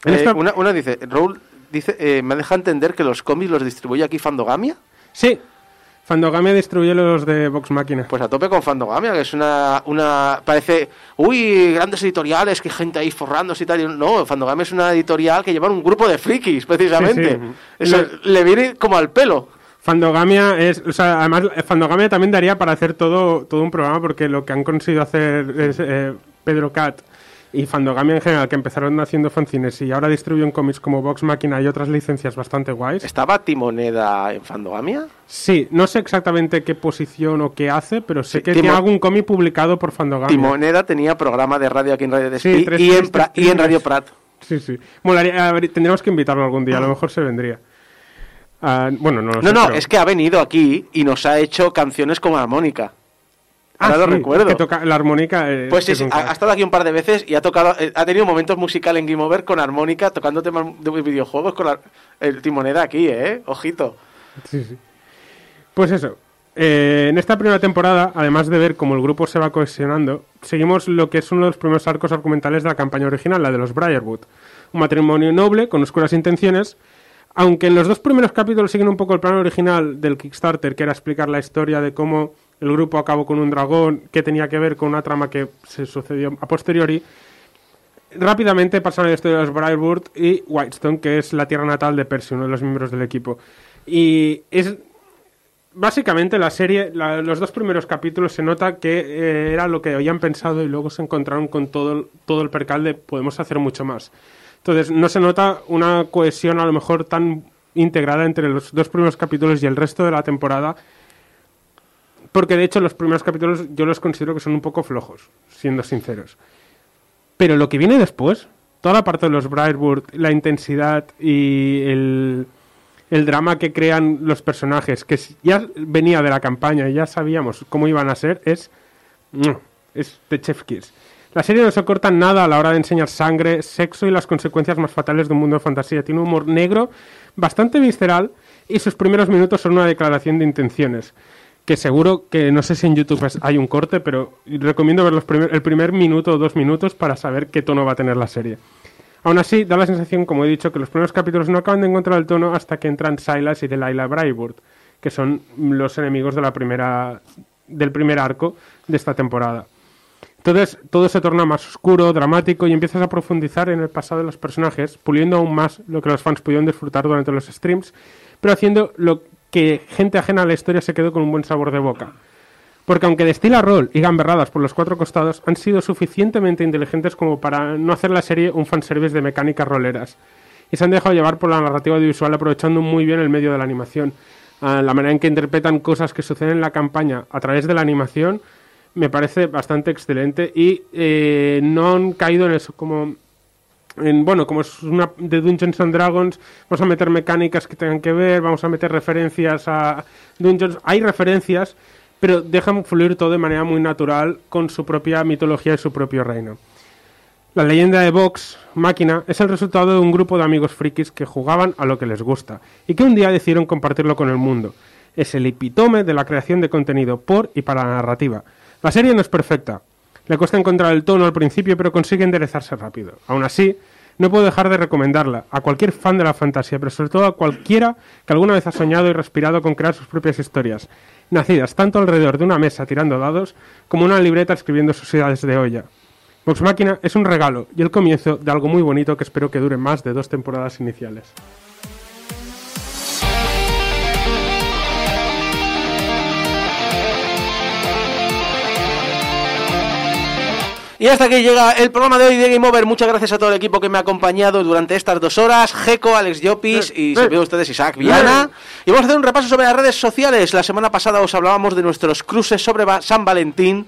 Speaker 3: Eh,
Speaker 4: esta-
Speaker 3: una, una dice, Raúl dice, eh, me deja entender que los cómics los distribuye aquí Fandogamia.
Speaker 4: Sí, Fandogamia distribuye los de Vox Machina.
Speaker 3: Pues a tope con Fandogamia, que es una, una... Parece, uy, grandes editoriales, que gente ahí forrándose y tal. No, Fandogamia es una editorial que lleva un grupo de frikis, precisamente.
Speaker 4: Sí, sí.
Speaker 3: Eso le viene como al pelo.
Speaker 4: Fandogamia es, o sea, además Fandogamia también daría para hacer todo, todo un programa porque lo que han conseguido hacer es eh, Pedro Cat y Fandogamia en general, que empezaron haciendo fanzines y ahora distribuyen cómics como Vox Machina y otras licencias bastante guays.
Speaker 3: ¿Estaba Timoneda en Fandogamia?
Speaker 4: Sí, no sé exactamente qué posición o qué hace, pero sé
Speaker 3: Sí,
Speaker 4: que
Speaker 3: Timo-
Speaker 4: tiene algún cómic publicado por Fandogamia.
Speaker 3: Timoneda tenía programa de radio aquí en Radio Despí y, en
Speaker 4: tristes
Speaker 3: Pra- y en Radio. Prat.
Speaker 4: Sí, sí. Molaría, a ver, tendríamos que invitarlo algún día, a lo mejor se vendría. Ah, bueno, no lo
Speaker 3: No,
Speaker 4: sé,
Speaker 3: no,
Speaker 4: pero-
Speaker 3: es que ha venido aquí y nos ha hecho canciones como armónica.
Speaker 4: Ah,
Speaker 3: Ahora lo
Speaker 4: sí,
Speaker 3: recuerdo.
Speaker 4: que toca la armónica. eh,
Speaker 3: Pues sí, sí, ha estado aquí un par de veces y ha tocado, eh, ha tenido momentos musicales en Game Over con armónica, tocando temas de videojuegos con la- el timoneda aquí, ¿eh? Ojito.
Speaker 4: Sí, sí. Pues eso. eh, en esta primera temporada, además de ver cómo el grupo se va cohesionando, seguimos lo que es uno de los primeros arcos argumentales de la campaña original, la de los Briarwood. Un matrimonio noble con oscuras intenciones, aunque en los dos primeros capítulos siguen un poco el plan original del Kickstarter, que era explicar la historia de cómo el grupo acabó con un dragón, que tenía que ver con una trama que se sucedió a posteriori, rápidamente pasaron la historia de los Briarwood y Whitestone, que es la tierra natal de Percy, uno de los miembros del equipo. Y es básicamente la serie, los dos primeros capítulos se nota que eh, era lo que habían pensado y luego se encontraron con todo, el- todo el percal de podemos hacer mucho más. Entonces no se nota una cohesión a lo mejor tan integrada entre los dos primeros capítulos y el resto de la temporada. Porque de hecho los primeros capítulos yo los considero que son un poco flojos, siendo sinceros. Pero lo que viene después, toda la parte de los Briarwood, la intensidad y el, drama que crean los personajes, que ya venía de la campaña y ya sabíamos cómo iban a ser, es. ¡mua! Es de Chef Kiss. La serie no se corta nada a la hora de enseñar sangre, sexo y las consecuencias más fatales de un mundo de fantasía. Tiene un humor negro bastante visceral y sus primeros minutos son una declaración de intenciones. Que seguro que no sé si en YouTube hay un corte, pero recomiendo ver los primer- el primer minuto o dos minutos para saber qué tono va a tener la serie. Aún así, da la sensación, como he dicho, que los primeros capítulos no acaban de encontrar el tono hasta que entran Silas y Delilah Brayburn, que son los enemigos de la primera, del primer arco de esta temporada. Entonces, todo se torna más oscuro, dramático y empiezas a profundizar en el pasado de los personajes, puliendo aún más lo que los fans pudieron disfrutar durante los streams, pero haciendo lo que gente ajena a la historia se quedó con un buen sabor de boca. Porque aunque destila rol y gamberradas por los cuatro costados, han sido suficientemente inteligentes como para no hacer la serie un fanservice de mecánicas roleras. Y se han dejado llevar por la narrativa audiovisual aprovechando muy bien el medio de la animación. Ah, la manera en que interpretan cosas que suceden en la campaña a través de la animación me parece bastante excelente y eh, no han caído en eso como en, bueno, como es una de Dungeons and Dragons, vamos a meter mecánicas que tengan que ver, vamos a meter referencias a Dungeons. Hay referencias, pero dejan fluir todo de manera muy natural con su propia mitología y su propio reino. La leyenda de Vox, Máquina, es el resultado de un grupo de amigos frikis que jugaban a lo que les gusta y que un día decidieron compartirlo con el mundo. Es el epitome de la creación de contenido por y para la narrativa. La serie no es perfecta. Le cuesta encontrar el tono al principio, pero consigue enderezarse rápido. Aún así, no puedo dejar de recomendarla a cualquier fan de la fantasía, pero sobre todo a cualquiera que alguna vez ha soñado y respirado con crear sus propias historias, nacidas tanto alrededor de una mesa tirando dados como una libreta escribiendo sus ideas de olla. Vox Máquina es un regalo y el comienzo de algo muy bonito que espero que dure más de dos temporadas iniciales.
Speaker 3: Y hasta aquí llega el programa de hoy de Game Over. Muchas gracias a todo el equipo que me ha acompañado durante estas dos horas. Geco, Alex Llopis
Speaker 5: Eh,
Speaker 3: y se de ustedes Isaac Viana. Y vamos a hacer un repaso sobre las redes sociales. La semana pasada os hablábamos de nuestros cruces sobre San Valentín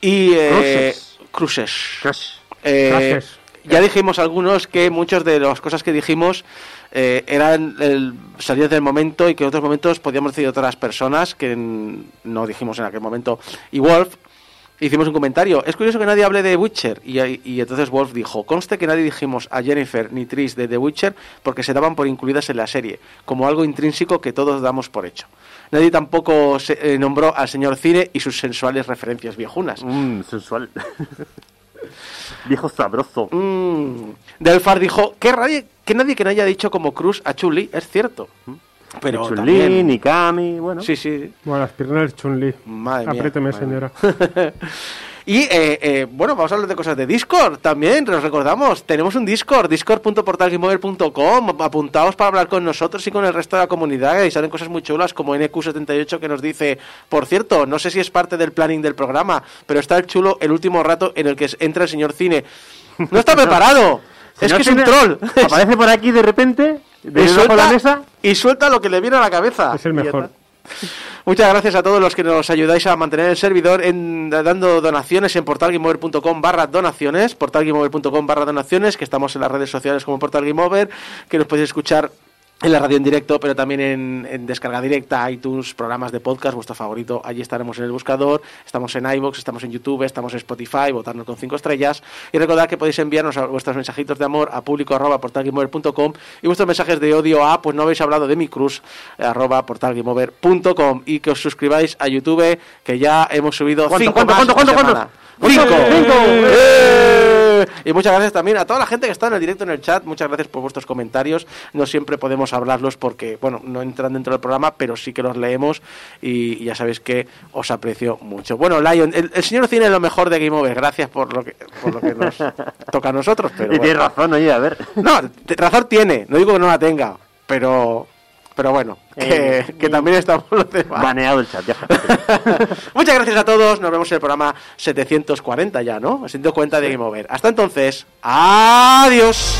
Speaker 3: y... eh, cruces. Eh,
Speaker 4: Cruces.
Speaker 3: ya dijimos algunos que muchas de las cosas que dijimos eh, eran el, salidas del momento y que en otros momentos podíamos decir otras personas que no dijimos en aquel momento. Y Wolf hicimos un comentario. Es curioso que nadie hable de Witcher. Y, y entonces Wolf dijo, conste que nadie dijimos a Jennifer ni Tris de The Witcher porque se daban por incluidas en la serie, como algo intrínseco que todos damos por hecho. Nadie tampoco se, eh, nombró al señor Cine y sus sensuales referencias viejunas.
Speaker 5: Mmm, sensual. Viejo sabroso.
Speaker 3: Mm. Delfar dijo que nadie, que nadie que no haya dicho como Cruz a Chuli es cierto. Pero
Speaker 5: Chun-Li,
Speaker 3: también-
Speaker 5: Nikami, bueno.
Speaker 3: Sí, sí.
Speaker 4: Bueno, las piernas Chun-Li.
Speaker 3: Madre mía,
Speaker 4: Apriéteme,
Speaker 3: madre
Speaker 4: señora.
Speaker 3: Y eh, eh, bueno, vamos a hablar de cosas de Discord también, os recordamos, tenemos un Discord, discord.portalgameover.com, apuntaos para hablar con nosotros y con el resto de la comunidad y salen cosas muy chulas como NQ78 que nos dice, por cierto, no sé si es parte del planning del programa, pero está el chulo el último rato en el que entra el señor cine. No está preparado, es que es un troll.
Speaker 5: Aparece por aquí de repente,
Speaker 3: y suelta, y suelta lo que le viene a la cabeza.
Speaker 4: Es el mejor.
Speaker 3: Muchas gracias a todos los que nos ayudáis a mantener el servidor en, dando donaciones en portalgameover.com barra donaciones, portalgameover.com barra donaciones, que estamos en las redes sociales como Portal Game Over, que nos podéis escuchar en la radio en directo, pero también en, en descarga directa, iTunes, programas de podcast, vuestro favorito. Allí estaremos en el buscador, estamos en iVoox, estamos en YouTube, estamos en Spotify, votarnos con cinco estrellas. Y recordad que podéis enviarnos a- vuestros mensajitos de amor a público arroba portalgameover.com y vuestros mensajes de odio a, pues no habéis hablado de mi cruz, arroba portalgameover.com y que os suscribáis a YouTube, que ya hemos subido
Speaker 5: ¿Cuánto,
Speaker 3: cinco
Speaker 5: cuánto,
Speaker 3: más
Speaker 5: cuánto, cuánto,
Speaker 3: semana.
Speaker 5: cuánto?
Speaker 3: ¡Cinco!
Speaker 5: ¡Cinco!
Speaker 3: ¡Eh! Y muchas gracias también a toda la gente que está en el directo en el chat. Muchas gracias por vuestros comentarios. No siempre podemos hablarlos porque, bueno, no entran dentro del programa, pero sí que los leemos y, y ya sabéis que os aprecio mucho. Bueno, Lion, el, el señor Cine es lo mejor de Game Over. Gracias por lo que, por lo que nos toca a nosotros. Pero
Speaker 5: y
Speaker 3: bueno.
Speaker 5: tienes razón, oye, a ver.
Speaker 3: No, razón tiene. No digo que no la tenga, pero, pero bueno, que,
Speaker 5: Eh,
Speaker 3: que también estamos los demás.
Speaker 5: Baneado el chat, ya.
Speaker 3: Muchas gracias a todos. Nos vemos en el programa 740 ya, ¿no? 740 de Game Over. Hasta entonces, adiós.